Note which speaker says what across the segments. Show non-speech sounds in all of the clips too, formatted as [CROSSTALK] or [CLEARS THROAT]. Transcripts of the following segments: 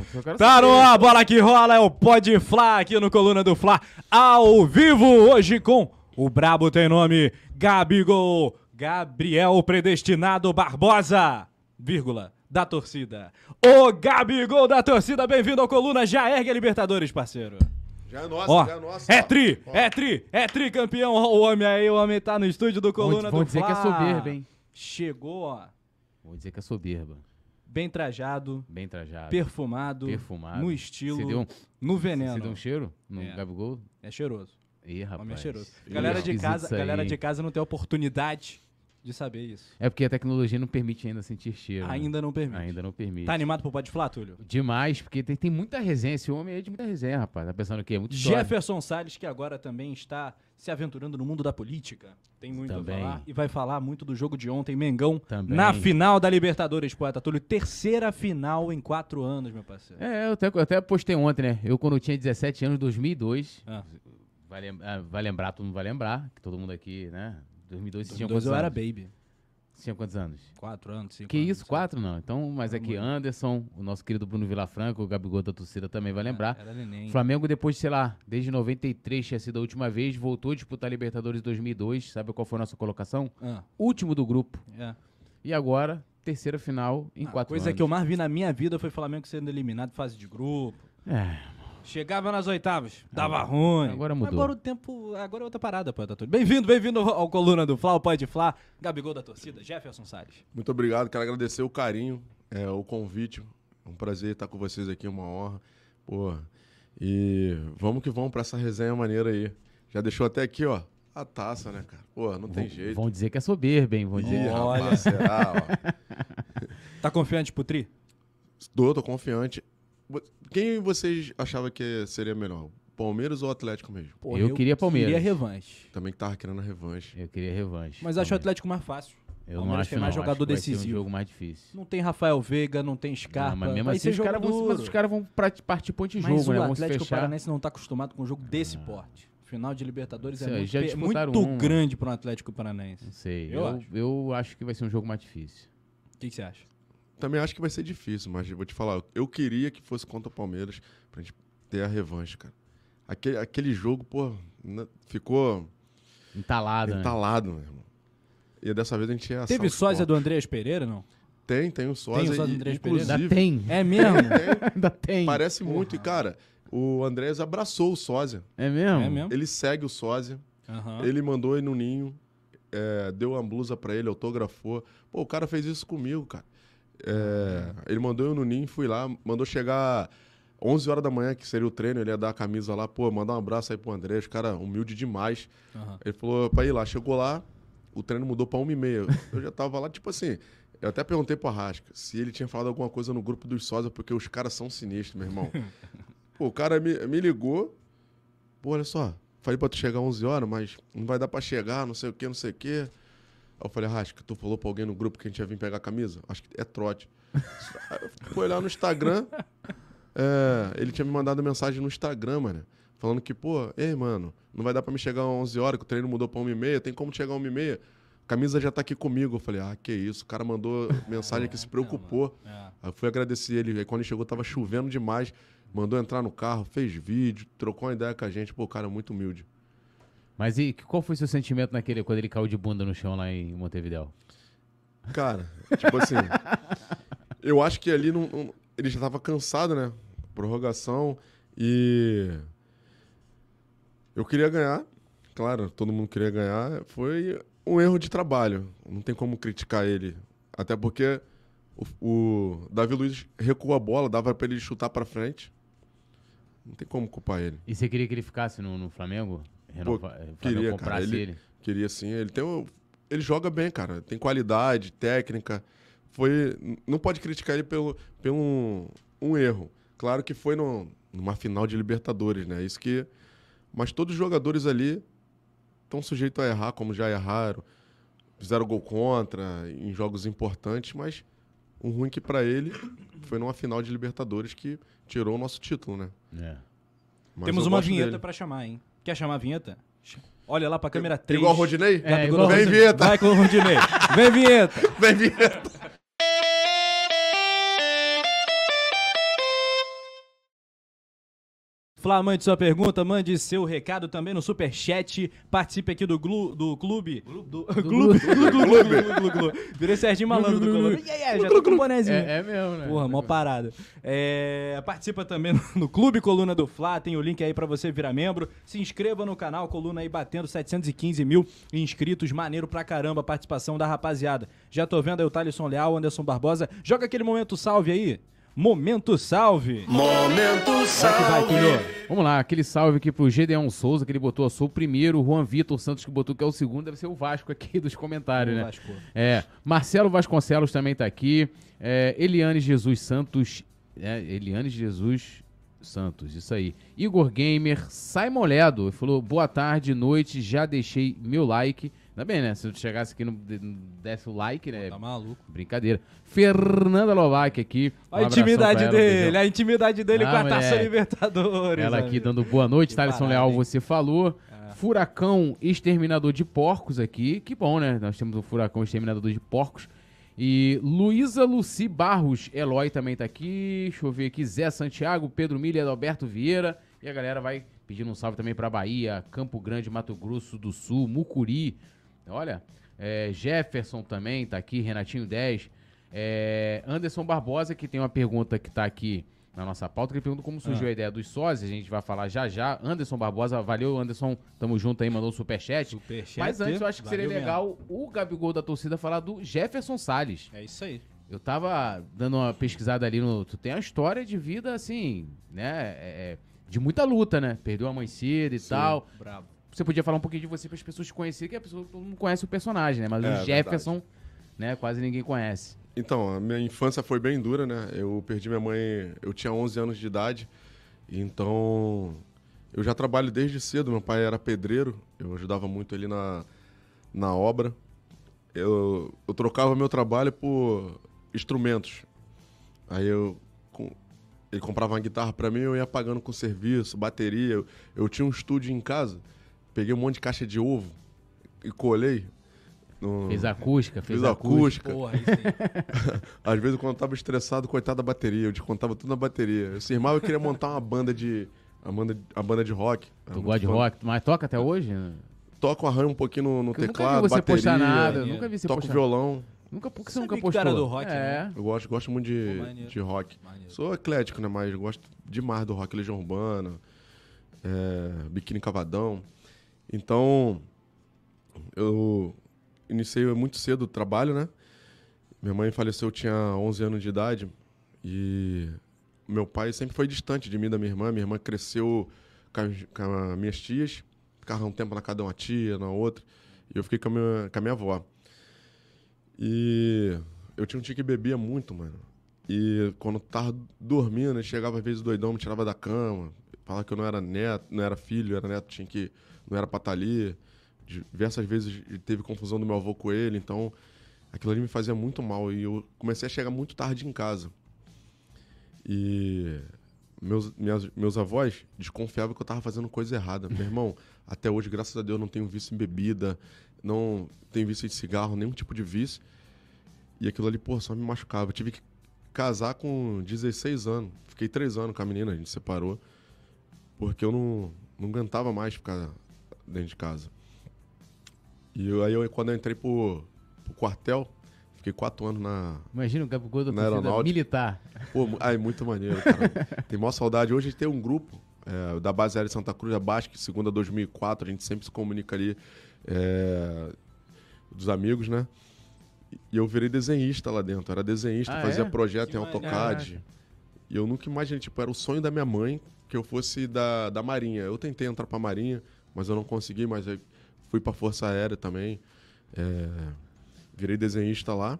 Speaker 1: Não, só quero
Speaker 2: Tá no ar, bola que rola, é o Pode Fla aqui no Coluna do Fla, ao vivo, hoje com o Brabo tem nome, Gabigol, Gabriel Predestinado Barbosa, vírgula, da torcida. O Gabigol da torcida, bem-vindo ao Coluna, já ergue a Libertadores, parceiro.
Speaker 3: Já é nossa,
Speaker 2: Ó,
Speaker 3: já é nossa.
Speaker 2: é tri,
Speaker 3: Ó.
Speaker 2: é tri, é tri campeão, ó, o homem aí, o homem tá no estúdio do Coluna
Speaker 1: vão
Speaker 2: do
Speaker 1: dizer
Speaker 2: Fla.
Speaker 1: que é soberba, hein?
Speaker 2: Chegou, ó,
Speaker 1: Vou dizer que é soberba.
Speaker 2: Bem trajado,
Speaker 1: Bem trajado.
Speaker 2: perfumado,
Speaker 1: Perfumado.
Speaker 2: no estilo,
Speaker 1: Você um,
Speaker 2: no
Speaker 1: você
Speaker 2: veneno.
Speaker 1: deu um cheiro no
Speaker 2: É.
Speaker 1: Gabigol?
Speaker 2: É cheiroso.
Speaker 1: Ih, rapaz.
Speaker 2: Homem é cheiroso.
Speaker 1: Ih,
Speaker 2: Galera de casa,
Speaker 1: aí,
Speaker 2: galera de casa não tem oportunidade de saber isso.
Speaker 1: É porque a tecnologia não permite ainda sentir cheiro. né?
Speaker 2: Ainda não permite.
Speaker 1: Ainda não permite.
Speaker 2: Tá animado pro Pode Falar, Túlio?
Speaker 1: Demais, porque tem, tem muita resenha. Esse homem é de muita resenha, rapaz. Tá pensando o quê? Muito história.
Speaker 2: Jefferson Salles, que agora também está se aventurando no mundo da política. Tem muito
Speaker 1: Também.
Speaker 2: a falar. E vai falar muito do jogo de ontem, Mengão,
Speaker 1: Também.
Speaker 2: na final da Libertadores, poeta Túlio. Terceira final em quatro anos, meu parceiro.
Speaker 1: É, eu até, eu até postei ontem, né? Eu, quando eu tinha 17 anos, 2002.
Speaker 2: Ah.
Speaker 1: Vai, lem- ah, vai lembrar, todo mundo vai lembrar. Que todo mundo aqui, né? 2002, você tinha
Speaker 2: 2012
Speaker 1: quantos
Speaker 2: eu era
Speaker 1: anos?
Speaker 2: baby.
Speaker 1: Você tinha quantos anos?
Speaker 2: Quatro anos, cinco
Speaker 1: Que
Speaker 2: anos,
Speaker 1: isso,
Speaker 2: lá.
Speaker 1: quatro não. Então, mas aqui, Anderson, o nosso querido Bruno Vilafranco, o Gabigol da torcida também vai lembrar.
Speaker 2: Era neném.
Speaker 1: O Flamengo, depois, sei lá, desde 93 tinha sido a última vez, voltou a disputar a Libertadores 2002. Sabe qual foi a nossa colocação?
Speaker 2: Ah,
Speaker 1: Último do grupo.
Speaker 2: é.
Speaker 1: E agora, terceira final em
Speaker 2: A
Speaker 1: quatro
Speaker 2: coisa
Speaker 1: anos.
Speaker 2: que eu mais vi na minha vida foi Flamengo sendo eliminado em fase de grupo.
Speaker 1: É,
Speaker 2: Chegava nas oitavas, dava ruim.
Speaker 1: agora mudou.
Speaker 2: Agora o tempo. Agora é outra parada, poeta Túlio. Bem-vindo, bem-vindo ao Coluna do Fla, o Pode Fla. Gabigol da torcida, Jefferson Salles.
Speaker 3: Muito obrigado, quero agradecer o carinho, é, o convite. É um prazer estar com vocês aqui, uma honra. Pô, e vamos que vamos pra essa resenha maneira aí. Já deixou até aqui, ó, a taça, né, cara? Pô, não tem
Speaker 1: Vão-
Speaker 3: jeito.
Speaker 1: Vão dizer que é soberba, hein? Vão
Speaker 3: Ih,
Speaker 1: dizer.
Speaker 2: Olha.
Speaker 3: rapaz, será, ó.
Speaker 2: Tá confiante pro Tri?
Speaker 3: Tô, tô confiante. Quem vocês achavam que seria melhor? Palmeiras ou Atlético mesmo?
Speaker 2: Pô,
Speaker 1: Eu queria Palmeiras.
Speaker 2: Queria revanche.
Speaker 3: Também que tava querendo a revanche.
Speaker 1: Eu queria revanche.
Speaker 2: Mas acho o
Speaker 1: também.
Speaker 2: Atlético mais fácil.
Speaker 1: Eu não
Speaker 2: Palmeiras
Speaker 1: acho
Speaker 2: tem mais
Speaker 1: não.
Speaker 2: jogador
Speaker 1: acho que vai ser
Speaker 2: decisivo.
Speaker 1: um jogo mais difícil.
Speaker 2: Não tem Rafael Veiga, não tem Scarpa.
Speaker 1: Não, mas mesmo
Speaker 2: vai
Speaker 1: assim, os caras vão,
Speaker 2: duro.
Speaker 1: mas os caras vão partir ponto de jogo,
Speaker 2: Mas
Speaker 1: né?
Speaker 2: o Atlético. Paranaense não tá acostumado com um jogo desse porte. Final de Libertadores é
Speaker 1: Sei,
Speaker 2: muito,
Speaker 1: já
Speaker 2: muito
Speaker 1: uma.
Speaker 2: grande para um Atlético Paranaense.
Speaker 1: Não sei.
Speaker 2: Eu
Speaker 1: Eu,
Speaker 2: acho.
Speaker 1: eu, acho que vai ser um jogo mais difícil.
Speaker 2: O que, que você acha?
Speaker 3: Também acho que vai ser difícil, mas vou te falar, eu queria que fosse contra o Palmeiras pra gente ter a revanche, cara. Aquele, aquele jogo, pô, na- ficou
Speaker 1: Entalado, né?
Speaker 3: entalado, meu irmão. E dessa vez a gente ia assar
Speaker 2: Teve sósia do. Andreas Pereira, não?
Speaker 3: Tem, tem o sósia.
Speaker 2: o sósia do Andrés Pereira?
Speaker 1: Ainda
Speaker 3: inclusive,
Speaker 1: tem.
Speaker 2: É mesmo? [LAUGHS]
Speaker 3: tem,
Speaker 1: Ainda tem.
Speaker 3: parece muito. E, cara, o Andrés abraçou o sósia.
Speaker 1: É mesmo?
Speaker 2: É mesmo?
Speaker 3: Ele segue o sósia.
Speaker 2: Aham.
Speaker 3: Ele mandou ele no ninho, é, deu uma blusa pra ele, autografou. Pô, o cara fez isso comigo, cara. É, ele mandou eu no ninho, fui lá, mandou chegar 11 horas da manhã, que seria o treino, ele ia dar a camisa lá, pô, mandar um abraço aí pro André, os cara humilde demais.
Speaker 2: Aham.
Speaker 3: Ele falou pra ir lá, chegou lá, o treino mudou pra uma e meia. Eu já tava lá, tipo assim, eu até perguntei pro Arrasca se ele tinha falado alguma coisa no grupo dos sósia, porque os caras são sinistros, meu irmão. [LAUGHS] Pô, o cara me, me ligou, pô, olha só, falei pra tu chegar 11 horas, mas não vai dar pra chegar, não sei o que, não sei o que. Aí eu falei, Arrasca, tu falou pra alguém no grupo que a gente ia vir pegar a camisa? Acho que é trote. [LAUGHS] Fui olhar no Instagram, é, ele tinha me mandado mensagem no Instagram, mano. Falando que, pô, ei, mano, não vai dar pra me chegar às 11 horas, que o treino mudou pra 1 e meia, tem como chegar às 1 e meia? Camisa já tá aqui comigo. Eu falei, ah, que isso, o cara mandou mensagem que se [LAUGHS] preocupou.
Speaker 2: É.
Speaker 3: Aí eu fui agradecer ele. Aí quando ele chegou, tava chovendo demais. Mandou entrar no carro, fez vídeo, trocou uma ideia com a gente. Pô, o cara é muito humilde.
Speaker 1: Mas e qual foi seu sentimento naquele quando ele caiu de bunda no chão lá em Montevideo?
Speaker 3: Cara, tipo assim, [LAUGHS] eu acho que ali não, não- ele já tava cansado, né? Prorrogação e eu queria ganhar, claro, todo mundo queria ganhar. Foi um erro de trabalho, não tem como criticar ele, até porque o, o Davi Luiz recuou a bola, dava pra ele chutar pra frente, não tem como culpar ele.
Speaker 1: E você queria que ele ficasse no, no Flamengo? Renova, Flamengo
Speaker 3: queria, cara, ele-
Speaker 1: ele?
Speaker 3: Queria sim. Ele tem um- ele joga bem, cara. Tem qualidade, técnica. Foi, não pode criticar ele pelo, pelo um, um erro. Claro que foi no- numa final de Libertadores, né? Isso que, mas todos os jogadores ali estão sujeitos a errar, como já erraram. Fizeram gol contra em jogos importantes, mas o ruim que pra ele foi numa final de Libertadores que tirou o nosso título, né?
Speaker 1: É.
Speaker 3: Mas
Speaker 2: Temos uma vinheta pra chamar, hein? Quer chamar a vinheta? Olha lá pra câmera 3.
Speaker 3: Igual o Rodinei?
Speaker 1: É, igual
Speaker 3: Vem,
Speaker 1: Rodinei.
Speaker 3: vinheta!
Speaker 2: Vai com o Rodinei. Vem, vinheta.
Speaker 3: Vem, vinheta!
Speaker 2: Flá, mande sua pergunta, mande seu recado também no Superchat. Participe aqui do, glu, do clube. Do, clube. Virei Serginho Malandro do clube. Yeah, yeah, já tô com o bonézinho.
Speaker 1: É, é mesmo, né?
Speaker 2: Porra, mó parada. É, participa também no, no Clube Coluna do Fla, tem o link aí pra você virar membro. Se inscreva no canal Coluna aí batendo 715 mil inscritos. Maneiro pra caramba a participação da rapaziada. Já tô vendo aí o Thalisson Leal, Anderson Barbosa. Joga aquele momento salve aí. Momento salve.
Speaker 3: Momento
Speaker 2: vai, Cunhô?
Speaker 1: Vamos lá, aquele salve aqui pro Gedeon Souza, que ele botou, eu sou o primeiro, o Juan Vitor Santos que botou que é o segundo, deve ser o Vasco aqui [LAUGHS] dos comentários, né?
Speaker 2: Vasco.
Speaker 1: É, Marcelo Vasconcelos também tá aqui, é, Eliane Jesus Santos, é, Eliane Jesus Santos, isso aí. Igor Gamer, Simon Ledo, ele falou, boa tarde, noite, já deixei meu like. Ainda bem, né? Se eu chegasse aqui e não de- não desse o like, né?
Speaker 2: Tá maluco.
Speaker 1: Brincadeira. Fernanda Lovac aqui. um
Speaker 2: a intimidade
Speaker 1: ela,
Speaker 2: dele, a intimidade dele
Speaker 1: Ah,
Speaker 2: com a Taça. Libertadores.
Speaker 1: Ela aqui dando boa noite, Thaleson Leal, você falou.
Speaker 2: É.
Speaker 1: Furacão Exterminador de Porcos aqui. Que bom, né? Nós temos o Furacão Exterminador de Porcos. E Luísa Luci Barros Eloy também tá aqui. Deixa eu ver aqui. Zé Santiago, Pedro Milha, Alberto Vieira. E a galera vai pedindo um salve também pra Bahia, Campo Grande, Mato Grosso do Sul, Mucuri. Olha, é, Jefferson também tá aqui, Renatinho 10. É, Anderson Barbosa, que tem uma pergunta que tá aqui na nossa pauta, que ele pergunta como surgiu
Speaker 2: Ah.
Speaker 1: a ideia dos sócios, a gente vai falar já já. Anderson Barbosa, valeu, Anderson, tamo junto aí, mandou um superchat.
Speaker 2: Superchat,
Speaker 1: Mas antes eu acho que seria
Speaker 2: valeu
Speaker 1: legal o Gabigol da torcida falar do Jefferson Salles.
Speaker 2: É isso aí.
Speaker 1: Eu tava dando uma pesquisada ali no. Tu tem uma história de vida, assim, né? é, é, de muita luta, né? Perdeu a mãe cedo e tal.
Speaker 2: Bravo.
Speaker 1: Você podia falar um pouquinho de você para as pessoas te conhecerem, que a pessoa todo mundo conhece o personagem, né? Mas
Speaker 3: É,
Speaker 1: o Jefferson, né? Quase ninguém conhece.
Speaker 3: Então, a minha infância foi bem dura, né? Eu perdi minha mãe, eu tinha 11 anos de idade. Então, eu já trabalho desde cedo. Meu pai era pedreiro, eu ajudava muito ele na, na obra. Eu, eu trocava meu trabalho por instrumentos. Aí eu com- ele comprava uma guitarra pra mim, eu ia pagando com serviço, bateria. Eu, eu tinha um estúdio em casa, peguei um monte de caixa de ovo e colei. no-
Speaker 1: Fez acústica, fez
Speaker 3: Fiz
Speaker 1: acústica.
Speaker 3: acústica.
Speaker 2: Porra, aí sim. [LAUGHS]
Speaker 3: Às vezes, quando eu tava estressado, coitado da bateria, eu descontava tudo na bateria. Eu cismava eu queria montar uma banda de. A banda, a banda de rock.
Speaker 1: Tu gosta de
Speaker 3: fã.
Speaker 1: rock, mas toca até hoje?
Speaker 3: Toco arranho um pouquinho no, no teclado,
Speaker 1: nunca vi você
Speaker 3: bateria.
Speaker 1: postar nada,
Speaker 2: Maneiro.
Speaker 1: nunca vi você
Speaker 3: Toco
Speaker 1: postar.
Speaker 3: violão.
Speaker 1: Nunca, por que você nunca postou?
Speaker 2: era do rock,
Speaker 1: é.
Speaker 2: né?
Speaker 3: Eu gosto, gosto muito de,
Speaker 2: Pô,
Speaker 3: de rock.
Speaker 2: Maneiro.
Speaker 3: Sou eclético, né? Mas gosto demais do rock Legião Urbana, é, Biquíni Cavadão. Então, eu iniciei muito cedo o trabalho, né? Minha mãe faleceu, eu tinha 11 anos de idade. E meu pai sempre foi distante de mim da minha irmã. Minha irmã cresceu com as, com as minhas tias. Ficava um tempo na casa uma tia, na outra. E eu fiquei com a minha, com a minha avó. E eu tinha um tio que bebia muito, mano. E quando eu tava dormindo, ele chegava às vezes doidão, me tirava da cama, falava que eu não era neto, não era filho, era neto, tinha que. Não era pra estar ali. Diversas vezes teve confusão do meu avô com ele, então aquilo ali me fazia muito mal. E eu comecei a chegar muito tarde em casa. E meus, minhas- meus avós desconfiavam que eu tava fazendo coisa errada. Meu irmão, [LAUGHS] até hoje, graças a Deus, não tenho vício em bebida, não tenho vício em cigarro, nenhum tipo de vício. E aquilo ali, pô, só me machucava. Eu tive que casar com 16 anos. Fiquei 3 anos com a menina, a gente separou. Porque eu não, não aguentava mais ficar dentro de casa. E eu- aí, eu, quando eu entrei pro, pro quartel, fiquei 4 anos na,
Speaker 1: Imagina o Gabigol da
Speaker 3: Na aeronáutica.
Speaker 1: militar.
Speaker 3: Pô, ai, muito maneiro, cara. [LAUGHS] tem maior saudade. Hoje a gente tem um grupo é, da base aérea de Santa Cruz, a Basque, segunda 2004. A gente sempre se comunica ali é, dos amigos, né? E eu virei desenhista lá dentro. Era desenhista,
Speaker 1: Ah,
Speaker 3: fazia
Speaker 1: é?
Speaker 3: projeto
Speaker 2: Que
Speaker 3: em AutoCAD. E eu nunca imaginei, tipo, era o sonho da minha mãe que eu fosse da, da Marinha. Eu tentei entrar pra Marinha, mas eu não consegui, mas aí fui pra Força Aérea também. É, virei desenhista lá.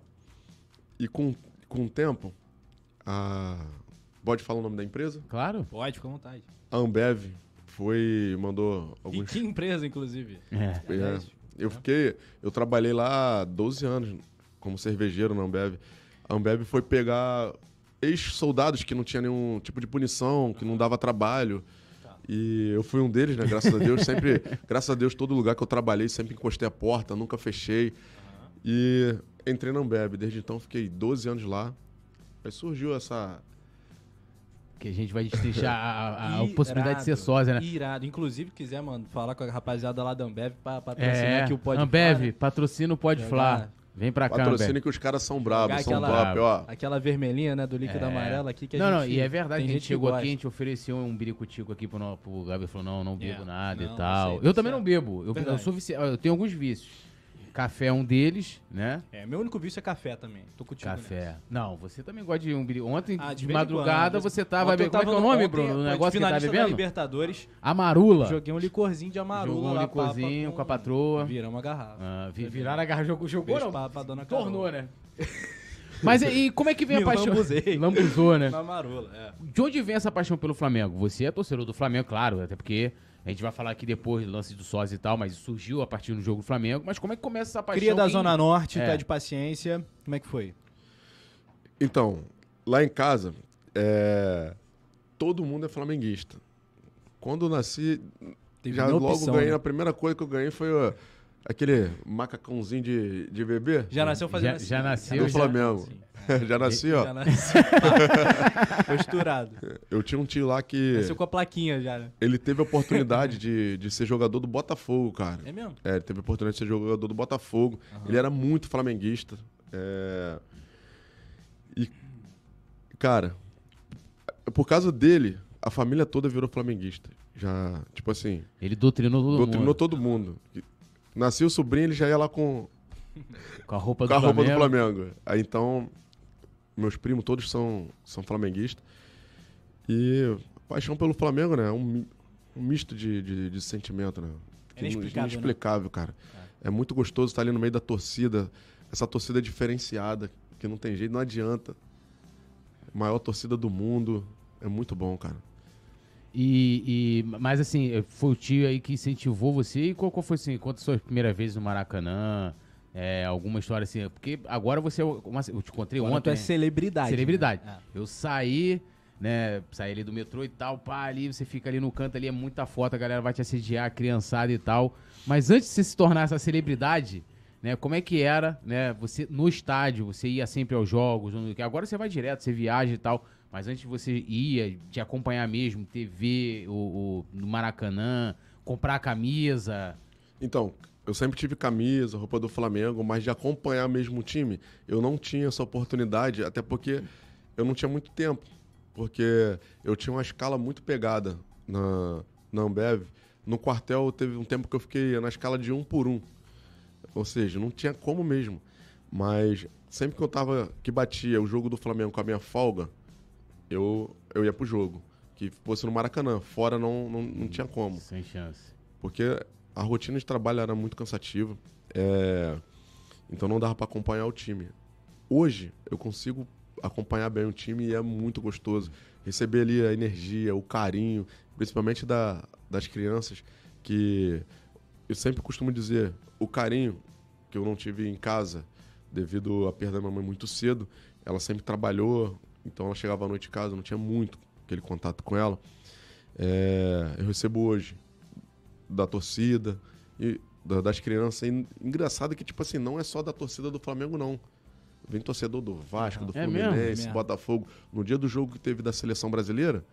Speaker 3: E com, com o tempo, a... Pode falar o nome da empresa?
Speaker 1: Claro.
Speaker 2: Pode, fica à vontade.
Speaker 3: A Ambev foi, mandou
Speaker 2: E
Speaker 3: alguns...
Speaker 2: que empresa, inclusive?
Speaker 1: É.
Speaker 3: É, eu fiquei... Eu trabalhei lá 12 anos como cervejeiro na Ambev. A Ambev foi pegar ex-soldados que não tinha nenhum tipo de punição, que não dava trabalho. E eu fui um deles, né? Graças a Deus. Sempre, [LAUGHS] graças a Deus, todo lugar que eu trabalhei, sempre encostei a porta, nunca fechei. E entrei na Ambev. Desde então, fiquei 12 anos lá. Aí surgiu essa
Speaker 1: Que a gente vai destrinchar a, a- a
Speaker 2: Irado. [LAUGHS]
Speaker 1: possibilidade de ser sósia, né?
Speaker 2: Irado. Inclusive, quiser, mano, falar com a rapaziada lá da Ambev pra patrocinar
Speaker 1: É,
Speaker 2: aqui o Pode
Speaker 1: Ambev,
Speaker 2: Falar, né?
Speaker 1: patrocina o Pode Falar. Vem pra cá.
Speaker 3: Patrocínio que os caras são bravos, são
Speaker 2: aquela-
Speaker 3: top, ó.
Speaker 2: Aquela vermelhinha, né, do líquido
Speaker 1: É.
Speaker 2: amarelo aqui que a
Speaker 1: não,
Speaker 2: gente...
Speaker 1: não, e é verdade a gente chegou
Speaker 2: que
Speaker 1: aqui, a gente ofereceu um biricutico aqui pro, no- pro Gabi falou, não, não bebo
Speaker 2: É.
Speaker 1: nada
Speaker 2: Não,
Speaker 1: e tal.
Speaker 2: você-
Speaker 1: eu também não bebo. Eu, eu sou viciado, eu tenho alguns vícios. Café é um deles, né?
Speaker 2: É, meu único vício é café também. Tô contigo
Speaker 1: Café. Não, você também gosta de um. Ontem,
Speaker 2: Ah,
Speaker 1: de,
Speaker 2: em
Speaker 1: madrugada,
Speaker 2: quando.
Speaker 1: você tava... Bebendo. Como é que é o
Speaker 2: no-
Speaker 1: nome, Bruno? O negócio que tá bebendo?
Speaker 2: Libertadores,
Speaker 1: Amarula.
Speaker 2: joguei um licorzinho de amarula
Speaker 1: Jogou um licorzinho
Speaker 2: papa,
Speaker 1: com a patroa.
Speaker 2: Viramos a garrafa.
Speaker 1: Ah, vi- viraram a garra, jogou, jogou
Speaker 2: Beijo
Speaker 1: não?
Speaker 2: pra, pra dona Carol.
Speaker 1: Tornou, né? [LAUGHS] Mas e, como é que vem [LAUGHS] a
Speaker 2: Me
Speaker 1: paixão?
Speaker 2: lambuzei.
Speaker 1: Lambuzou, né?
Speaker 2: Na amarula, é.
Speaker 1: De onde vem essa paixão pelo Flamengo? Você é torcedor do Flamengo, claro, até porque a gente vai falar aqui depois do lance do sósia e tal, mas surgiu a partir do jogo do Flamengo. Mas como é que começa essa paixão?
Speaker 2: Cria da
Speaker 1: Quem-
Speaker 2: Zona Norte,
Speaker 1: É.
Speaker 2: tá de paciência. Como é que foi?
Speaker 3: Então, lá em casa, é, todo mundo é flamenguista. Quando eu nasci,
Speaker 2: Teve
Speaker 3: já logo
Speaker 2: opção,
Speaker 3: ganhei.
Speaker 2: né?
Speaker 3: A primeira coisa que eu ganhei foi ó, aquele macacãozinho de, de bebê.
Speaker 2: Já nasceu fazendo
Speaker 1: Já-
Speaker 2: assim.
Speaker 1: já nasceu,
Speaker 3: Do
Speaker 1: já-
Speaker 3: Flamengo. já nasci, ó.
Speaker 2: Já nasceu. Posturado. [LAUGHS]
Speaker 3: Eu tinha um tio lá que
Speaker 2: Nasceu com a plaquinha já, né?
Speaker 3: ele teve a oportunidade de, de ser jogador do Botafogo, cara.
Speaker 2: É mesmo?
Speaker 3: É, ele teve a oportunidade de ser jogador do Botafogo. Ele era muito flamenguista. É, E, cara, por causa dele, a família toda virou flamenguista. Já, tipo assim,
Speaker 1: Ele doutrinou todo
Speaker 3: doutrinou
Speaker 1: mundo.
Speaker 3: todo mundo. Nasceu o sobrinho, ele já ia lá com, [LAUGHS]
Speaker 1: Com a roupa
Speaker 3: com a
Speaker 1: do
Speaker 3: roupa do
Speaker 1: Flamengo.
Speaker 3: Flamengo. Aí então, meus primos todos são, são flamenguistas. E paixão pelo Flamengo, né? É um, um misto de, de, de sentimento, né?
Speaker 2: É inexplicável, né?
Speaker 3: Inexplicável, cara. É. muito gostoso estar ali no meio da torcida. Essa torcida diferenciada, que não tem jeito, não adianta. Maior torcida do mundo. É muito bom, cara.
Speaker 1: E, e- mas assim, foi o tio aí que incentivou você. E qual, qual foi assim? Conta a sua primeira vez no Maracanã. É, alguma história assim. Porque agora você. é uma- Eu te encontrei
Speaker 2: Agora tu
Speaker 1: ontem.
Speaker 2: é
Speaker 1: né?
Speaker 2: celebridade.
Speaker 1: Celebridade.
Speaker 2: né?
Speaker 1: Eu saí, né? Saí ali do metrô e tal, pá, ali você fica ali no canto ali, é muita foto, a galera vai te assediar, a criançada e tal. Mas antes de você se tornar essa celebridade, né? Como é que era, né? Você no estádio, você ia sempre aos jogos, agora você vai direto, você viaja e tal. Mas antes você ia te acompanhar mesmo, TV, o, o- no Maracanã, comprar camisa.
Speaker 3: Então, eu sempre tive camisa, roupa do Flamengo, mas de acompanhar mesmo o time, eu não tinha essa oportunidade, até porque eu não tinha muito tempo. Porque eu tinha uma escala muito pegada na, na Ambev. No quartel teve um tempo que eu fiquei na escala de um por um. Ou seja, não tinha como mesmo. Mas sempre que eu tava. que batia o jogo do Flamengo com a minha folga, eu, eu ia pro jogo. Que fosse no Maracanã. Fora não, não, não tinha como
Speaker 1: Sem chance.
Speaker 3: porque a rotina de trabalho era muito cansativa, é, então não dava para acompanhar o time. Hoje eu consigo acompanhar bem o time e é muito gostoso receber ali a energia, o carinho, principalmente da, das crianças, que eu sempre costumo dizer o carinho que eu não tive em casa devido à perda da minha mãe muito cedo. Ela sempre trabalhou, então ela chegava à noite em casa, não tinha muito aquele contato com ela. É, eu recebo hoje da torcida e da- das crianças. E engraçado que, tipo assim, não é só da torcida do Flamengo, não. Vem torcedor do Vasco, do
Speaker 1: É mesmo?
Speaker 3: Fluminense,
Speaker 2: É mesmo.
Speaker 3: Botafogo. No dia do jogo que teve da seleção brasileira,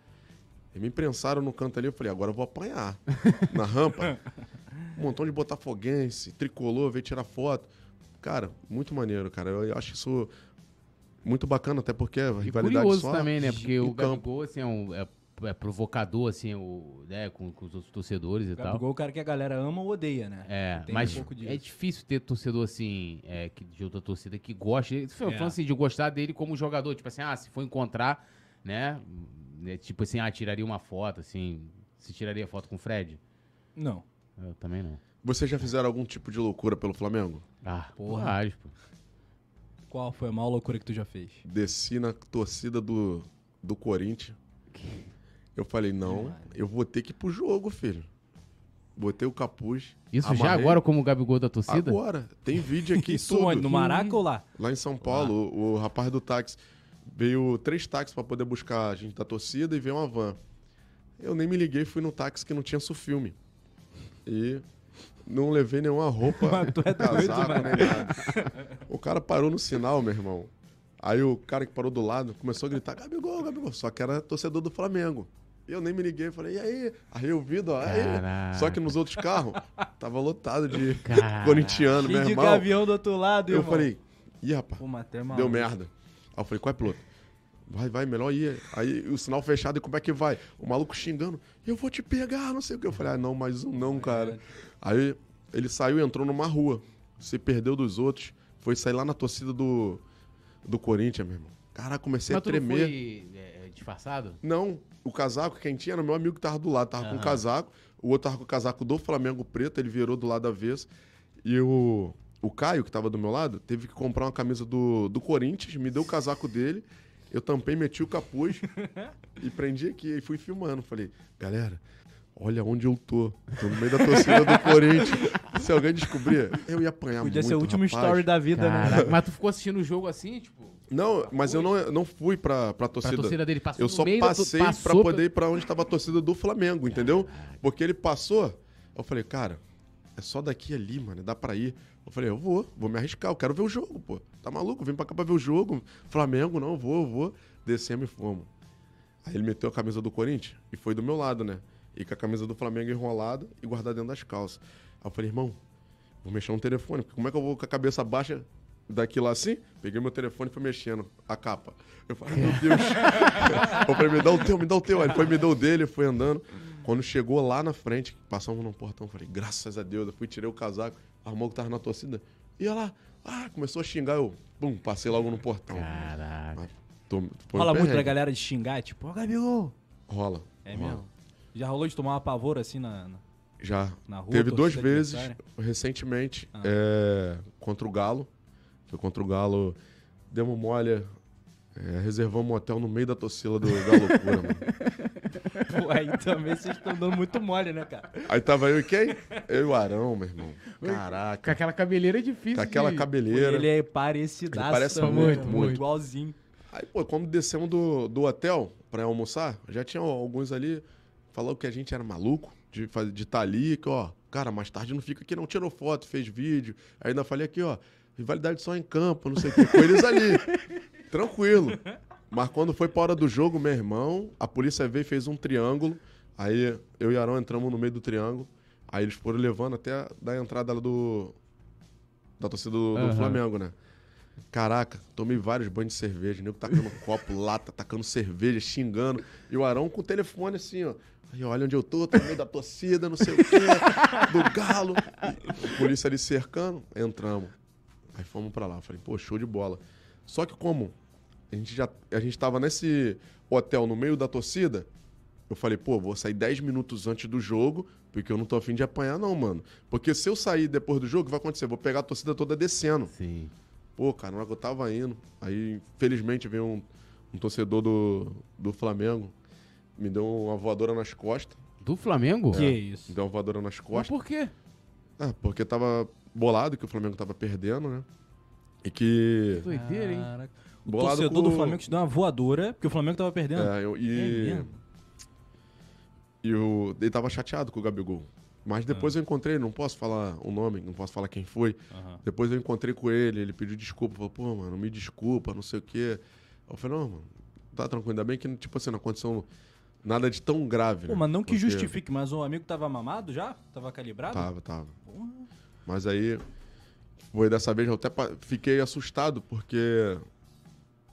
Speaker 3: eles me imprensaram no canto ali. Eu falei, agora eu vou apanhar. [LAUGHS] Na rampa. Um montão de botafoguense, tricolor, veio tirar foto. Cara, muito maneiro, cara. Eu acho isso muito bacana, até porque a rivalidade
Speaker 1: curioso
Speaker 3: só
Speaker 1: também, né? Porque o
Speaker 3: campo.
Speaker 1: Gabigol, assim, é, um, é, é provocador, assim, o, né? com, com os outros torcedores e tal.
Speaker 2: Gabigol é o cara que a galera ama ou odeia, né?
Speaker 1: É,
Speaker 2: Tem
Speaker 1: mas
Speaker 2: um
Speaker 1: é difícil ter torcedor assim, é, que, de outra torcida que goste. Falando
Speaker 2: É.
Speaker 1: assim, de gostar dele como jogador. Tipo assim, ah, se for encontrar, né? né, Tipo assim, ah, tiraria uma foto, assim. Se tiraria foto com o Fred?
Speaker 2: Não.
Speaker 1: Eu também não.
Speaker 3: Vocês já fizeram algum tipo de loucura pelo Flamengo?
Speaker 1: Ah,
Speaker 2: Porra.
Speaker 1: pô.
Speaker 2: Qual foi a maior loucura que tu já fez?
Speaker 3: desci na torcida do, do Corinthians. Eu falei, não, eu vou ter que ir pro jogo, filho. Botei o capuz.
Speaker 1: Isso já agora como o Gabigol da torcida?
Speaker 3: Agora. Tem vídeo aqui [LAUGHS]
Speaker 2: Isso
Speaker 3: tudo.
Speaker 2: onde? No Maraca ou lá?
Speaker 3: Lá em São Paulo, o, o rapaz do táxi veio três táxis pra poder buscar a gente da torcida e veio uma van. Eu nem me liguei, fui no táxi que não tinha sufilme. E não levei nenhuma roupa, [LAUGHS]
Speaker 2: é doido,
Speaker 3: casaco, nem nada. O cara parou no sinal, meu irmão. Aí o cara que parou do lado começou a gritar, Gabigol, Gabigol. Só que era torcedor do Flamengo. Eu nem me liguei, falei, e aí? Aí eu vi, ó, aí. Só que nos outros carros, tava lotado de
Speaker 1: Caraca.
Speaker 3: corintiano, meu
Speaker 2: Cheio de
Speaker 3: irmão.
Speaker 2: gavião do outro lado,
Speaker 3: Eu
Speaker 2: irmão.
Speaker 3: falei, ih, rapaz,
Speaker 2: Pô, maluco.
Speaker 3: deu merda. Aí eu falei, qual é, piloto? Vai, vai, melhor ir. Aí o sinal fechado, e como é que vai? O maluco xingando, eu vou te pegar, não sei o que. Eu falei, ah, não, mais um não, cara. Aí ele saiu e entrou numa rua, se perdeu dos outros, foi sair lá na torcida do, do Corinthians, meu irmão. Caraca, comecei
Speaker 1: Mas
Speaker 3: a
Speaker 1: tu não
Speaker 3: tremer.
Speaker 1: foi é, disfarçado?
Speaker 3: Não, o casaco, quem tinha era meu amigo que tava do lado, tava com
Speaker 1: Aham.
Speaker 3: o casaco, o outro tava com o casaco do Flamengo preto, ele virou do lado avesso. E o, o Caio, que tava do meu lado, teve que comprar uma camisa do, do Corinthians, me deu o casaco dele, eu tampei, meti o capuz [LAUGHS] e prendi aqui e fui filmando. Falei, galera, olha onde eu tô. Tô no meio da torcida do Corinthians. Se alguém descobrir, eu ia apanhar
Speaker 2: Podia
Speaker 3: muito,
Speaker 2: ser o último
Speaker 3: rapaz.
Speaker 2: story da vida, né?
Speaker 1: Caraca, mas tu ficou assistindo o jogo assim, tipo,
Speaker 3: Não, mas eu não, eu não fui pra, pra
Speaker 1: pra
Speaker 3: torcida.
Speaker 1: torcida dele passou
Speaker 3: Eu só
Speaker 1: meio da-
Speaker 3: passei pra poder ir pra onde tava a torcida do Flamengo, entendeu? Porque ele passou, eu falei, cara, é só daqui ali, mano, dá pra ir. Eu falei, eu vou, vou me arriscar, eu quero ver o jogo, pô. Tá maluco? Vim pra cá pra ver o jogo. Flamengo, não, vou, vou. Descemos e fomos. Aí ele meteu a camisa do Corinthians e foi do meu lado, né? E com a camisa do Flamengo enrolada e guardada dentro das calças. Aí eu falei, irmão, vou mexer no telefone, porque como é que eu vou com a cabeça baixa daqui lá assim? Peguei meu telefone e fui mexendo a capa. Eu falei, ai, meu [LAUGHS] Deus. eu falei, me dá o teu, me dá o teu. Aí ele foi, me deu o dele, foi andando. Quando chegou lá na frente, passamos num portão, eu falei, graças a Deus. Eu fui, tirei o casaco, armou que tava na torcida. Ia lá, ah, começou a xingar, eu, pum, passei logo no portão.
Speaker 1: Caraca.
Speaker 3: Mas tô- um
Speaker 2: Rola muito pra galera de xingar, tipo, ó, Gabigol.
Speaker 3: Rola.
Speaker 2: É
Speaker 3: rola.
Speaker 2: mesmo? Já rolou de tomar uma pavor assim na, na-
Speaker 3: Já.
Speaker 2: na rua?
Speaker 3: Teve duas vezes,
Speaker 2: adversária?
Speaker 3: recentemente,
Speaker 2: Ah.
Speaker 3: é, contra o Galo. Foi contra o Galo. Demos mole, é, reservamos um hotel no meio da torcida do Galo Loucura, mano.
Speaker 2: Pô, aí também vocês estão dando muito mole, né, cara?
Speaker 3: Aí tava eu e quem? Eu e o Arão, meu irmão.
Speaker 1: Com
Speaker 3: Caraca.
Speaker 1: aquela cabeleira é difícil
Speaker 3: Com aquela
Speaker 1: de...
Speaker 3: cabeleira.
Speaker 2: Ele é parecidaço.
Speaker 3: Ele parece
Speaker 2: também,
Speaker 1: muito,
Speaker 2: né?
Speaker 1: muito.
Speaker 2: Igualzinho.
Speaker 3: Aí, pô, quando descemos do, do hotel pra almoçar, já tinha alguns ali falando que a gente era maluco de estar de tá ali, que, ó, cara, mais tarde não fica aqui, não tirou foto, fez vídeo. Aí ainda falei aqui, ó, rivalidade só em campo, não sei o quê, com eles ali. [LAUGHS] Tranquilo. Mas quando foi pra hora do jogo, meu irmão, a polícia veio e fez um triângulo. Aí eu e Arão entramos no meio do triângulo. Aí eles foram levando até da entrada do. Da torcida do, do. Flamengo, né? Caraca, tomei vários banhos de cerveja, nego tacando copo, lata, tacando cerveja, xingando. E o Arão com o telefone assim, ó. Aí olha onde eu tô, tô no meio da torcida, não sei o quê, do galo. E polícia ali cercando, entramos. Aí fomos pra lá. Falei, pô, show de bola. Só que como a gente já a gente tava nesse hotel no meio da torcida, eu falei, pô, vou sair 10 minutos antes do jogo, porque eu não tô afim de apanhar não, mano. Porque se eu sair depois do jogo, o que vai acontecer? Vou pegar a torcida toda descendo.
Speaker 1: Sim.
Speaker 3: Pô, cara, na hora que eu tava indo, aí felizmente veio um, um torcedor do, do Flamengo, me deu uma voadora nas costas.
Speaker 1: Do Flamengo?
Speaker 2: Que
Speaker 3: me
Speaker 2: isso?
Speaker 3: deu uma voadora nas
Speaker 1: Mas
Speaker 3: costas.
Speaker 1: por quê?
Speaker 3: Ah, porque tava bolado que o Flamengo tava perdendo, né? E que.
Speaker 1: Doideira, hein?
Speaker 2: Caraca. O
Speaker 3: Bolado
Speaker 2: torcedor
Speaker 3: com-
Speaker 2: do Flamengo te deu uma voadora, porque o Flamengo tava perdendo.
Speaker 3: É, eu-
Speaker 2: É
Speaker 3: e.
Speaker 2: mesmo?
Speaker 3: e o, ele tava chateado com o Gabigol. Mas depois
Speaker 2: Ah.
Speaker 3: eu encontrei, não posso falar o nome, não posso falar quem foi.
Speaker 2: Aham.
Speaker 3: Depois eu encontrei com ele, ele pediu desculpa, falou, pô, mano, me desculpa, não sei o quê. Eu falei, não, mano, tá tranquilo, ainda bem que, tipo assim, não aconteceu nada de tão grave.
Speaker 2: Pô,
Speaker 3: né?
Speaker 2: mas não que
Speaker 3: Porque-
Speaker 2: justifique, mas o amigo tava mamado já? Tava calibrado?
Speaker 3: Tava, tava.
Speaker 2: Porra.
Speaker 3: Mas aí, foi dessa vez, eu até fiquei assustado, porque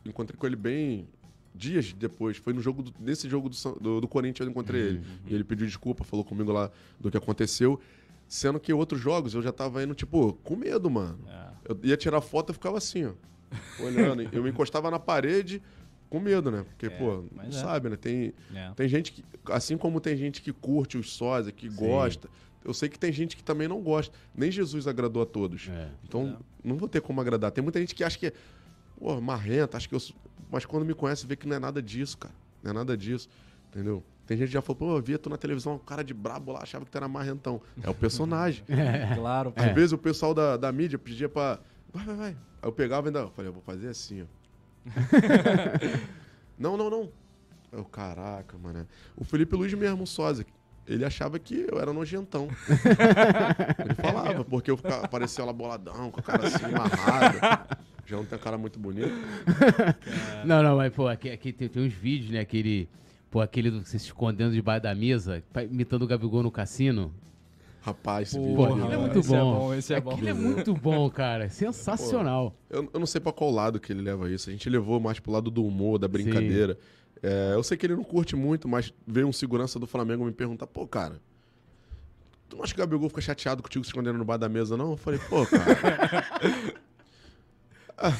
Speaker 3: encontrei com ele bem dias depois. Foi no jogo do- nesse jogo do, do, do Corinthians eu encontrei ele. E ele pediu desculpa, falou comigo lá do que aconteceu. Sendo que outros jogos eu já tava indo, tipo, com medo, mano.
Speaker 2: É.
Speaker 3: Eu ia tirar foto e ficava assim, ó. Olhando. [LAUGHS] eu me encostava na parede com medo, né? Porque, pô, não
Speaker 2: é.
Speaker 3: sabe, né? Tem,
Speaker 2: É.
Speaker 3: tem gente que, assim como tem gente que curte os sósia, que gosta, eu sei que tem gente que também não gosta. Nem Jesus agradou a todos.
Speaker 1: É.
Speaker 3: Então, não vou ter como agradar. Tem muita gente que acha que é, pô, marrenta, acha que eu. Mas quando me conhece, vê que não é nada disso, cara. Não é nada disso, entendeu? Tem gente que já falou, pô, eu via tu na televisão, um cara de brabo lá, achava que tu era marrentão. É o personagem. [LAUGHS]
Speaker 2: Claro.
Speaker 3: Às vezes o pessoal da, da mídia pedia pra. Vai, vai, vai. Aí eu pegava e ainda. Eu falei, eu vou fazer assim, ó. [LAUGHS] não, não, não. Eu, caraca, mano. O Felipe Luiz mesmo, sósia. Ele achava que eu era nojentão. [LAUGHS] ele falava, porque eu ficava, parecia lá boladão, com a cara assim, amarrada. Já não tem a cara muito bonita. [LAUGHS]
Speaker 1: Não, não, mas, pô, aqui, aqui tem, tem uns vídeos, né? Aquele. Pô, aquele do você se escondendo debaixo da mesa, imitando o Gabigol no cassino.
Speaker 3: Rapaz, esse
Speaker 2: Pô,
Speaker 3: vídeo.
Speaker 1: Pô, aquilo é muito
Speaker 2: é
Speaker 1: bom.
Speaker 2: bom, esse é bom.
Speaker 1: Aquilo é muito bom, cara. Sensacional.
Speaker 3: Eu, eu não sei pra qual lado que ele leva isso. A gente levou mais pro lado do humor, da brincadeira. É, eu sei que ele não curte muito, mas veio um segurança do Flamengo me perguntar, pô, cara, tu não acha que o Gabigol fica chateado contigo se escondendo no bar da mesa, não? Eu falei, pô, cara. [LAUGHS] Ah,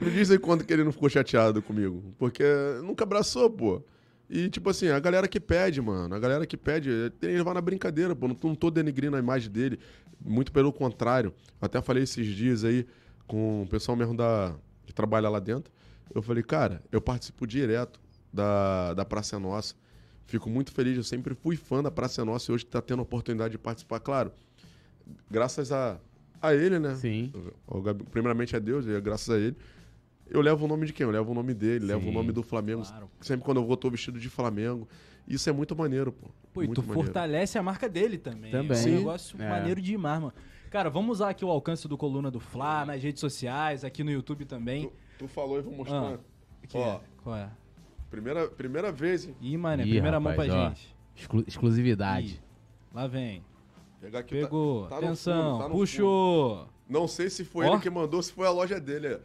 Speaker 3: me diz aí quando que ele não ficou chateado comigo. Porque nunca abraçou, pô. E, tipo assim, a galera que pede, mano, a galera que pede, tem que levar na brincadeira, pô. Não, tô- não tô denigrindo a imagem dele. Muito pelo contrário. Até falei esses dias aí com o pessoal mesmo da, que trabalha lá dentro. Eu falei, cara, eu participo direto da, da Praça é Nossa. Fico muito feliz, eu sempre fui fã da Praça é Nossa e hoje tá tendo a oportunidade de participar, claro. Graças a, a ele, né?
Speaker 1: Sim.
Speaker 3: Primeiramente a Deus, e é graças a ele. Eu levo o nome de quem? Eu levo o nome dele, levo o
Speaker 1: Sim,
Speaker 3: nome do Flamengo.
Speaker 2: claro.
Speaker 3: Sempre quando eu vou, tô vestido de Flamengo. Isso é muito maneiro, pô.
Speaker 2: Pô, e
Speaker 3: muito
Speaker 2: tu
Speaker 3: maneiro.
Speaker 2: fortalece a marca dele também.
Speaker 1: Também.
Speaker 2: É um
Speaker 3: Sim.
Speaker 2: negócio
Speaker 1: É.
Speaker 2: maneiro demais, mano. Cara, vamos usar aqui o alcance do Coluna do Fla, nas redes sociais, aqui no YouTube também.
Speaker 3: Tu, tu falou e vou mostrar.
Speaker 2: Ah. Que
Speaker 3: Ó.
Speaker 2: é? Qual é?
Speaker 3: Primeira, primeira vez, hein?
Speaker 2: Ih, mano, é
Speaker 1: Ih,
Speaker 2: primeira mão pra
Speaker 1: rapaz, ó.
Speaker 2: gente.
Speaker 1: Exclu- exclusividade.
Speaker 2: Ih, lá vem.
Speaker 3: Pegar aqui. tá-
Speaker 2: Pegou.
Speaker 3: tá no
Speaker 2: Atenção.
Speaker 3: fundo, tá
Speaker 2: puxou.
Speaker 3: Não sei se foi
Speaker 2: Ó.
Speaker 3: ele que mandou, se foi a loja dele.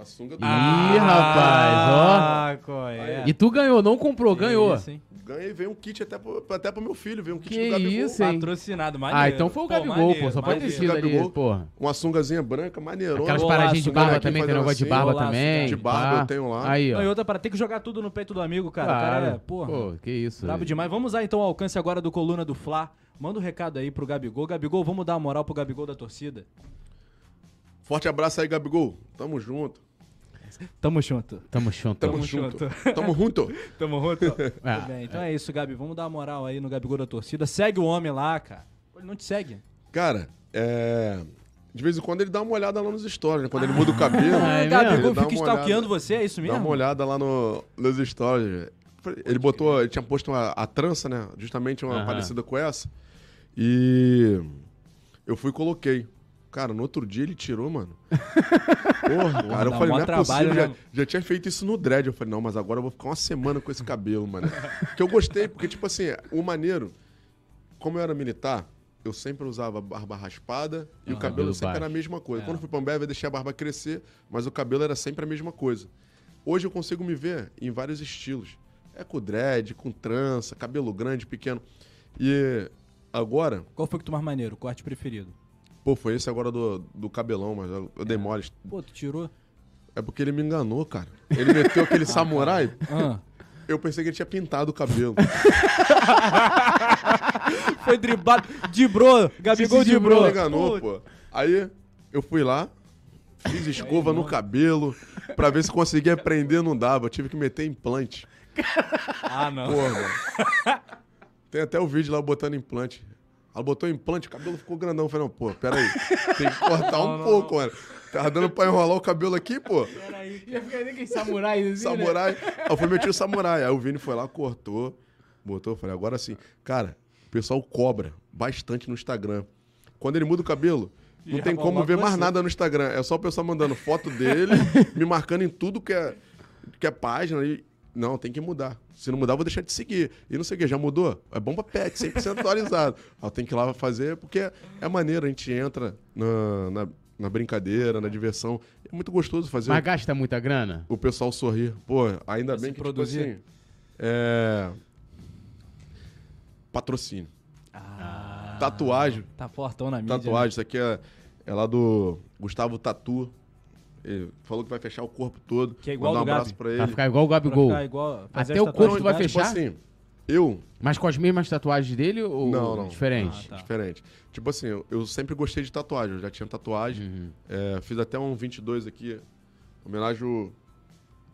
Speaker 3: É. A sunga do.
Speaker 1: Ih, rapaz, ó.
Speaker 2: Ah, qual é?
Speaker 1: E tu ganhou, não comprou, ganhou.
Speaker 2: Isso, hein?
Speaker 3: Ganhei, veio um kit até pro, até pro meu filho, veio um kit
Speaker 1: Que
Speaker 3: do Gabigol.
Speaker 1: isso, hein?
Speaker 2: Patrocinado, maneiro.
Speaker 1: Ah, então foi o
Speaker 2: Pô,
Speaker 1: Gabigol,
Speaker 2: maneiro,
Speaker 1: pô. Só pode ter sido ali,
Speaker 3: Gabigol.
Speaker 1: porra.
Speaker 3: Uma sungazinha branca, maneirona.
Speaker 1: Aquelas paradinhas de
Speaker 2: né?
Speaker 1: barba
Speaker 3: Aqui
Speaker 1: também, tem negócio de
Speaker 3: assim,
Speaker 1: barba também.
Speaker 3: De barba eu tenho lá.
Speaker 1: Aí, ó.
Speaker 2: Não, e outra para tem que jogar tudo no peito do amigo, cara. O cara é, porra.
Speaker 1: Pô, que isso.
Speaker 2: Brabo demais. Vamos usar então o alcance agora do Coluna do Fla. Manda um recado aí pro Gabigol. Gabigol, vamos dar uma moral pro Gabigol da torcida.
Speaker 3: Forte abraço aí, Gabigol. Tamo junto.
Speaker 2: Tamo junto.
Speaker 1: Tamo junto.
Speaker 3: Tamo,
Speaker 2: Tamo
Speaker 3: junto.
Speaker 2: junto. [LAUGHS]
Speaker 3: Tamo junto. [LAUGHS]
Speaker 2: Tamo junto.
Speaker 1: Ah, [LAUGHS]
Speaker 2: Tudo bem. Então é isso, Gabi. Vamos dar uma moral aí no Gabigol da torcida. Segue o homem lá, cara. Ele não te segue.
Speaker 3: Cara, é. De vez em quando ele dá uma olhada lá nos stories, né? Quando ele muda o cabelo.
Speaker 1: Ah, é
Speaker 2: Gabigol fica stalkeando você, é isso mesmo?
Speaker 3: Dá uma olhada lá no, nos stories. Ele botou, ele tinha posto uma- a trança, né? Justamente uma
Speaker 1: Aham.
Speaker 3: parecida com essa. E eu fui e coloquei. Cara, no outro dia ele tirou, mano. [LAUGHS] Porra, cara, eu
Speaker 2: dá
Speaker 3: falei, não é
Speaker 2: trabalho,
Speaker 3: possível.
Speaker 2: né?
Speaker 3: Já, já tinha feito isso no dread. Eu falei, não, mas agora eu vou ficar uma semana com esse cabelo, mano. [LAUGHS] que eu gostei, porque, tipo assim, o maneiro, como eu era militar, eu sempre usava barba raspada e o
Speaker 1: Ah,
Speaker 3: cabelo
Speaker 1: cabelo
Speaker 3: sempre era a
Speaker 1: baixo.
Speaker 3: mesma coisa.
Speaker 2: É.
Speaker 3: Quando eu fui pra Ambev, eu deixei a barba crescer, mas o cabelo era sempre a mesma coisa. Hoje eu consigo me ver em vários estilos. É com dread, com trança, cabelo grande, pequeno. E agora,
Speaker 2: Qual foi que tu mais maneiro? Corte preferido?
Speaker 3: Pô, foi esse agora do, do cabelão, mas eu, eu dei mole.
Speaker 2: Pô, tu tirou?
Speaker 3: É porque ele me enganou, cara. Ele meteu aquele [LAUGHS] samurai,
Speaker 2: Ah.
Speaker 3: eu pensei que ele tinha pintado o cabelo. [LAUGHS]
Speaker 2: Foi driblado. Dibrou. Gabigol
Speaker 3: Esse
Speaker 2: dibrou.
Speaker 3: me enganou, pô. Aí eu fui lá, fiz escova no cabelo, pra ver se conseguia prender, não dava. Eu tive que meter implante.
Speaker 2: Ah, não.
Speaker 3: Porra, mano. Tem até o vídeo lá botando implante. Ela botou implante, o cabelo ficou grandão. Eu falei, não, pô, peraí. Tem que cortar [LAUGHS] um pouco, mano. Tava dando pra enrolar o cabelo aqui, pô.
Speaker 1: Já fica nem aquele samurai, assim, né?
Speaker 3: Samurai. Aí eu fui meter o samurai. Aí o Vini foi lá, cortou, botou. Eu falei, agora sim. Cara, o pessoal cobra bastante no Instagram. Quando ele muda o cabelo, não
Speaker 2: Já
Speaker 3: tem como ver mais
Speaker 2: você.
Speaker 3: nada no Instagram. É só o pessoal mandando foto dele, [LAUGHS] me marcando em tudo que é, que é página. E, não, tem que mudar. Se não mudar, eu vou deixar de seguir. E não sei o que, já mudou? É bom pra pet, 100% atualizado. [LAUGHS] Tem que ir lá fazer, porque é maneiro. A gente entra na, na, na brincadeira, na diversão. É muito gostoso fazer
Speaker 1: Mas gasta muita grana?
Speaker 3: o pessoal sorrir. Pô, ainda
Speaker 2: Pra
Speaker 3: bem que,
Speaker 2: produzir.
Speaker 3: tipo assim, é... Patrocínio.
Speaker 2: Ah,
Speaker 3: Tatuagem.
Speaker 2: Tá fortão na mídia.
Speaker 3: Tatuagem. Isso aqui é, é lá do Gustavo Tatu. Ele falou que vai fechar o corpo todo.
Speaker 2: Que é igual
Speaker 3: Mandar um abraço
Speaker 2: Gabi.
Speaker 3: pra ele.
Speaker 1: Vai ficar igual o Gabigol.
Speaker 2: igual,
Speaker 1: Até o corpo
Speaker 2: tatuagens
Speaker 1: vai fechar?
Speaker 3: Tipo assim, eu...
Speaker 1: Mas com as mesmas tatuagens dele ou
Speaker 3: Não, não.
Speaker 1: diferente?
Speaker 2: Ah, tá.
Speaker 3: Diferente. Tipo assim, eu, eu sempre gostei de tatuagem. Eu já tinha tatuagem.
Speaker 1: Uhum.
Speaker 3: É, fiz até um 22 aqui. Homenagem ao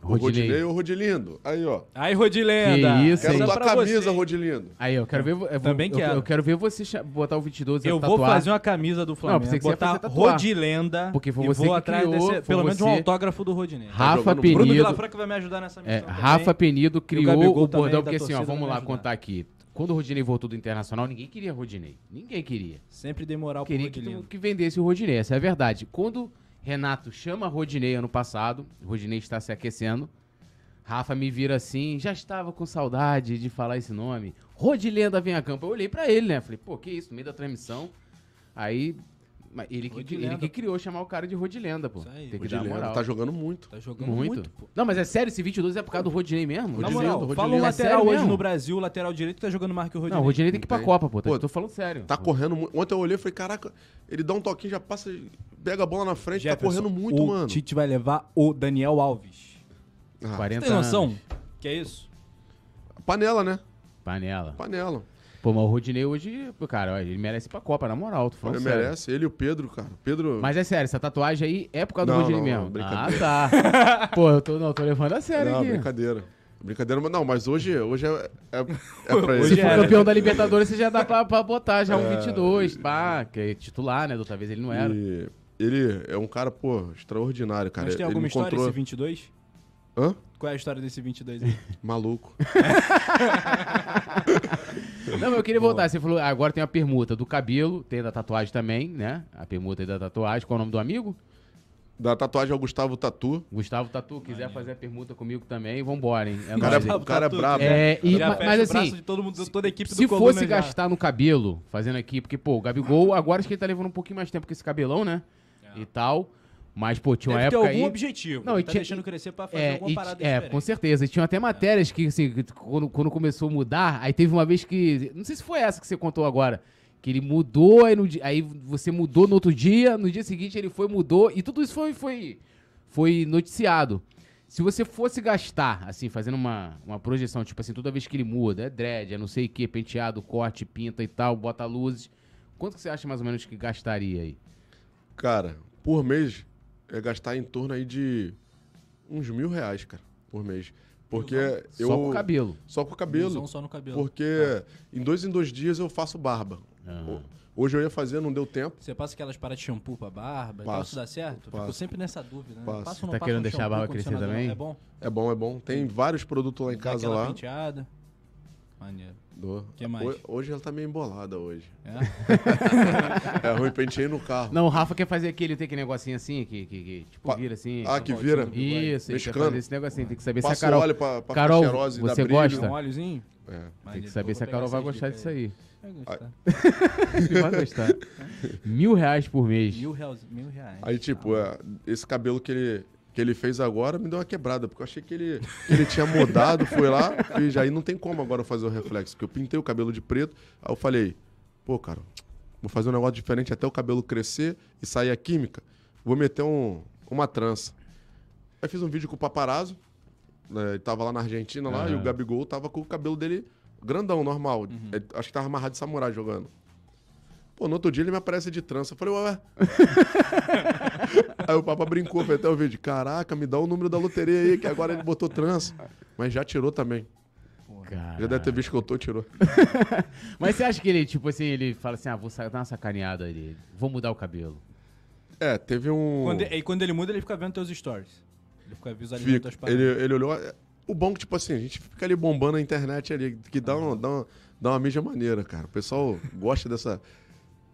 Speaker 1: Rodinei
Speaker 3: e ao Rodilindo. Aí, ó.
Speaker 2: Aí, Rodilenda.
Speaker 1: Que isso, hein?
Speaker 3: Quero
Speaker 2: é
Speaker 3: tua
Speaker 2: pra
Speaker 3: camisa,
Speaker 2: você.
Speaker 3: Rodilindo.
Speaker 1: Aí, eu quero ver. Eu,
Speaker 2: Também
Speaker 1: eu,
Speaker 2: quero.
Speaker 1: eu quero ver você cha- botar o 22
Speaker 2: Eu
Speaker 1: tatuar.
Speaker 2: vou fazer uma camisa do Flamengo.
Speaker 1: pensei que você ia
Speaker 2: botar
Speaker 1: fazer tatuar.
Speaker 2: Rodilenda.
Speaker 1: Porque foi
Speaker 2: e
Speaker 1: você
Speaker 2: vou
Speaker 1: que
Speaker 2: atrás
Speaker 1: criou,
Speaker 2: desse,
Speaker 1: foi
Speaker 2: pelo menos um
Speaker 1: você.
Speaker 2: autógrafo do Rodinei.
Speaker 1: Rafa
Speaker 3: jogando
Speaker 2: Bruno
Speaker 1: Penido.
Speaker 2: Vilafranca vai me ajudar nessa missão
Speaker 1: É,
Speaker 2: também.
Speaker 1: Rafa Penido criou
Speaker 2: Gabigol
Speaker 1: o
Speaker 2: também
Speaker 1: bordão,
Speaker 2: da
Speaker 1: porque assim, ó,
Speaker 2: torcida
Speaker 1: vamos
Speaker 2: vai
Speaker 1: lá
Speaker 2: ajudar.
Speaker 1: contar aqui. Quando o Rodinei voltou do Internacional, ninguém queria Rodinei. Ninguém queria.
Speaker 2: Sempre dei moral pro
Speaker 1: Queria que, que vendesse o Rodinei, essa é a verdade. Quando Renato chama Rodinei ano passado. Rodinei está se aquecendo. Rafa me vira assim, já estava com saudade de falar esse nome. Rodilenda vem a campo. Eu olhei pra ele, né? Falei, pô, que isso, no meio da transmissão. Aí, mas ele que, ele que criou chamar o cara de Rodilenda, pô.
Speaker 2: Isso aí.
Speaker 1: Tem que dar moral.
Speaker 3: tá jogando muito.
Speaker 2: Tá jogando
Speaker 1: muito.
Speaker 2: muito, pô.
Speaker 1: Não, mas é sério, esse 22 é por causa do Rodinei mesmo?
Speaker 2: Na
Speaker 3: Rodilenda,
Speaker 2: moral,
Speaker 3: Rodilenda.
Speaker 2: fala um
Speaker 1: É
Speaker 2: lateral
Speaker 1: sério
Speaker 2: hoje
Speaker 1: mesmo?
Speaker 2: no Brasil, o lateral direito tá jogando mais que o Rodinei.
Speaker 1: Não, o Rodinei tem que ir pra. Copa, pô.
Speaker 3: Pô,
Speaker 1: tô falando sério.
Speaker 3: Tá correndo muito. Ontem eu olhei e falei, caraca, ele dá um toquinho, já passa, pega a bola na frente, tá
Speaker 2: Jefferson,
Speaker 3: correndo muito,
Speaker 2: o
Speaker 3: mano.
Speaker 2: Tite vai levar o Daniel Alves.
Speaker 3: Ah,
Speaker 1: 40
Speaker 2: Tem noção?
Speaker 1: anos.
Speaker 2: Que é isso?
Speaker 3: panela, né?
Speaker 1: Panela.
Speaker 3: Panela.
Speaker 1: Pô, mas o Rodinei hoje, cara, ele merece ir pra Copa, na moral, tô falando
Speaker 3: Ele
Speaker 1: sério.
Speaker 3: merece. Ele e o Pedro, cara. Pedro.
Speaker 1: Mas é sério, essa tatuagem aí é por causa do
Speaker 3: Não,
Speaker 1: Rodinei
Speaker 3: não,
Speaker 1: mesmo.
Speaker 3: não,
Speaker 1: ah, tá. [LAUGHS] Pô, eu tô, não, tô levando a sério
Speaker 3: não,
Speaker 1: aqui.
Speaker 3: brincadeira. Brincadeira, mas não, mas hoje, hoje é, é, é pra [LAUGHS]
Speaker 2: Hoje
Speaker 1: Se
Speaker 3: ele.
Speaker 1: for
Speaker 2: era.
Speaker 1: campeão da Libertadores, você já dá pra, pra botar já um
Speaker 3: É.
Speaker 1: 22, pá, que é titular, né? Da outra vez ele não era.
Speaker 3: E ele é um cara, pô, extraordinário, cara.
Speaker 2: Mas tem
Speaker 3: ele
Speaker 2: alguma
Speaker 3: me
Speaker 2: história
Speaker 3: encontrou...
Speaker 2: desse 22?
Speaker 3: Hã?
Speaker 2: Qual é a história desse 22 aí? [LAUGHS]
Speaker 3: Maluco. [LAUGHS]
Speaker 1: Não, mas eu queria voltar. Você falou, agora tem a permuta do cabelo, tem da tatuagem também, né? A permuta aí da tatuagem. Qual é o nome do amigo?
Speaker 3: Da tatuagem ao Gustavo Tatu.
Speaker 1: Gustavo Tatu, quiser fazer a permuta comigo também, vambora, hein? É
Speaker 3: O cara é,
Speaker 1: nóis, hein?
Speaker 3: o cara é brabo.
Speaker 1: É, e- mas
Speaker 2: o
Speaker 1: assim,
Speaker 2: de todo mundo, toda a equipe
Speaker 1: Se fosse
Speaker 2: já.
Speaker 1: gastar no cabelo, fazendo aqui, porque, pô, o Gabigol, agora acho que ele tá levando um pouquinho mais tempo com esse cabelão, né? E tal. Mas, pô, tinha uma
Speaker 2: Deve ter
Speaker 1: época
Speaker 2: algum
Speaker 1: aí...
Speaker 2: objetivo.
Speaker 1: Não, e
Speaker 2: tá
Speaker 1: tinha-
Speaker 2: deixando crescer pra fazer
Speaker 1: É,
Speaker 2: alguma parada
Speaker 1: é,
Speaker 2: diferente.
Speaker 1: com certeza. E tinha até matérias que, assim, quando, quando começou a mudar, aí teve uma vez que. Não sei se foi essa que você contou agora. Que ele mudou, aí, no, di- aí você mudou no outro dia, no dia seguinte ele foi, mudou, e tudo isso foi, foi, foi noticiado. Se você fosse gastar, assim, fazendo uma, uma projeção, tipo assim, toda vez que ele muda, é dread, é não sei o que, penteado, corte, pinta e tal, bota luzes, quanto que você acha mais ou menos que gastaria aí?
Speaker 3: Cara, por mês, é gastar em torno aí de uns mil reais, cara, por mês. Porque eu...
Speaker 1: Só com o cabelo.
Speaker 3: Só com o cabelo.
Speaker 2: Ilusão só no cabelo.
Speaker 3: Porque em dois em dois dias eu faço barba.
Speaker 1: Aham.
Speaker 3: Hoje eu ia fazer, não deu tempo.
Speaker 2: Você passa aquelas paradas de shampoo pra barba, e tal,
Speaker 3: Passo.
Speaker 2: isso dá certo? Fico
Speaker 3: Passo.
Speaker 2: sempre nessa dúvida, né?
Speaker 3: Passo.
Speaker 2: Passa ou não
Speaker 1: Tá querendo deixar a barba crescer também?
Speaker 2: É bom?
Speaker 3: É bom, é bom. Tem vários produtos lá em
Speaker 2: Dá
Speaker 3: casa
Speaker 2: aquela
Speaker 3: lá.
Speaker 2: penteada. Maneiro.
Speaker 3: Dou.
Speaker 2: Que mais?
Speaker 3: Ho- Hoje ela tá meio embolada hoje.
Speaker 2: É? [LAUGHS]
Speaker 3: É ruim, penteei no carro.
Speaker 1: Não, o Rafa quer fazer aquele, tem aquele negocinho assim, que, que, que tipo, vira assim.
Speaker 3: Ah, que vira?
Speaker 1: Isso, ele quer
Speaker 3: Mexicano.
Speaker 1: fazer esse negocinho. Tem que saber se a
Speaker 3: Passa
Speaker 1: Carol...
Speaker 3: óleo pra, pra
Speaker 1: Carol, você gosta?
Speaker 2: Um óleozinho?
Speaker 3: É.
Speaker 1: Tem que saber se a Carol vai gostar disso aí.
Speaker 2: Vai gostar. [LAUGHS]
Speaker 1: Vai gostar. Mil reais por mês.
Speaker 2: Mil reais. Mil reais.
Speaker 3: Aí, tipo, é, esse cabelo que ele, que ele fez agora me deu uma quebrada, porque eu achei que ele, que ele tinha mudado, fui lá, e já aí não tem como agora fazer o reflexo, porque eu pintei o cabelo de preto, aí eu falei, pô, cara, vou fazer um negócio diferente até o cabelo crescer e sair a química, vou meter um, uma trança. Aí fiz um vídeo com o paparazzo, né, ele tava lá na Argentina, lá, e o. Gabigol tava com o cabelo dele grandão, normal.
Speaker 2: Uhum.
Speaker 3: Ele- acho que tava amarrado de samurai jogando. Pô, no outro dia ele me aparece de trança. Eu falei, ué, ué. [LAUGHS] aí o Papa brincou, foi até o vídeo. Caraca, me dá o número da loteria aí, que agora ele botou trança. Mas já tirou também. Já deve ter visto que eu tô, tirou. [LAUGHS]
Speaker 1: Mas você acha que ele, tipo assim, ele fala assim, ah, vou dar uma sacaneada ali, vou mudar o cabelo.
Speaker 3: É, teve um.
Speaker 2: Quando, e quando ele muda, ele fica vendo teus stories. Ele fica visualizando
Speaker 3: Fica,
Speaker 2: tuas paradas.
Speaker 3: ele, ele olhou. é, O bom que, tipo assim, a gente fica ali bombando na internet ali, que dá, um, dá, uma, dá uma mídia maneira, cara. O pessoal gosta dessa.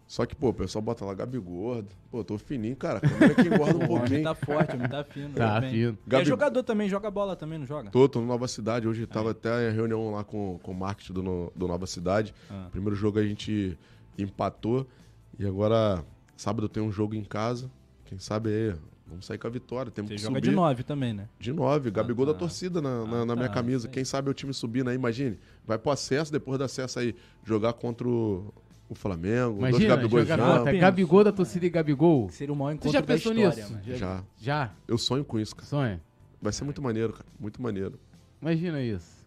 Speaker 3: Só que, pô, o pessoal bota lá Gabi gordo. Pô, tô fininho, cara. Como é que engorda um [LAUGHS] pouquinho?
Speaker 2: tá forte, homem tá fino.
Speaker 1: Tá
Speaker 2: bem.
Speaker 1: fino.
Speaker 2: E é
Speaker 3: Gabi-
Speaker 2: jogador também, joga bola também, não joga?
Speaker 3: Tô, tô no Nova Cidade. Hoje tava até em reunião lá com, com o marketing do, no- do Nova Cidade.
Speaker 2: Ah.
Speaker 3: Primeiro jogo a gente empatou. E agora, sábado tem um jogo em casa. Quem sabe aí, vamos sair com a vitória. Temos
Speaker 2: Você
Speaker 3: que
Speaker 2: joga
Speaker 3: subir.
Speaker 2: de 9 também, né?
Speaker 3: De nove, Gabigol
Speaker 2: tá.
Speaker 3: da torcida na, na,
Speaker 2: Ah,
Speaker 3: na minha
Speaker 2: tá,
Speaker 3: camisa.
Speaker 2: isso aí.
Speaker 3: Quem sabe o time subindo aí, imagine. Vai pro acesso, depois do acesso aí, jogar contra o, o Flamengo. dois
Speaker 1: Imagina,
Speaker 3: Gabigol
Speaker 1: jogar
Speaker 3: já.
Speaker 1: Gabigol da torcida e Gabigol.
Speaker 2: Seria o maior
Speaker 1: Você
Speaker 2: encontro
Speaker 1: já
Speaker 2: da
Speaker 1: pensou
Speaker 2: história,
Speaker 1: nisso?
Speaker 2: mano.
Speaker 1: Já?
Speaker 3: Já.
Speaker 1: Já?
Speaker 3: Eu sonho com isso, cara.
Speaker 1: Sonha?
Speaker 3: Vai ser muito maneiro, cara. Muito maneiro.
Speaker 1: Imagina isso.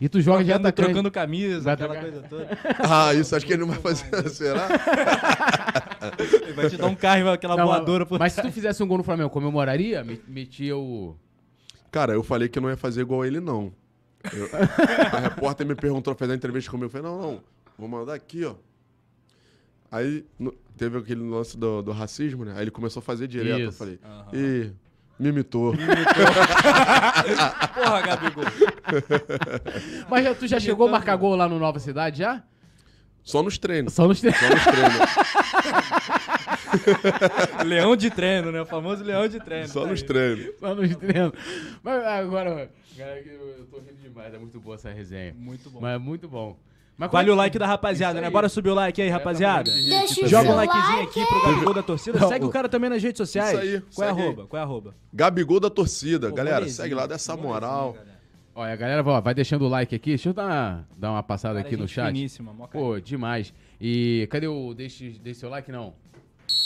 Speaker 1: E tu joga de
Speaker 2: Trocando,
Speaker 1: atacante.
Speaker 2: trocando camisa,
Speaker 1: Vai
Speaker 2: aquela
Speaker 1: trocar-
Speaker 2: coisa toda. [LAUGHS]
Speaker 3: Ah, isso acho que ele não vai fazer. Será?
Speaker 2: Ele vai te dar um carro, aquela
Speaker 1: Não,
Speaker 2: voadora.
Speaker 1: mas,
Speaker 2: por-
Speaker 1: mas se tu fizesse um gol no Flamengo, comemoraria? Me- Metia o...
Speaker 3: Cara, eu falei que eu não ia fazer igual ele, não. Eu- a repórter me perguntou, fez a entrevista comigo. Eu falei, não, não, vou mandar aqui, ó. Aí no- teve aquele lance do, do racismo, né? Aí ele começou a fazer direto. Eu
Speaker 1: Isso.
Speaker 3: falei,
Speaker 2: Aham.
Speaker 3: ih, me imitou. [LAUGHS]
Speaker 2: Porra, Gabigol.
Speaker 1: Mas já- tu já chegou a marcar gol lá no Nova Cidade, já?
Speaker 3: Só nos treinos.
Speaker 1: Só nos...
Speaker 3: Só nos treinos. [LAUGHS] [LAUGHS]
Speaker 2: leão de treino, né? O famoso leão de treino.
Speaker 3: Só
Speaker 2: tá
Speaker 3: nos
Speaker 2: aí.
Speaker 3: treinos.
Speaker 1: Só nos treinos. Mas agora, cara, eu eu tô rindo demais. É muito boa essa resenha.
Speaker 2: Muito bom.
Speaker 1: Mas é muito bom. Mas
Speaker 2: Vale o
Speaker 1: é-
Speaker 2: like da rapaziada, né? Bora subir o like aí,
Speaker 1: É, tá
Speaker 2: rapaziada.
Speaker 4: Deixa
Speaker 2: Joga um likezinho aqui pro Gabigol da torcida.
Speaker 1: Não,
Speaker 2: Segue o cara também nas redes sociais.
Speaker 3: Isso aí,
Speaker 2: Qual é arroba? Qual é a arroba?
Speaker 3: Gabigol da torcida.
Speaker 2: Pô,
Speaker 3: Galera,
Speaker 2: molezinho,
Speaker 3: segue lá, dá essa
Speaker 2: molezinho,
Speaker 3: moral.
Speaker 1: Olha, a galera vai deixando o like aqui. Deixa eu dar uma, dar uma passada
Speaker 2: Cara,
Speaker 1: aqui no
Speaker 2: gente
Speaker 1: chat.
Speaker 2: finíssima.
Speaker 1: Pô, demais. E cadê o. Deixe, deixe seu like? Não.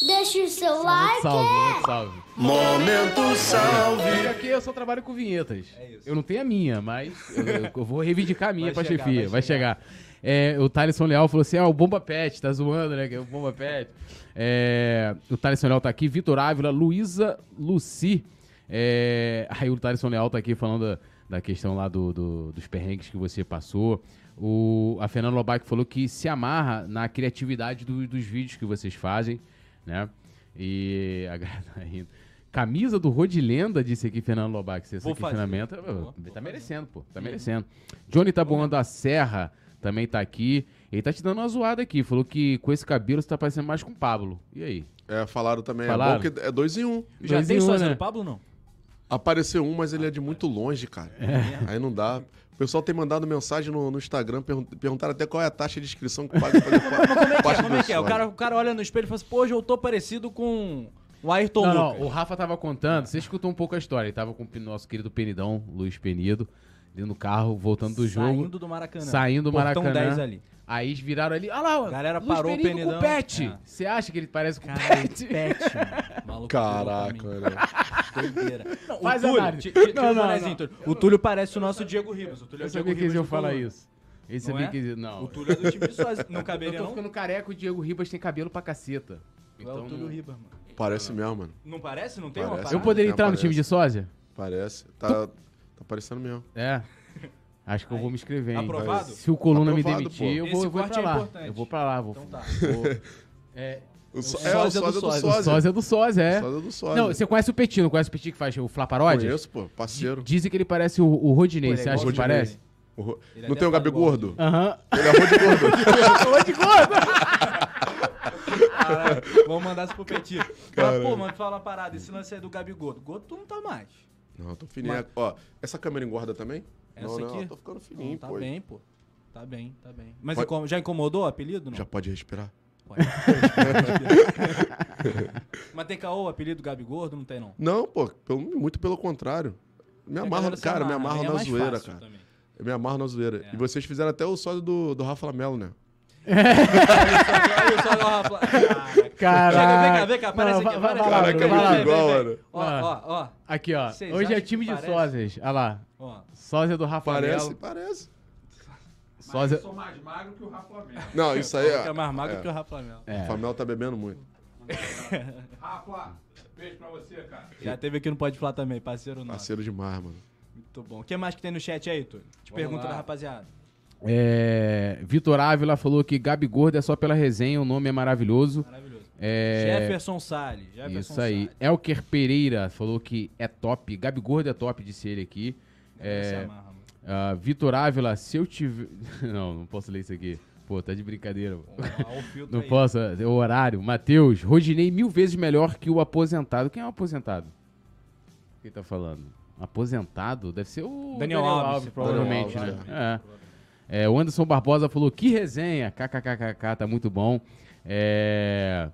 Speaker 4: Deixa o seu like.
Speaker 1: salve, salve.
Speaker 3: Momento salve.
Speaker 1: Aqui eu só trabalho com vinhetas. Eu não tenho a minha, mas eu, eu- vou reivindicar a minha
Speaker 2: Vai
Speaker 1: pra
Speaker 2: chegar,
Speaker 1: chefia.
Speaker 2: vai
Speaker 1: Vai chegar. É, o Thaleson Leal falou assim: ah, o Bomba Pet, tá zoando, né? Que é o Bomba Pet. É, o Thaleson Leal tá aqui, Vitor Ávila, Luísa Luci. É, aí o Thaleson Leal tá aqui falando da, da questão lá do, do- dos perrengues que você passou. O, a Fernanda Lobac falou que se amarra na criatividade do- dos vídeos que vocês fazem, né? E [LAUGHS] a galera tá rindo. Camisa do Rodilenda, disse aqui Fernando Lobac. Se esse
Speaker 2: Vou
Speaker 1: questionamento,
Speaker 2: Vou, vou
Speaker 1: tá
Speaker 2: fazer.
Speaker 1: merecendo, pô. Tá merecendo. Johnny Taboão da Serra também tá aqui. Ele tá te dando uma zoada aqui. Falou que com esse cabelo você tá parecendo mais com o Pablo. E aí?
Speaker 3: É, falaram também.
Speaker 1: Falaram?
Speaker 3: É bom que é dois em um.
Speaker 2: Já
Speaker 1: Dois
Speaker 2: tem
Speaker 1: em um, né?
Speaker 2: do Pablo não?
Speaker 3: Apareceu um, mas ele é de muito longe, cara. Aí não dá. O pessoal tem mandado mensagem no, no Instagram, pergun perguntaram até qual é a taxa de inscrição que paga pra fazer [LAUGHS]
Speaker 2: Como é que é? Como é que é? O cara, o cara olha no espelho e fala assim, pô, hoje eu tô parecido com o Ayrton
Speaker 1: Não,
Speaker 2: Lucas.
Speaker 1: não, o Rafa tava contando, você escutou um pouco a história. Ele tava com o nosso querido Penidão, Luiz Penido, ali no carro, voltando do jogo.
Speaker 2: Saindo do Maracanã.
Speaker 1: Saindo do
Speaker 2: Portão
Speaker 1: Maracanã.
Speaker 2: 10 ali.
Speaker 1: Aí eles viraram ali. Ah lá,
Speaker 2: Galera
Speaker 1: Luiz
Speaker 2: parou o
Speaker 1: Penido
Speaker 2: Penidão.
Speaker 1: com o Pet.
Speaker 2: É.
Speaker 1: Você acha que ele parece com o Pet?
Speaker 2: pet, mano. [LAUGHS] Maluco
Speaker 3: Caraca,
Speaker 2: mim. Doideira. Não, o
Speaker 1: Faz
Speaker 2: Túlio,
Speaker 1: análise. Não,
Speaker 2: o
Speaker 1: não, não.
Speaker 2: Túlio. O Túlio parece o nosso Diego Ribas. O Túlio é
Speaker 1: Eu
Speaker 2: o Diego
Speaker 1: sabia que
Speaker 2: Ribas
Speaker 1: iam
Speaker 2: do
Speaker 1: falar isso. Eles
Speaker 2: Não é?
Speaker 1: que. Não.
Speaker 2: O Túlio é do time de sósia. Não [LAUGHS]
Speaker 1: Eu
Speaker 2: caberia
Speaker 1: tô
Speaker 2: não?
Speaker 1: ficando careca, o Diego Ribas tem cabelo pra caceta.
Speaker 2: Tu é o
Speaker 1: Então,
Speaker 2: Túlio Ribas, mano.
Speaker 3: Parece mesmo, mano.
Speaker 2: Não parece? Não tem uma
Speaker 3: Parece.
Speaker 1: Eu
Speaker 2: parada?
Speaker 1: poderia
Speaker 3: Não,
Speaker 1: entrar no time de sósia?
Speaker 3: Parece. Tá, tá parecendo mesmo.
Speaker 1: É. Acho que eu vou me inscrever, hein?
Speaker 2: Aprovado?
Speaker 1: Se o Coluna me
Speaker 3: Aprovado,
Speaker 1: demitir,
Speaker 3: pô.
Speaker 1: eu vou, eu vou pra
Speaker 2: é
Speaker 1: lá.
Speaker 2: importante.
Speaker 1: Eu vou pra lá. Vou,
Speaker 2: Então tá. [LAUGHS]
Speaker 1: vou- é,
Speaker 3: O só-
Speaker 2: sósia
Speaker 3: é, o
Speaker 2: do
Speaker 3: sósia do
Speaker 2: sósia.
Speaker 3: sósia.
Speaker 1: sósia do sósia, é.
Speaker 3: Sósia do sósia.
Speaker 1: Não, você conhece o Petit, não conhece o Petit que faz o Flá Paródias?
Speaker 3: Conheço, pô. Parceiro.
Speaker 1: Dizem que ele parece o, o Rodinei,
Speaker 2: é
Speaker 1: você acha que
Speaker 2: o
Speaker 1: parece?
Speaker 3: O Ro-
Speaker 2: é
Speaker 3: Não tem o Gabi Gordo?
Speaker 1: Aham.
Speaker 3: Ele é Rode Gordo. [LAUGHS]
Speaker 1: Rode gordo!
Speaker 2: Caralho, Vamos mandar isso pro Petit. Mas, pô, mano, fala uma parada. Esse lance aí do Gabigol. Gordo tu não tá mais.
Speaker 3: Não, tô fininho. Ó, essa câmera engorda também?
Speaker 2: Essa
Speaker 3: não,
Speaker 2: aqui?
Speaker 3: não, tô ficando fininho,
Speaker 2: Não, tá
Speaker 3: pô.
Speaker 2: bem, pô. Tá bem, tá bem. Mas
Speaker 3: Pode-
Speaker 2: já incomodou o apelido? Não?
Speaker 3: Já pode respirar?
Speaker 2: Pode. [LAUGHS] Mas tem caô, o apelido Gabi Gordo? Não tem, não.
Speaker 3: Não, pô, muito pelo contrário. Me amarra, cara, me
Speaker 2: amarra,
Speaker 3: amarro
Speaker 2: aí é
Speaker 3: na
Speaker 2: mais
Speaker 3: zoeira, cara.
Speaker 2: também.
Speaker 3: Eu me amarro na zoeira.
Speaker 2: É.
Speaker 3: E vocês fizeram até o sódio do, do Rafa Melo, né?
Speaker 2: Rafa. Caraca.
Speaker 1: Caraca.
Speaker 2: Vem cá, vem cá, aparece aqui.
Speaker 1: vai-
Speaker 2: aparece
Speaker 1: lá,
Speaker 2: vem,
Speaker 3: igual, mano.
Speaker 2: Ó, ó, ó.
Speaker 1: Aqui, ó.
Speaker 2: Vocês
Speaker 1: Hoje é time de
Speaker 2: parece?
Speaker 1: sósias. Olha lá.
Speaker 2: ó.
Speaker 1: Sósia do Rafa
Speaker 3: Parece,
Speaker 1: Melo.
Speaker 3: parece.
Speaker 1: Sósia...
Speaker 5: sou mais magro que o Rafa Melo.
Speaker 3: Não, isso aí
Speaker 2: é
Speaker 3: é.
Speaker 2: mais magro
Speaker 3: é.
Speaker 2: que o Rafa Melo.
Speaker 3: O
Speaker 1: É.
Speaker 3: Famel tá bebendo muito. [LAUGHS]
Speaker 5: Rafa, beijo pra você, cara.
Speaker 2: Já teve aqui no Pode Falar também, parceiro nosso.
Speaker 3: Parceiro demais, mano.
Speaker 2: Muito bom. O que mais que tem no chat aí, Túlio? Te
Speaker 5: Vamos
Speaker 2: pergunta
Speaker 5: lá.
Speaker 2: da rapaziada.
Speaker 1: É, Vitor Ávila falou que Gabi Gordo é só pela resenha, o nome é maravilhoso.
Speaker 2: Maravilhoso.
Speaker 1: É,
Speaker 2: Jefferson Salles. Jefferson
Speaker 1: Isso aí.
Speaker 2: Salles.
Speaker 1: Elker Pereira falou que é top. Gabi Gordo é top, disse ele aqui. É, ah, Vitor Ávila, se eu tiver. [LAUGHS] Não, não posso ler isso aqui. Pô, tá de brincadeira. Não
Speaker 2: aí.
Speaker 1: posso, é o horário. Matheus, Rodinei mil vezes melhor que o aposentado. Quem é o aposentado? Quem tá falando? Aposentado? Deve ser o
Speaker 2: Daniel Alves,
Speaker 1: provavelmente,
Speaker 3: Daniel
Speaker 1: né?
Speaker 3: Alves,
Speaker 1: É. É, o Anderson Barbosa falou, que resenha, kkkk, tá muito bom. É,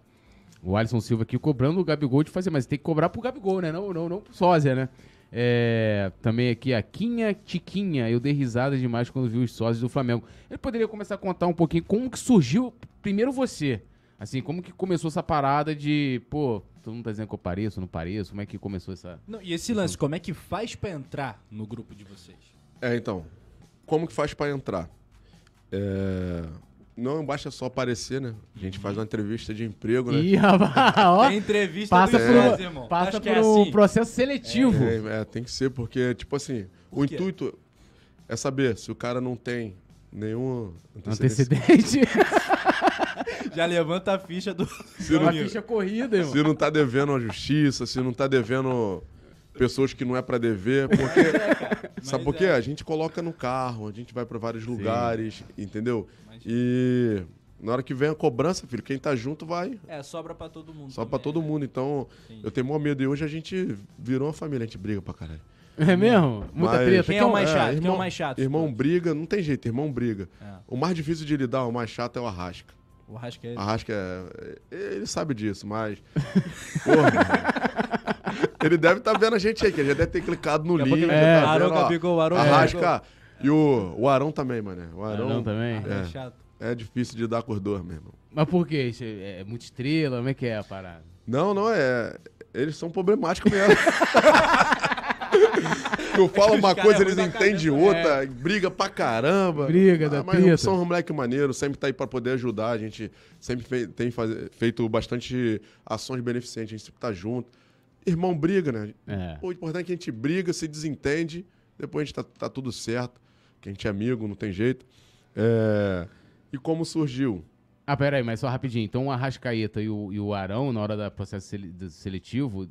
Speaker 1: o Alisson Silva aqui cobrando o Gabigol de fazer, mas tem que cobrar pro Gabigol, né? Não, não, não pro sósia, né? É, também aqui a Quinha Tiquinha, eu dei risada demais quando vi os sósias do Flamengo. Ele poderia começar a contar um pouquinho como que surgiu, primeiro você, assim, como que começou essa parada de, pô, todo mundo tá dizendo que eu pareço, não pareço, como é que começou essa...
Speaker 2: Não, e esse lance, como é que faz pra entrar no grupo de vocês?
Speaker 3: É, então. Como que faz pra entrar? É, Não basta só aparecer, né? A gente faz uma entrevista de emprego, né?
Speaker 1: Ih, rapaz, ó,
Speaker 2: Tem entrevista
Speaker 1: passa
Speaker 2: do
Speaker 1: por, um-
Speaker 2: irmão.
Speaker 1: passa por
Speaker 2: é
Speaker 1: um
Speaker 2: assim.
Speaker 1: processo seletivo.
Speaker 3: É, é, tem que ser, porque, tipo assim, o
Speaker 2: quê?
Speaker 3: intuito é saber se o cara não tem nenhum.
Speaker 1: Antecedente. [LAUGHS]
Speaker 2: Já levanta a ficha do.
Speaker 3: Se
Speaker 1: Uma
Speaker 3: não,
Speaker 1: ficha corrida, irmão.
Speaker 3: se não tá devendo a justiça, se não tá devendo pessoas que não é pra dever, porque. [LAUGHS] sabe por quê?
Speaker 2: é.
Speaker 3: A gente coloca no carro, a gente vai pra vários lugares, entendeu? E Na hora que vem a cobrança, filho, quem tá junto vai.
Speaker 2: É, sobra pra todo mundo. Também,
Speaker 3: pra todo
Speaker 2: né?
Speaker 3: mundo. Então,
Speaker 2: Entendi.
Speaker 3: eu tenho maior medo. E hoje a gente virou uma família, a gente briga pra caralho.
Speaker 1: É mesmo? Muita
Speaker 3: Mas-
Speaker 1: treta.
Speaker 2: Quem é o mais
Speaker 3: É,
Speaker 2: chato? Quem é
Speaker 3: irmão-
Speaker 2: o mais chato?
Speaker 3: Irmão briga, não tem jeito, irmão briga.
Speaker 2: É.
Speaker 3: O mais difícil de lidar, o mais chato é o Arrasca.
Speaker 2: O Rascaeta.
Speaker 3: Arrasca é. Ele sabe disso, mas. [LAUGHS] Porra. Ele deve estar vendo a gente aí, que ele já deve ter clicado no link.
Speaker 1: É.
Speaker 3: tá
Speaker 2: Arão. Gabigol, Arão,
Speaker 3: Arrasca. E o, o Arão também, mano. O Arão,
Speaker 1: Arão também?
Speaker 2: É
Speaker 3: É.
Speaker 2: chato.
Speaker 3: é difícil de lidar com os dois, meu irmão.
Speaker 1: Mas por quê? Isso É é muita estrela? Como é que é a parada?
Speaker 3: Não, não, é. Eles são problemáticos mesmo. [LAUGHS] tu fala uma coisa,
Speaker 2: é
Speaker 3: eles
Speaker 2: da
Speaker 3: entendem outra, briga pra caramba.
Speaker 1: Briga, dá
Speaker 3: Ah, Mas
Speaker 1: treta.
Speaker 3: são um moleque maneiro, sempre tá aí pra poder ajudar. A gente sempre fe- tem feito bastante ações beneficentes, a gente sempre tá junto. Irmão briga, né?
Speaker 1: É.
Speaker 3: O importante é que a gente briga, se desentende, depois a gente tá, tá tudo certo, que a gente é amigo, não tem jeito. É, E como surgiu?
Speaker 1: Ah, peraí, mas só rapidinho. Então o Arrascaeta e o, e o Arão, na hora do processo seletivo,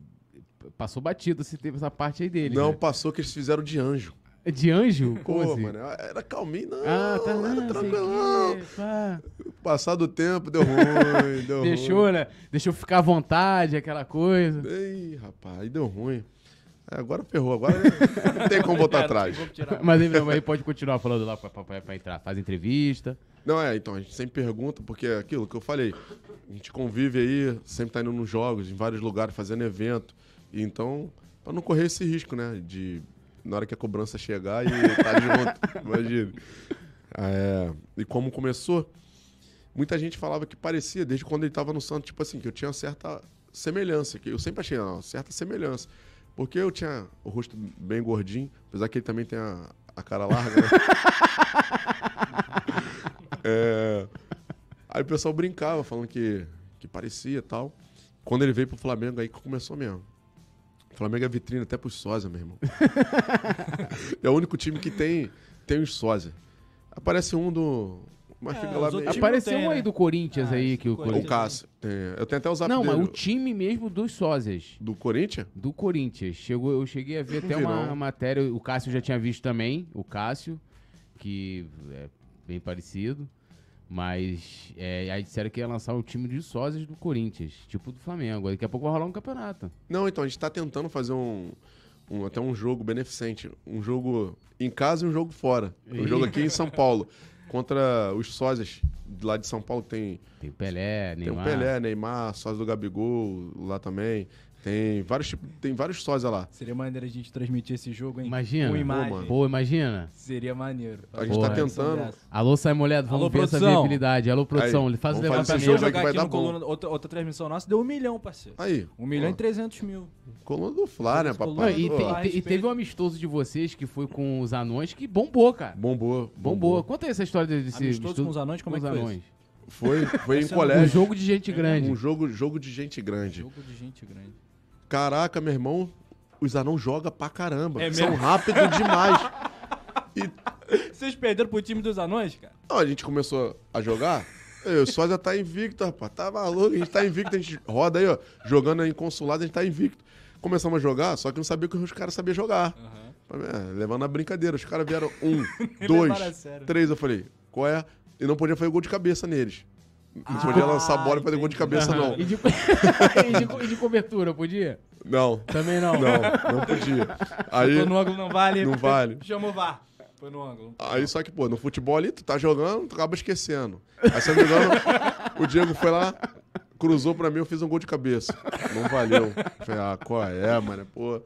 Speaker 1: passou batido se teve essa parte aí dele.
Speaker 3: não,
Speaker 1: né?
Speaker 3: passou que eles fizeram de anjo.
Speaker 1: De anjo? Como
Speaker 3: Pô,
Speaker 1: assim?
Speaker 3: mano, era calminho, não,
Speaker 1: Ah, tá.
Speaker 3: era
Speaker 1: não, sei
Speaker 3: tranquilão.
Speaker 1: quê, pá.
Speaker 3: Passado o tempo, deu ruim, [LAUGHS] deu ruim.
Speaker 1: Deixou, né? Deixou ficar à vontade, aquela coisa.
Speaker 3: Ei, rapaz, aí deu ruim. É, agora ferrou, agora não [LAUGHS] tem como voltar atrás.
Speaker 1: Mas aí, não, aí pode continuar falando lá pra, pra- pra entrar. Faz entrevista.
Speaker 3: Não, é, então, a gente sempre pergunta, porque é aquilo que eu falei, a gente convive aí, sempre tá indo nos jogos, em vários lugares, fazendo evento. E então, pra não correr esse risco, né? De na hora que a cobrança chegar e tá junto, [LAUGHS] imagina. É, e como começou, muita gente falava que parecia, desde quando ele tava no Santos, tipo assim, que eu tinha certa semelhança, que eu sempre achei, não, certa semelhança. Porque eu tinha o rosto bem gordinho, apesar que ele também tem a, a cara larga, né? [LAUGHS] É, Aí o pessoal brincava, falando que, que parecia e tal. Quando ele veio pro Flamengo, aí que começou mesmo. O Flamengo é vitrine até pros sósia, meu irmão. [LAUGHS] é o único time que tem, tem os sósia. Aparece um do... Mas
Speaker 2: É,
Speaker 3: fica lá meio...
Speaker 2: time
Speaker 1: Apareceu
Speaker 2: tem,
Speaker 1: um aí
Speaker 2: né?
Speaker 1: do Corinthians
Speaker 2: Ah,
Speaker 1: aí
Speaker 2: esse
Speaker 1: que o
Speaker 2: do
Speaker 3: O
Speaker 1: Corinthians.
Speaker 3: Cássio. tem- Eu tenho até o zap
Speaker 1: Não, mas
Speaker 3: dele.
Speaker 1: o time mesmo dos sósias.
Speaker 3: Do Corinthians?
Speaker 1: Do Corinthians. Chegou, eu cheguei a ver
Speaker 3: Não
Speaker 1: até
Speaker 3: vi,
Speaker 1: uma
Speaker 3: não.
Speaker 1: matéria, o Cássio já tinha visto também, o Cássio, que é bem parecido. Mas é, aí disseram que ia lançar um time de sósias do Corinthians, tipo do Flamengo. Daqui a pouco vai rolar um campeonato.
Speaker 3: Não, então, a gente tá tentando fazer um, um- até um jogo beneficente. Um jogo em casa e um jogo fora. Um jogo aqui em São Paulo. Contra os sósias lá de São Paulo, que tem,
Speaker 1: Tem o Pelé,
Speaker 3: tem
Speaker 1: Neymar.
Speaker 3: o Pelé, Neymar, sósia do Gabigol lá também. Tem vários tipos, tem vários sósias lá.
Speaker 2: Seria maneiro a gente transmitir esse jogo, hein?
Speaker 1: Imagina.
Speaker 2: Com
Speaker 1: Pô,
Speaker 2: imagem.
Speaker 1: Pô, imagina.
Speaker 2: Seria maneiro.
Speaker 3: A gente
Speaker 1: Porra,
Speaker 3: tá tentando.
Speaker 1: Alô, Sai Moledo, vamos
Speaker 2: Alô,
Speaker 1: ver essa
Speaker 2: produção.
Speaker 1: viabilidade. Alô, produção,
Speaker 3: Aí,
Speaker 1: faz o levantamento.
Speaker 3: que
Speaker 2: jogar
Speaker 3: vai
Speaker 2: aqui
Speaker 3: dar
Speaker 2: no
Speaker 3: bom.
Speaker 2: coluna, outra, outra transmissão nossa, deu um milhão, parceiro.
Speaker 3: Aí.
Speaker 2: Um milhão
Speaker 3: ó,
Speaker 2: e trezentos mil.
Speaker 3: Coluna do Fla, né,
Speaker 2: Coluna-
Speaker 1: Não,
Speaker 3: papai?
Speaker 1: e,
Speaker 2: Pô,
Speaker 1: te- te- e teve um amistoso de vocês que foi com os anões que bombou, cara.
Speaker 3: Bombou.
Speaker 1: Bombou. Conta aí essa história desse
Speaker 2: Amistoso
Speaker 1: estudo
Speaker 2: com os anões, como é que foi
Speaker 1: anões.
Speaker 3: Foi, foi em
Speaker 2: é um
Speaker 1: Um
Speaker 3: colégio.
Speaker 1: jogo de gente grande.
Speaker 3: Um jogo, jogo de gente grande.
Speaker 2: Jogo de gente grande.
Speaker 3: Caraca, meu irmão, os anão jogam pra caramba.
Speaker 2: É
Speaker 3: São rápidos demais. [LAUGHS] E
Speaker 2: Vocês perderam pro time dos anões, cara?
Speaker 3: Não, a gente começou a jogar. Eu, o Sósia tá invicto, rapaz. Tá maluco, a gente tá invicto, a gente roda aí, ó. Jogando em consulado, a gente tá invicto. Começamos a jogar, só que não sabia que os caras sabiam jogar. É, levando a brincadeira. Os caras vieram [LAUGHS] um, dois, três. Eu falei, qual é? E não podia fazer gol de cabeça neles. Não
Speaker 2: Ah,
Speaker 3: podia lançar a bola e fazer gol de cabeça, não.
Speaker 1: E de, [LAUGHS] e, de, e de cobertura, podia?
Speaker 3: Não,
Speaker 1: Também não.
Speaker 3: não, não podia. Aí,
Speaker 2: Tô no ângulo, não vale.
Speaker 3: Não vale.
Speaker 2: Chama o VAR. Foi no ângulo.
Speaker 3: Aí só que, pô, no futebol ali, tu tá jogando, tu acaba esquecendo. Aí, se não me engano, o Diego foi lá, cruzou pra mim, eu fiz um gol de cabeça. Não valeu. Falei, ah, qual é, mano? Pô.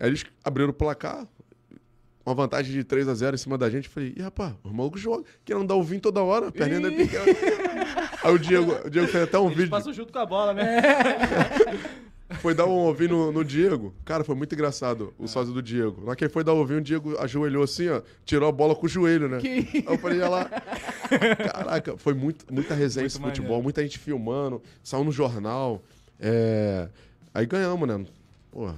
Speaker 3: Aí eles abriram o placar, uma vantagem de 3 a 0 em cima da gente. Falei, e rapaz, o maluco joga, que não dá o vinho toda hora, a perninha é. Aí o Diego, o Diego fez até um
Speaker 2: Eles
Speaker 3: vídeo.
Speaker 2: passou junto com a bola, né? [LAUGHS]
Speaker 3: foi dar um ouvinho no, no, Diego. Cara, foi muito engraçado o ah. é. sócio do Diego. Na que foi dar um ouvinho, o Diego ajoelhou assim, ó, tirou a bola com o joelho, né?
Speaker 1: Que...
Speaker 3: Aí eu falei, olha lá. Caraca, foi muito, muita resenha
Speaker 2: muito
Speaker 3: futebol,
Speaker 2: maneiro.
Speaker 3: muita gente filmando, saiu no jornal. É... Aí ganhamos, né? Porra.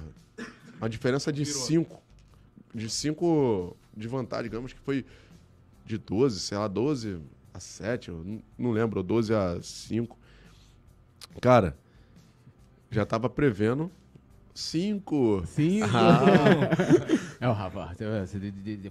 Speaker 3: Uma diferença de 5 de cinco de vantagem, digamos que foi de 12, sei lá, 12 a 7, eu não- lembro, ou 12 a 5. Cara, já tava prevendo Cinco.
Speaker 1: Sim.
Speaker 3: Ah, [LAUGHS]
Speaker 1: É o Rafa.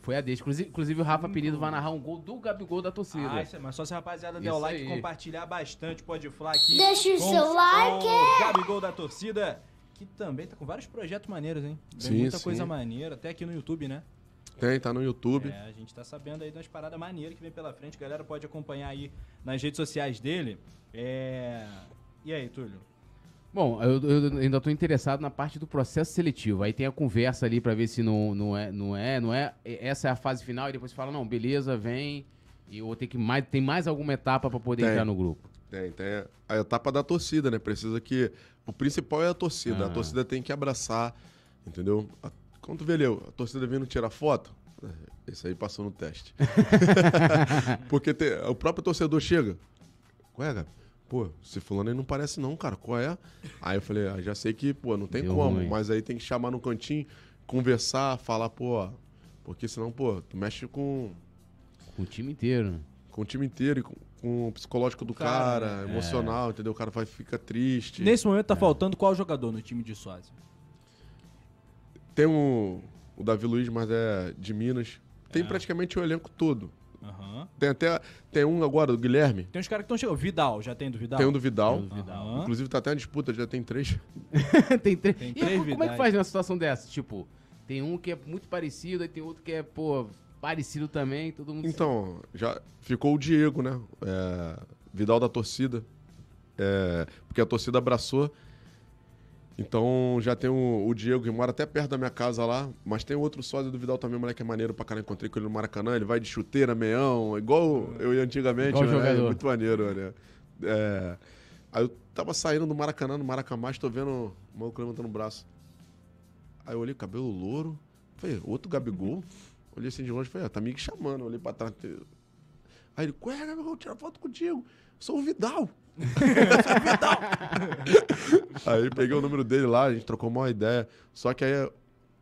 Speaker 1: Foi a deixa. Inclusive, o Rafa Penido vai narrar um gol do Gabigol da torcida.
Speaker 2: Ah, isso é, mas só se a rapaziada der o like e compartilhar bastante, pode falar aqui.
Speaker 4: Deixa o seu like.
Speaker 2: O Gabigol da torcida, que também tá com vários projetos maneiros, hein? Tem
Speaker 3: Sim,
Speaker 2: muita
Speaker 3: sim.
Speaker 2: coisa maneira, até aqui no YouTube, né?
Speaker 3: tem, tá no YouTube.
Speaker 2: É, a gente tá sabendo aí das paradas maneiras que vem pela frente. A galera pode acompanhar aí nas redes sociais dele. É... E aí, Túlio?
Speaker 1: Bom, eu, eu ainda tô interessado na parte do processo seletivo. Aí tem a conversa ali pra ver se não, não é, não é, não é. Essa é a fase final e depois fala, não, beleza, vem. E eu vou ter que mais. Tem mais alguma etapa pra poder
Speaker 3: Tem.
Speaker 1: entrar no grupo.
Speaker 3: Tem, tem a etapa da torcida, né? Precisa que. O principal é a torcida.
Speaker 1: Ah.
Speaker 3: A torcida tem que abraçar, entendeu? A- Quando tu vê ali, a torcida vindo tirar foto, é, esse aí passou no teste. [LAUGHS] [LAUGHS] Porque tem- o próprio torcedor chega. Qual é, Gabi? Pô, esse fulano aí não parece não, cara. Qual é? Aí eu falei, ah, já sei que, pô, não tem
Speaker 1: Deu
Speaker 3: como.
Speaker 1: ruim.
Speaker 3: Mas aí tem que chamar no cantinho, conversar, falar, pô, porque senão, pô, tu mexe com,
Speaker 1: Com o time inteiro. né?
Speaker 3: com o time inteiro e com, com o psicológico do
Speaker 2: Cara,
Speaker 3: cara,
Speaker 2: né?
Speaker 3: emocional, entendeu? O cara vai fica triste.
Speaker 2: Nesse momento tá
Speaker 1: É.
Speaker 2: faltando qual jogador no time de sósia?
Speaker 3: Tem um, o Davi Luiz, mas é de Minas. Tem
Speaker 2: É.
Speaker 3: praticamente o elenco todo.
Speaker 2: Aham.
Speaker 3: Tem até tem um agora, do Guilherme.
Speaker 2: Tem uns caras que estão chegando. Vidal, já tem do Vidal?
Speaker 3: Tem um do Vidal.
Speaker 1: Tem do Vidal.
Speaker 2: Aham.
Speaker 3: Inclusive tá até uma disputa, já tem três. [LAUGHS]
Speaker 1: tem três.
Speaker 2: Tem
Speaker 1: E
Speaker 2: três
Speaker 1: como é que faz numa situação dessa? Tipo, tem um que é muito parecido, aí tem outro que é, pô, parecido também, todo mundo.
Speaker 3: Então, já ficou o Diego, né? É, Vidal da torcida. É, porque a torcida abraçou. Então já tem o, o Diego que mora até perto da minha casa lá, mas tem outro sósia do Vidal também, moleque é maneiro pra caralho. Encontrei com ele no Maracanã, ele vai de chuteira, meião, igual eu ia antigamente,
Speaker 1: Igual
Speaker 3: né?
Speaker 1: jogador.
Speaker 3: Muito maneiro, né? É, aí eu tava saindo do Maracanã, no Maracamás, tô vendo o maluco levantando o braço. Aí eu olhei, cabelo louro, falei, outro Gabigol? Olhei assim de longe, falei, ah, tá me chamando, olhei pra trás. Aí ele, ué, Gabigol, tirar foto contigo. Sou o Vidal. [LAUGHS] Sou o Vidal. [LAUGHS] aí peguei o número dele lá, a gente trocou uma ideia. Só que aí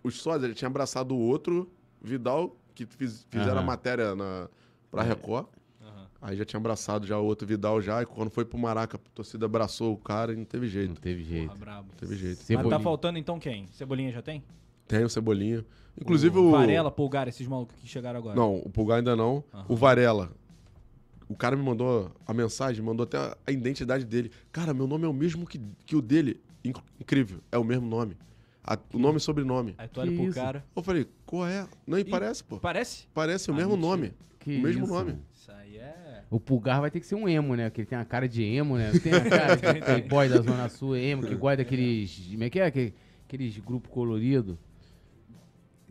Speaker 3: os sócios, ele tinha abraçado o outro Vidal, que fiz- fizeram a
Speaker 1: Aham.
Speaker 3: matéria na, pra Record.
Speaker 2: Aham.
Speaker 3: Aí já tinha abraçado já o outro Vidal já. E quando foi pro Maraca, a torcida abraçou o cara e não teve
Speaker 1: Não
Speaker 3: jeito.
Speaker 1: teve jeito.
Speaker 2: Porra, brabo.
Speaker 3: Não teve jeito.
Speaker 2: Mas
Speaker 1: Cebolinha.
Speaker 2: tá faltando então quem? Cebolinha já tem?
Speaker 3: Tem o Cebolinha. Inclusive o...
Speaker 2: Varela, Pulgar, esses malucos que chegaram agora.
Speaker 3: Não, o Pulgar ainda não.
Speaker 2: Aham.
Speaker 3: O Varela. O cara me mandou a mensagem, mandou até a identidade dele. Cara, meu nome é o mesmo que, que o dele. Inc- Incrível, é o mesmo nome. A- o nome e sobrenome.
Speaker 2: Aí tu olha
Speaker 1: Que
Speaker 2: pro
Speaker 1: isso?
Speaker 2: cara.
Speaker 3: Eu falei, qual é? Não, e parece, pô.
Speaker 2: Parece?
Speaker 3: Parece o
Speaker 2: Ah,
Speaker 3: mesmo
Speaker 2: mentira.
Speaker 3: nome.
Speaker 1: Que
Speaker 3: o mesmo
Speaker 1: isso,
Speaker 3: nome.
Speaker 2: Isso aí é.
Speaker 1: O Pulgar vai ter que ser um emo, né? Porque ele tem a cara de emo, né? Tem a [LAUGHS] cara de playboy da Zona Sul, emo, que gosta daqueles. Como é que é? Aquele- Aqueles grupos coloridos.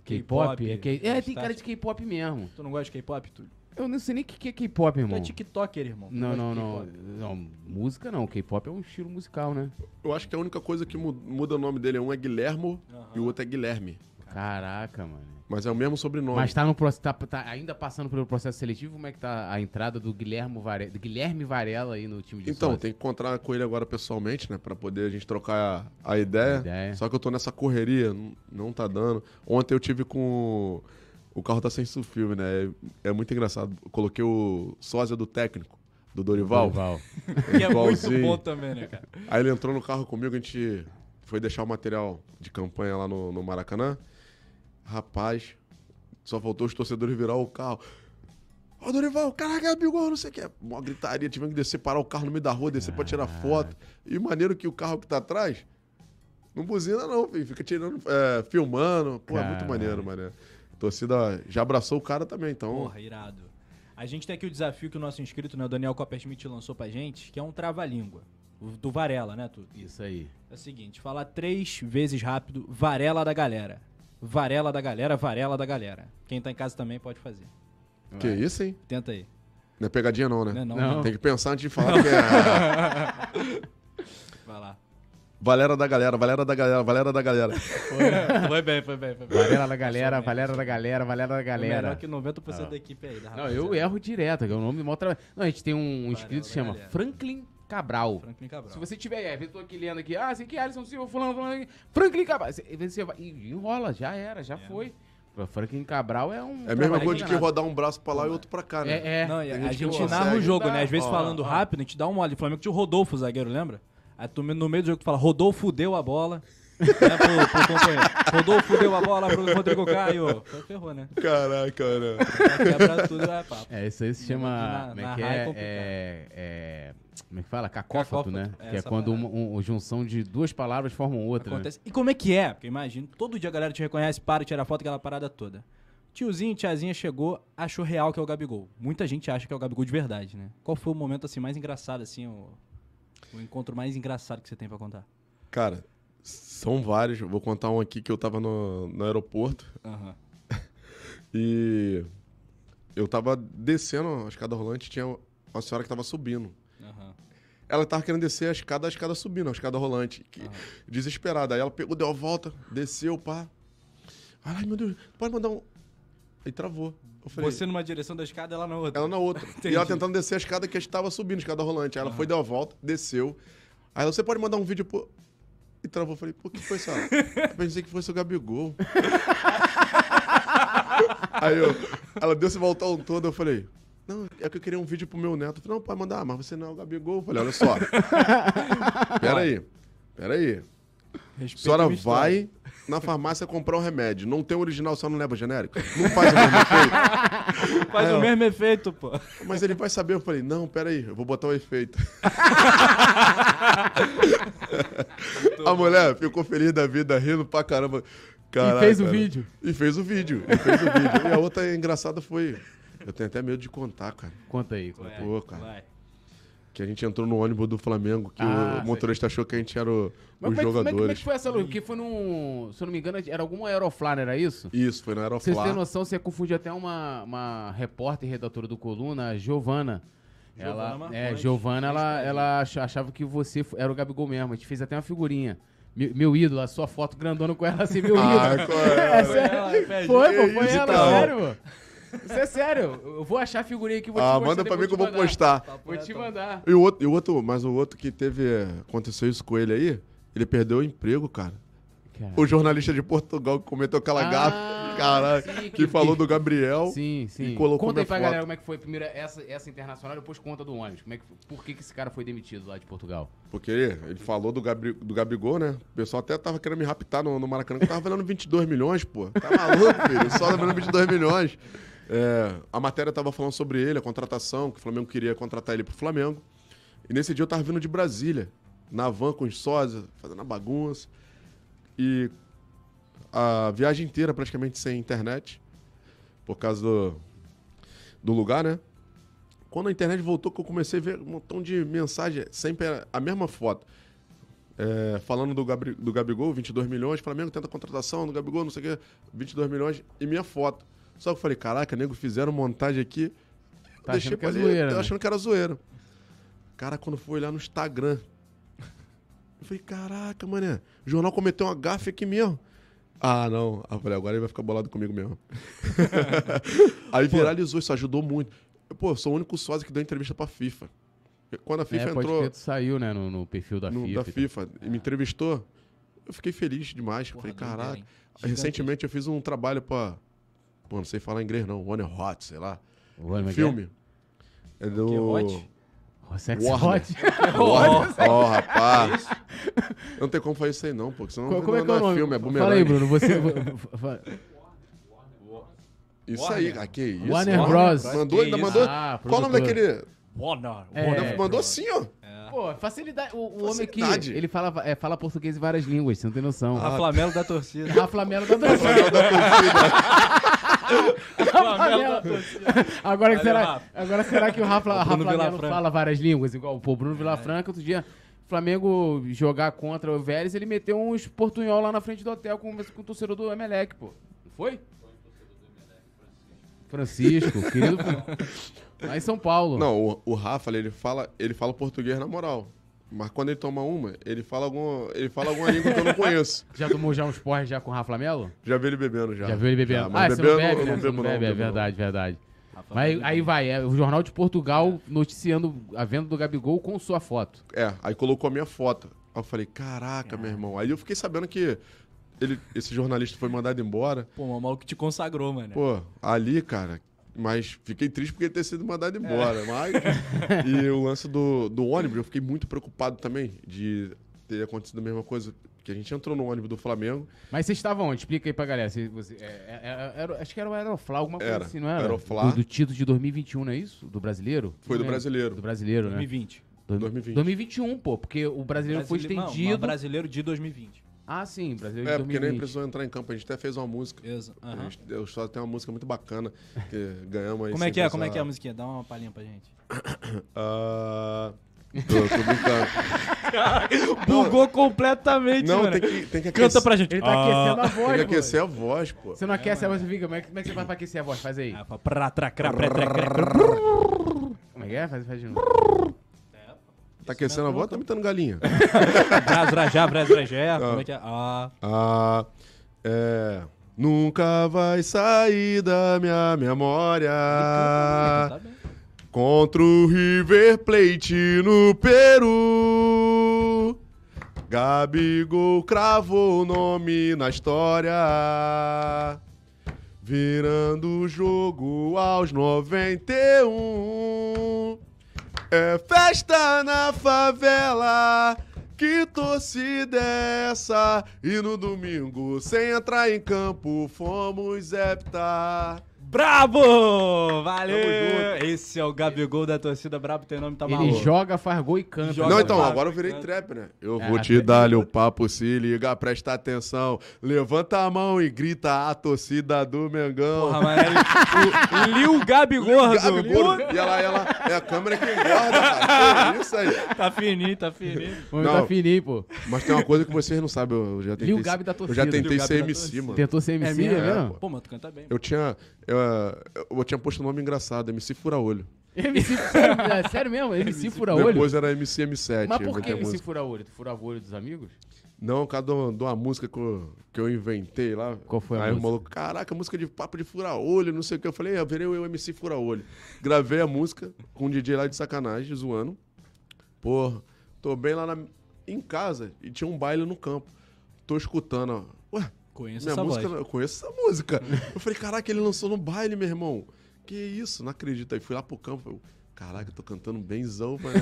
Speaker 1: K-pop? É, K- é, tem cara de K-pop mesmo.
Speaker 2: Tu não gosta de K-pop, Túlio?
Speaker 1: Eu não sei nem o que que é K-pop,
Speaker 2: Tu
Speaker 1: irmão.
Speaker 2: é TikToker, irmão. Tu
Speaker 1: Não, não, não, não. Música não. K-pop é um estilo musical, né?
Speaker 3: Eu acho que a única coisa que mu- muda o nome dele, um é Guilhermo e o outro é Guilherme.
Speaker 1: Caraca, mano.
Speaker 3: Mas é o mesmo sobrenome.
Speaker 1: Mas tá, no, tá, tá ainda passando pelo processo seletivo, como é que tá a entrada do Guilherme, Varela, do Guilherme Varela aí no time de
Speaker 3: Então,
Speaker 1: sócio?
Speaker 3: tem que encontrar com ele agora pessoalmente, né? Pra poder a gente trocar a, a ideia.
Speaker 1: A ideia.
Speaker 3: Só que eu tô nessa correria, não, não tá dando. Ontem eu tive com. O carro tá sem filme, né? É, é muito engraçado. Eu coloquei o sósia do técnico, do Dorival.
Speaker 1: Dorival.
Speaker 2: Que [LAUGHS] é muito bom também, né, cara?
Speaker 3: Aí ele entrou no carro comigo, a gente foi deixar o material de campanha lá no, no Maracanã. Rapaz, só faltou os torcedores virar o carro. Ó, Dorival, caraca, Gabigol, não sei o que. Uma gritaria, tivemos que descer, parar o carro no meio da rua, descer pra tirar foto. E maneiro que o carro que tá atrás não buzina não, filho. Fica tirando, é, filmando. Pô, é muito
Speaker 1: Caralho.
Speaker 3: maneiro, mané. A torcida já abraçou o cara também, então...
Speaker 2: Porra, irado. A gente tem aqui o desafio que o nosso inscrito, né, o Daniel Coppersmith, lançou pra gente, que é um trava-língua. Do Varela, né, tu?
Speaker 1: Isso aí.
Speaker 2: É o seguinte, falar três vezes rápido, Varela da galera. Varela da galera, Varela da galera. Quem tá em casa também pode fazer.
Speaker 3: Que isso, hein?
Speaker 2: Tenta aí.
Speaker 3: Não é pegadinha não, né?
Speaker 2: Não, é não,
Speaker 1: Não.
Speaker 3: Tem que pensar antes de falar que é... [LAUGHS]
Speaker 2: Vai lá.
Speaker 3: Valera da galera, Valera da galera, Valera da galera.
Speaker 2: Foi bem, foi bem, foi bem.
Speaker 1: Valera da galera, Valera da galera, Valera da
Speaker 2: Foi
Speaker 1: galera.
Speaker 2: Melhor que 90%
Speaker 1: Ah.
Speaker 2: da equipe aí. Da
Speaker 1: Não, eu erro direto, que é o nome do maior trabalho. Não, a gente tem um inscrito que se chama
Speaker 2: galera.
Speaker 1: Franklin Cabral.
Speaker 2: Franklin Cabral.
Speaker 1: Se você tiver, é, eu tô aqui lendo aqui, ah, assim que Alisson Silva, fulano, fulano, aqui, Franklin Cabral. Você, você vai, e enrola, já era, já foi. O Franklin Cabral é um.
Speaker 3: É a mesma coisa de que rodar um braço pra lá e outro pra cá, né?
Speaker 1: É, é.
Speaker 2: Não, a
Speaker 3: gente
Speaker 2: gente narra o jogo, né? Às vezes
Speaker 1: Ó,
Speaker 2: falando
Speaker 1: ó.
Speaker 2: rápido, a gente dá um mole. O Flamengo tinha o Rodolfo, zagueiro, lembra? Aí tu no meio do jogo tu fala, Rodolfo deu a bola. É, pro, pro companheiro. Rodolfo deu a bola pro Rodrigo Caio. Ferrou, né?
Speaker 3: Caraca, cara.
Speaker 2: Quebra tudo, é papo.
Speaker 1: É, isso aí se chama.
Speaker 2: Na-
Speaker 1: como é que
Speaker 2: é
Speaker 1: é? É, é- Como é que fala? Cacófato,
Speaker 2: Cacófato,
Speaker 1: né?
Speaker 2: é
Speaker 1: que é quando uma, um- junção de duas palavras formam outra. né?
Speaker 2: Acontece. E como é que é? Porque imagina, todo dia a galera te reconhece, para, tira foto, aquela parada toda. Tiozinho, tiazinha chegou, achou real que é o Gabigol. Muita gente acha que é o Gabigol de verdade, né? Qual foi o momento assim mais engraçado, assim, o, o encontro mais engraçado que você tem pra contar?
Speaker 3: Cara, são vários. Vou contar um aqui que eu tava no, no aeroporto
Speaker 2: Aham. [LAUGHS]
Speaker 3: e eu tava descendo a escada rolante tinha uma senhora que tava subindo.
Speaker 2: Aham.
Speaker 3: Ela tava querendo descer a escada, a escada subindo, a escada rolante. Que, Desesperada. Aí ela pegou, deu a volta, desceu, pá. Ai, meu Deus, pode mandar um. Aí travou. Eu falei,
Speaker 2: Você numa direção da escada, ela na outra.
Speaker 3: ela na outra. [LAUGHS] E ela tentando descer a escada que estava subindo, a escada rolante. Aí ela foi, deu a volta, desceu. Aí você pode mandar um vídeo pro. E travou. Eu falei, por que foi isso? [LAUGHS] Eu pensei que fosse o Gabigol. [LAUGHS] Aí eu, ela deu esse voltão todo, eu falei. Não, é que eu queria um vídeo pro meu neto. Eu falei, não, pode mandar, mas você não é o Gabigol. Eu falei, olha só. [LAUGHS] Pera aí, pera aí. A
Speaker 2: Respeita
Speaker 3: senhora vai na farmácia comprar um remédio. Não tem original, só não leva genérico? Não faz o mesmo efeito. [LAUGHS]
Speaker 2: Faz
Speaker 3: É,
Speaker 2: o
Speaker 3: ó.
Speaker 2: mesmo efeito, pô.
Speaker 3: Mas ele vai saber. Eu falei, não, peraí, eu vou botar o efeito. [LAUGHS] a mulher ficou feliz da vida, rindo pra caramba. Caraca,
Speaker 1: fez o
Speaker 3: cara.
Speaker 1: vídeo.
Speaker 3: E fez o vídeo. E fez o vídeo. E a outra engraçada foi. Eu tenho até medo de contar, cara.
Speaker 1: Conta aí. Conta.
Speaker 3: Pô, cara.
Speaker 2: Vai.
Speaker 3: Que a gente entrou no ônibus do Flamengo, que
Speaker 1: Ah,
Speaker 3: o motorista achou que a gente era o-
Speaker 1: Mas
Speaker 3: os
Speaker 1: como, é que, como, é, que- como é
Speaker 3: jogadores.
Speaker 1: que foi essa luta? Porque foi num. Se eu não me engano, era alguma Aeroflá, era isso?
Speaker 3: Isso, foi no
Speaker 1: Vocês têm
Speaker 3: Aeroflá.
Speaker 1: noção, você confunde até uma, uma repórter e redatora do Coluna, a Giovana. Ela,
Speaker 2: Giovana
Speaker 1: é,
Speaker 2: Marcondes,
Speaker 1: Giovana, ela, ela ach- achava que você era o Gabigol mesmo. A gente fez até uma figurinha. Meu, meu ídolo, a sua foto grandona com ela assim, meu
Speaker 3: Ah,
Speaker 1: ídolo.
Speaker 3: qual [LAUGHS] é?
Speaker 1: É sério.
Speaker 2: ela.
Speaker 1: Foi, pô, foi ela, sério, pô. Isso é sério. Eu vou achar a figurinha aqui, vou te
Speaker 3: Ah,
Speaker 1: mostrar,
Speaker 3: manda pra mim que eu vou postar.
Speaker 1: Vou te mandar.
Speaker 3: E o outro, e o outro, mas o outro que teve. é, Aconteceu isso com ele aí, ele perdeu o emprego, cara. O jornalista de Portugal que cometeu aquela
Speaker 1: Ah,
Speaker 3: gafe, caralho,
Speaker 1: sim,
Speaker 3: que,
Speaker 1: que-
Speaker 3: falou do Gabriel.
Speaker 1: Sim, sim.
Speaker 3: E colocou
Speaker 1: conta aí pra
Speaker 3: foto.
Speaker 1: galera como é que foi primeiro essa, essa internacional, depois conta do ônibus. Como é que, por que, que esse cara foi demitido lá de Portugal?
Speaker 3: Porque ele, falou do, Gabri, do Gabigol, né? O pessoal até tava querendo me raptar no, no Maracanã, que tava valendo 22 milhões, pô. Tá maluco, filho? Só tá valendo 22 milhões. É, a matéria tava falando sobre ele, a contratação, que o Flamengo queria contratar ele pro Flamengo. E nesse dia eu tava vindo de Brasília, na van com os sósias, fazendo a bagunça. E a viagem inteira praticamente sem internet, por causa do, do lugar, né? Quando a internet voltou, que eu comecei a ver um montão de mensagem, sempre a mesma foto. É, falando do, Gabri, do Gabigol, 22 milhões, Flamengo tenta contratação do Gabigol, não sei o quê, 22 milhões, e minha foto. Só que eu falei, caraca, nego, fizeram montagem aqui. Eu
Speaker 1: Tá
Speaker 3: deixei
Speaker 1: achando que é
Speaker 3: pra ali,
Speaker 1: zoeira,
Speaker 3: eu
Speaker 1: né?
Speaker 3: achando que era zoeira. Cara, quando foi olhar no Instagram, eu falei, caraca, mané, o jornal cometeu uma gafe aqui mesmo. Ah, não. Eu falei, agora ele vai ficar bolado comigo mesmo. [LAUGHS] Aí viralizou, isso ajudou muito. Eu, Pô, eu sou o único sósia que deu entrevista pra FIFA. Quando a FIFA
Speaker 1: é, pode
Speaker 3: entrou
Speaker 1: tu saiu, né, no, no perfil da
Speaker 3: no-
Speaker 1: FIFA.
Speaker 3: da
Speaker 1: e.
Speaker 3: FIFA e me entrevistou, eu fiquei feliz demais.
Speaker 2: Porra,
Speaker 3: falei, caraca. Recentemente eu fiz um trabalho pra. Pô, não sei falar inglês não. One Hot, sei lá.
Speaker 1: É que é?
Speaker 3: filme. É do.
Speaker 2: Que hot?
Speaker 1: Sex
Speaker 3: Warner.
Speaker 1: Hot. [LAUGHS]
Speaker 3: Ó, ó, rapaz. Eu não tem como fazer isso aí, não, pô. Senão
Speaker 1: Co- Como é que é
Speaker 3: não
Speaker 1: o nome?
Speaker 3: filme, é bumerangue.
Speaker 1: Fala aí, Bruno. Você. [LAUGHS]
Speaker 3: Isso
Speaker 2: Warner.
Speaker 3: aí, ah, que isso.
Speaker 1: Warner
Speaker 2: Warner
Speaker 1: Bros.
Speaker 3: Mandou,
Speaker 2: Que
Speaker 3: ainda mandou.
Speaker 1: Ah,
Speaker 3: Qual o nome daquele.
Speaker 2: Warner.
Speaker 1: É.
Speaker 3: Mandou assim, ó.
Speaker 1: Pô, facilidade. O, o homem aqui, ele fala, é, fala português em várias línguas, você não tem noção.
Speaker 2: A Flamelo da torcida.
Speaker 1: Rafa Melo da torcida.
Speaker 2: Da torcida. [LAUGHS]
Speaker 1: Agora, será, agora será que o Rafa,
Speaker 2: O
Speaker 1: Rafa
Speaker 2: Vilafranca.
Speaker 1: fala várias línguas? Igual pô, o Bruno Vilafranca, outro dia, Flamengo jogar contra o Vélez, ele meteu uns portunhol lá na frente do hotel com, com o torcedor do Emelec, pô. Não foi? Francisco, querido. [LAUGHS] Lá em São Paulo.
Speaker 3: Não, o, o Rafa, ele fala, ele fala português na moral. Mas quando ele toma uma, ele fala, algum, ele fala alguma língua que eu não conheço. [LAUGHS]
Speaker 1: Já tomou já uns porres já com o Rafa Melo?
Speaker 3: Já vi ele bebendo já.
Speaker 1: Já viu ele bebendo?
Speaker 3: Já,
Speaker 1: ah,
Speaker 3: mas
Speaker 1: você
Speaker 3: bebendo
Speaker 1: não bebe,
Speaker 3: eu
Speaker 1: né?
Speaker 3: não
Speaker 1: Você não
Speaker 3: bebo, não,
Speaker 1: bebe, é
Speaker 3: não.
Speaker 1: verdade, verdade.
Speaker 2: Rafa
Speaker 1: Mas
Speaker 2: Melo.
Speaker 1: aí vai, é o Jornal de Portugal noticiando a venda do Gabigol com sua foto.
Speaker 3: É, aí colocou a minha foto. Aí eu falei, caraca, meu irmão. Aí eu fiquei sabendo que ele, esse jornalista foi mandado embora.
Speaker 2: Pô, o maluco te consagrou, mano.
Speaker 3: Pô, ali, cara. Mas fiquei triste porque ele ter sido mandado embora. Mas. [LAUGHS] e o lance do, do ônibus, eu fiquei muito preocupado também de ter acontecido a mesma coisa. Que a gente entrou no ônibus do Flamengo.
Speaker 1: Mas vocês estavam onde? Explica aí pra galera. Você, você- é, é, é, era- acho que era o Aeroflá, alguma coisa
Speaker 3: Era.
Speaker 1: assim, não era?
Speaker 3: Aeroflá.
Speaker 1: Do, do título de 2021, não é isso? Do brasileiro?
Speaker 3: Foi
Speaker 1: Não
Speaker 3: do brasileiro.
Speaker 1: Do brasileiro, né?
Speaker 2: 2020.
Speaker 1: Do-
Speaker 3: 2020.
Speaker 1: 2021, pô, porque o brasileiro foi
Speaker 2: Brasile- não,
Speaker 1: estendido.
Speaker 2: mas brasileiro de 2020.
Speaker 1: Ah, sim, brasileiro
Speaker 3: É,
Speaker 1: de
Speaker 3: porque nem
Speaker 1: 2020.
Speaker 3: precisou entrar em campo. A gente até fez uma música.
Speaker 2: Exa-
Speaker 3: A
Speaker 2: aham.
Speaker 3: gente, eu só tem uma música muito bacana que ganhamos aí.
Speaker 2: Como é que é? Como é que é a musiquinha? Dá uma palhinha pra gente. [COUGHS]
Speaker 3: Ah, tô, tô brincando. [LAUGHS]
Speaker 2: Bugou completamente,
Speaker 3: Não,
Speaker 2: mano.
Speaker 3: tem que, tem que
Speaker 2: Canta
Speaker 3: aquecer-
Speaker 2: pra gente.
Speaker 1: Ele tá aquecendo a voz,
Speaker 3: Tem que
Speaker 1: pô.
Speaker 3: aquecer a voz, pô.
Speaker 1: Você não aquece a voz, fica. Como é, que- como é que você faz pra aquecer a voz? Faz aí.
Speaker 2: Ah, pra- pra- pra- cra-
Speaker 1: Como é que é? Faz, faz de novo.
Speaker 3: Tá aquecendo a voz, tá imitando galinha. [LAUGHS]
Speaker 2: Brasrajá, brasrajé. Como é que é? Ah,
Speaker 3: Ah, é. Nunca vai sair da minha memória.
Speaker 2: tá.
Speaker 3: Contra o River Plate no Peru. Gabigol cravou o nome na história. Virando o jogo aos 91. É festa na favela. Que torcida é essa? E no domingo, sem entrar em campo, fomos heptar.
Speaker 2: Brabo! Valeu! Esse é o Gabigol da torcida Brabo, tem nome, tá
Speaker 1: Ele
Speaker 2: maluco.
Speaker 1: joga, faz gol e canta.
Speaker 2: Joga
Speaker 3: Não, então, agora eu virei trap, né? Eu
Speaker 1: É,
Speaker 3: vou te
Speaker 1: trap.
Speaker 3: dar o papo, se liga, presta atenção. Levanta a mão e grita a torcida do Mengão.
Speaker 2: Porra, mas é o Lil Gabigordo.
Speaker 3: Gabigol. E ela, ela, é a câmera que engorda, cara. Isso aí.
Speaker 2: Tá fininho, tá fininho.
Speaker 1: Tá
Speaker 3: Não.
Speaker 1: fininho, pô.
Speaker 3: Mas tem uma coisa que vocês não sabem, eu já tentei.
Speaker 1: Lil Gabi da
Speaker 3: Eu
Speaker 1: torcida.
Speaker 3: já tentei ser MC, mano.
Speaker 1: Tentou ser MC, é,
Speaker 2: mesmo?
Speaker 1: mesmo?
Speaker 2: Pô, mas tu canta bem.
Speaker 3: Eu tinha. Eu, eu tinha posto um nome engraçado, MC Fura-Olho.
Speaker 1: MC sério, é, sério mesmo? MC [LAUGHS] fura-olho?
Speaker 3: Depois era MC M7.
Speaker 1: Mas por que MC fura-olho? Tu furava o olho dos amigos?
Speaker 3: Não, por causa de uma- música que eu, que eu inventei lá.
Speaker 1: Qual foi a
Speaker 3: Aí
Speaker 1: música?
Speaker 3: o maluco, caraca, música de papo de fura-olho, não sei o que. Eu falei, eu virei o MC fura-olho. Gravei a música com um DJ lá de sacanagem, zoando. Porra, tô bem lá na- em casa e tinha um baile no campo. Tô escutando, ó. Ué,
Speaker 2: Conheço
Speaker 3: minha
Speaker 2: essa
Speaker 3: música,
Speaker 2: voz.
Speaker 3: eu conheço essa música. eu falei, caraca, ele lançou no baile, meu irmão. Que isso, não acredito. Aí fui lá pro campo, eu, caraca, eu tô cantando benzão, mano.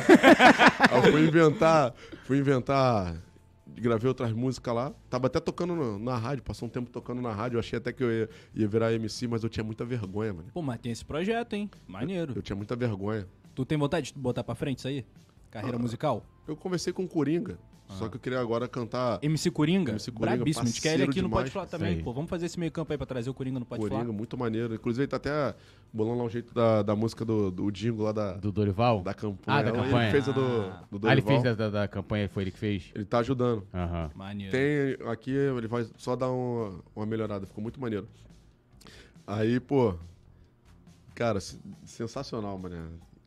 Speaker 3: Aí eu fui inventar, fui inventar, gravei outras músicas lá. Tava até tocando na, na rádio, passou um tempo tocando na rádio. Eu achei até que eu ia, ia virar MC, mas eu tinha muita vergonha, mano.
Speaker 2: Pô, mas tem esse projeto, hein? Maneiro.
Speaker 3: Eu tinha muita vergonha.
Speaker 2: Tu tem vontade de botar pra frente isso aí? Carreira musical?
Speaker 3: Eu conversei com o Coringa, só que eu queria agora cantar
Speaker 2: MC Coringa?
Speaker 3: MC Coringa,
Speaker 2: Brabíssimo. A gente quer ele aqui no. Pode Falar também, pô. Vamos fazer esse meio campo aí pra trazer o Coringa no Pode
Speaker 3: Coringa,
Speaker 2: Falar.
Speaker 3: muito maneiro. Inclusive, ele tá até bolando lá um jeito da, da música do, do Dingo lá da,
Speaker 1: Do Dorival?
Speaker 3: da campanha.
Speaker 1: Ah, da
Speaker 3: Ele
Speaker 1: campanha.
Speaker 3: fez a do,
Speaker 2: Ah.
Speaker 3: do
Speaker 1: Ah, ele
Speaker 3: Dorival.
Speaker 1: fez da, da, da campanha, foi ele que fez?
Speaker 3: Ele tá ajudando.
Speaker 1: Aham.
Speaker 2: Maneiro.
Speaker 3: Tem aqui, ele vai só dar uma, uma melhorada, ficou muito maneiro. Aí, pô, cara, se- sensacional, mano.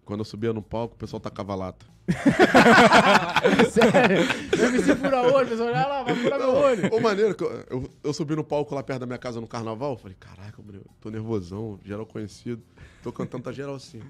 Speaker 3: Quando eu subia no palco, o pessoal tacava lata. [LAUGHS]
Speaker 1: Sério? MC fura-olho, pessoal, olha lá, vai furar meu olho.
Speaker 3: Ô, maneiro, que eu, eu, eu subi no palco lá perto da minha casa no carnaval, falei, caraca, mano, eu tô nervosão, geral conhecido. Tô cantando, tá geral assim.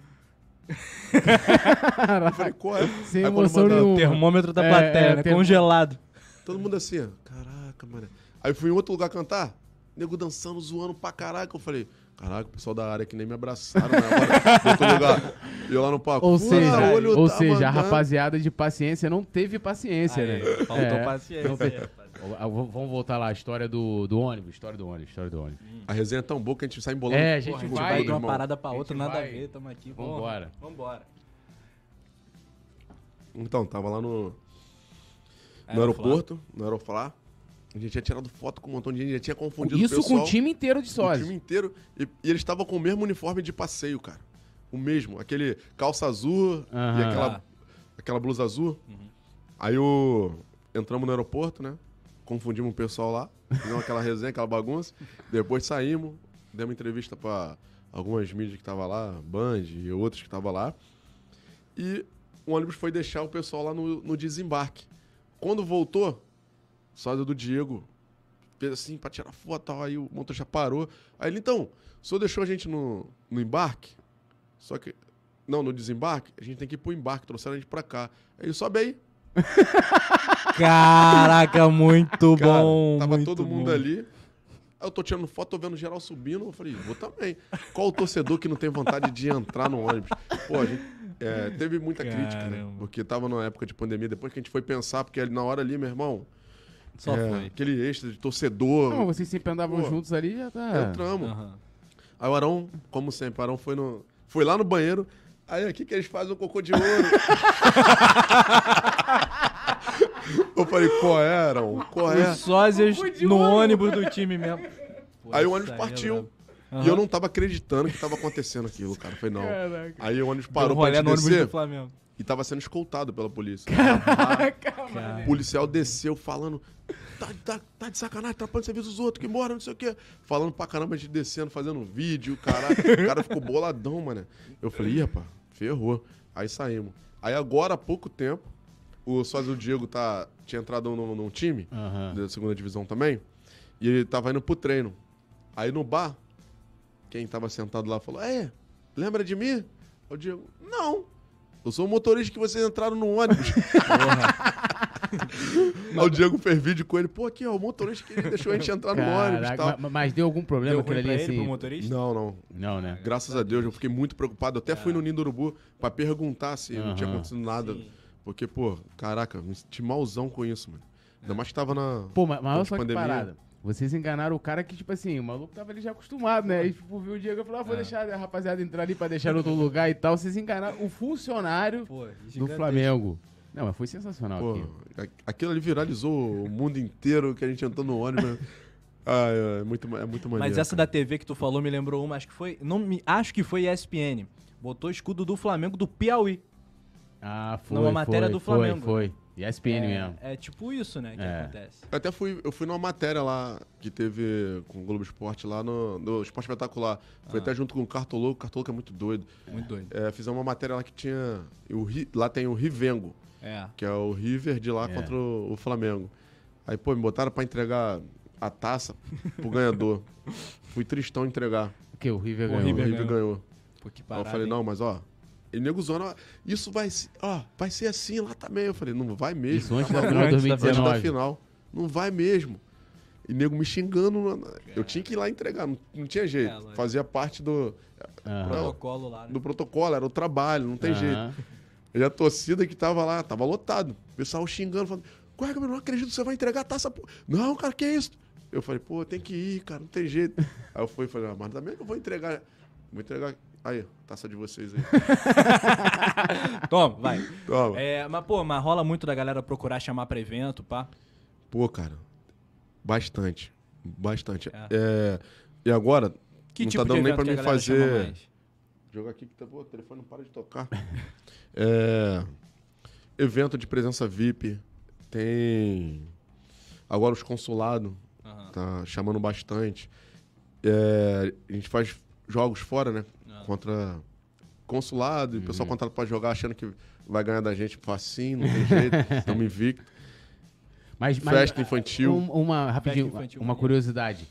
Speaker 3: eu falei, qual é?
Speaker 1: Sem
Speaker 3: Aí
Speaker 1: emoção
Speaker 3: manda-
Speaker 1: nenhuma.
Speaker 2: Termômetro da
Speaker 1: É,
Speaker 2: plateia,
Speaker 1: é,
Speaker 2: né? Congelado.
Speaker 3: Todo mundo assim, ó, caraca, mano. Aí fui em outro lugar cantar, nego dançando, zoando pra caraca. Eu falei, caraca, o pessoal da área que nem me abraçaram, né? Agora, [LAUGHS] lugar. E eu lá no palco.
Speaker 1: Ou seja,
Speaker 3: olho,
Speaker 1: ou
Speaker 3: tá
Speaker 1: seja, a rapaziada de paciência não teve paciência,
Speaker 2: Aí,
Speaker 1: né?
Speaker 2: Faltou
Speaker 1: É,
Speaker 2: paciência.
Speaker 1: não v- Vamos voltar lá, a história do, do ônibus, história do ônibus, história do ônibus.
Speaker 3: A resenha é tão boa que a gente sai embolando.
Speaker 1: É, a gente
Speaker 2: Porra, a gente
Speaker 1: vai-
Speaker 2: de uma parada pra
Speaker 1: A
Speaker 2: outra, nada
Speaker 1: vai-
Speaker 2: a ver, tamo aqui.
Speaker 1: Vambora.
Speaker 2: Vambora.
Speaker 3: Então, tava lá no, no aeroporto, no Aeroflá. A gente tinha tirado foto com um montão de gente, já tinha confundido
Speaker 1: Isso
Speaker 3: o pessoal.
Speaker 1: com o time inteiro de
Speaker 3: o
Speaker 1: sócios.
Speaker 3: time inteiro. E, e eles estavam com o mesmo uniforme de passeio, cara. O mesmo. Aquele calça azul e
Speaker 1: Aham.
Speaker 3: aquela, aquela blusa azul. Aí o... entramos no aeroporto, né? Confundimos o pessoal lá. Fizemos aquela resenha, aquela bagunça. Depois saímos. Demos entrevista pra algumas mídias que estavam lá, Band e outros que estavam lá. E o ônibus foi deixar o pessoal lá no, no desembarque. Quando voltou, sósia do Diego fez assim pra tirar foto tal. Aí o motorista parou. Aí ele, então, o senhor deixou a gente no, no embarque? Só que. Não, no desembarque, a gente tem que ir pro embarque, trouxeram a gente pra cá. Aí ele sobe aí. [LAUGHS]
Speaker 2: Caraca, muito
Speaker 3: Cara,
Speaker 2: bom.
Speaker 3: tava
Speaker 2: muito
Speaker 3: todo mundo
Speaker 2: bom.
Speaker 3: ali. Aí eu tô tirando foto, tô vendo geral subindo. Eu falei, vou também. Qual o torcedor que não tem vontade de entrar no ônibus? Pô, a gente. é, teve muita crítica, né?
Speaker 2: Caramba.
Speaker 3: Porque tava numa época de pandemia, depois que a gente foi pensar, porque na hora ali, meu irmão,
Speaker 2: Só
Speaker 3: É,
Speaker 2: foi.
Speaker 3: Aquele extra de torcedor.
Speaker 1: Não, vocês sempre andavam
Speaker 3: Pô,
Speaker 1: juntos ali, já tá.
Speaker 3: Entramos.
Speaker 2: Aham.
Speaker 3: Aí o Arão, como sempre, o Arão foi, no, foi lá no banheiro. Aí aqui que eles fazem o cocô de ouro. [LAUGHS] eu falei, qual é, Arão? Qual é?
Speaker 2: Os sósias no
Speaker 1: ouro.
Speaker 2: ônibus do time mesmo. Pô, [LAUGHS]
Speaker 3: Aí o ônibus partiu.
Speaker 2: brabo.
Speaker 3: E eu não tava acreditando que tava acontecendo aquilo, cara. Eu falei, não.
Speaker 1: Caraca.
Speaker 3: Aí o ônibus
Speaker 2: Deu
Speaker 3: parou
Speaker 2: um
Speaker 3: pra gente
Speaker 2: no ônibus
Speaker 3: descer
Speaker 2: do Flamengo.
Speaker 3: E tava sendo escoltado pela polícia.
Speaker 2: Cara.
Speaker 3: O policial desceu falando. Tá, tá, tá de sacanagem, atrapalhando o serviço dos outros, que embora, não sei o quê. Falando pra caramba, a gente descendo, fazendo um vídeo, caralho. O cara ficou boladão, mano. Eu falei, ih, rapaz, ferrou. Aí saímos. Aí agora, há pouco tempo, o sócio Diego tá, tinha entrado num, num time da segunda divisão também. E ele tava indo pro treino. Aí no bar, quem tava sentado lá falou: É, lembra de mim? O Diego, não. Eu sou o motorista que vocês entraram no ônibus. [LAUGHS] Aí o Diego fez vídeo com ele. Pô, aqui, ó, o motorista que deixou a gente entrar no ônibus e tal.
Speaker 1: ma- mas deu algum problema
Speaker 2: Deu ruim
Speaker 1: ali
Speaker 2: pra ele, pro
Speaker 1: assim?
Speaker 2: motorista?
Speaker 3: Não, não.
Speaker 1: Não, né?
Speaker 3: Graças a Deus, eu fiquei muito preocupado. Eu até fui no Ninho do Urubu pra perguntar se não tinha acontecido nada.
Speaker 2: Sim.
Speaker 3: Porque, pô, caraca, me senti malzão com isso, mano. Ainda mais que tava na.
Speaker 1: Pô, mas, mas olha só que
Speaker 3: Pandemia.
Speaker 1: parada. Vocês enganaram o cara que, tipo assim, o maluco tava ali já acostumado, né? E tipo, viu o Diego e falou, ah, vou deixar a rapaziada entrar ali pra deixar em outro lugar e tal. Vocês enganaram o funcionário
Speaker 2: Pô,
Speaker 1: do
Speaker 2: gigantesco.
Speaker 1: Flamengo. Não, mas foi sensacional
Speaker 3: Pô,
Speaker 1: aqui.
Speaker 3: a- aquilo ali viralizou o mundo inteiro que a gente entrou no ônibus. [LAUGHS] ah, é, é muito, é muito maneiro.
Speaker 2: Mas essa
Speaker 3: cara.
Speaker 2: da TV que tu falou me lembrou uma, acho que foi. Não, me, acho que foi ESPN. Botou escudo do Flamengo do Piauí.
Speaker 1: Ah, foi,
Speaker 2: Numa matéria
Speaker 1: foi,
Speaker 2: do Flamengo.
Speaker 1: Foi, foi. E a SPN
Speaker 2: é,
Speaker 1: mesmo.
Speaker 2: é tipo isso, né, que
Speaker 1: É.
Speaker 2: acontece.
Speaker 3: Eu até fui, eu fui numa matéria lá que teve com o Globo Esporte lá no, no Esporte Espetacular. Foi
Speaker 2: Ah.
Speaker 3: até junto com o Cartoloco, o Cartoloco é muito doido.
Speaker 2: Muito doido.
Speaker 3: É, fizemos uma matéria lá que tinha. O, lá tem o Rivengo,
Speaker 2: É.
Speaker 3: que é o River de lá
Speaker 1: É.
Speaker 3: contra o, o Flamengo. Aí, pô, me botaram pra entregar a taça pro ganhador. [LAUGHS] Fui tristão entregar.
Speaker 1: O que? O River
Speaker 2: O
Speaker 1: ganhou.
Speaker 3: O
Speaker 2: River
Speaker 3: River
Speaker 2: ganhou.
Speaker 3: ganhou.
Speaker 2: Pô, que
Speaker 3: Aí
Speaker 2: parada.
Speaker 3: eu falei,
Speaker 2: hein?
Speaker 3: não, mas ó. E nego ó, isso vai ser, ó, vai ser assim lá também. Eu falei, não vai mesmo.
Speaker 1: Isso antes
Speaker 3: tá
Speaker 1: da final de
Speaker 2: Antes da
Speaker 1: 2019.
Speaker 3: final. Não vai mesmo. E nego me xingando. Eu tinha que ir lá entregar, não, não tinha jeito.
Speaker 2: É.
Speaker 3: Fazia parte do,
Speaker 1: Aham.
Speaker 2: Protocolo lá, né?
Speaker 3: do protocolo, era o trabalho, não tem jeito.
Speaker 1: Aham.
Speaker 3: E a torcida que tava lá, tava lotado. O pessoal xingando, falando, Ué, Gabriel, não acredito que você vai entregar a taça. Pô. Não, cara, que isso? Eu falei, pô, tem que ir, cara, não tem jeito. aí eu fui e falei, ah, mas também eu vou entregar. Vou entregar. Aí, taça de vocês aí. [LAUGHS]
Speaker 2: Toma, vai.
Speaker 3: Toma.
Speaker 2: É, mas, pô, mas rola muito da galera procurar chamar pra evento, pá.
Speaker 3: Pô, cara, bastante. Bastante.
Speaker 2: É.
Speaker 3: É, e agora,
Speaker 2: Que
Speaker 3: não
Speaker 2: tipo
Speaker 3: tá dando nem pra mim fazer. Jogar aqui que tá, pô, o telefone não para de tocar. [LAUGHS] É, evento de presença VIP. Tem. Agora os consulados.
Speaker 2: Aham.
Speaker 3: Tá chamando bastante. É, a gente faz jogos fora, né? Contra consulado. E o
Speaker 2: Uhum.
Speaker 3: pessoal contrata pra jogar achando que vai ganhar da gente facinho, não tem jeito. [LAUGHS] Estamos invictos.
Speaker 1: Mas, mas,
Speaker 3: Festa infantil.
Speaker 1: um- uma, rapidinho,
Speaker 2: Festa infantil,
Speaker 1: uma curiosidade.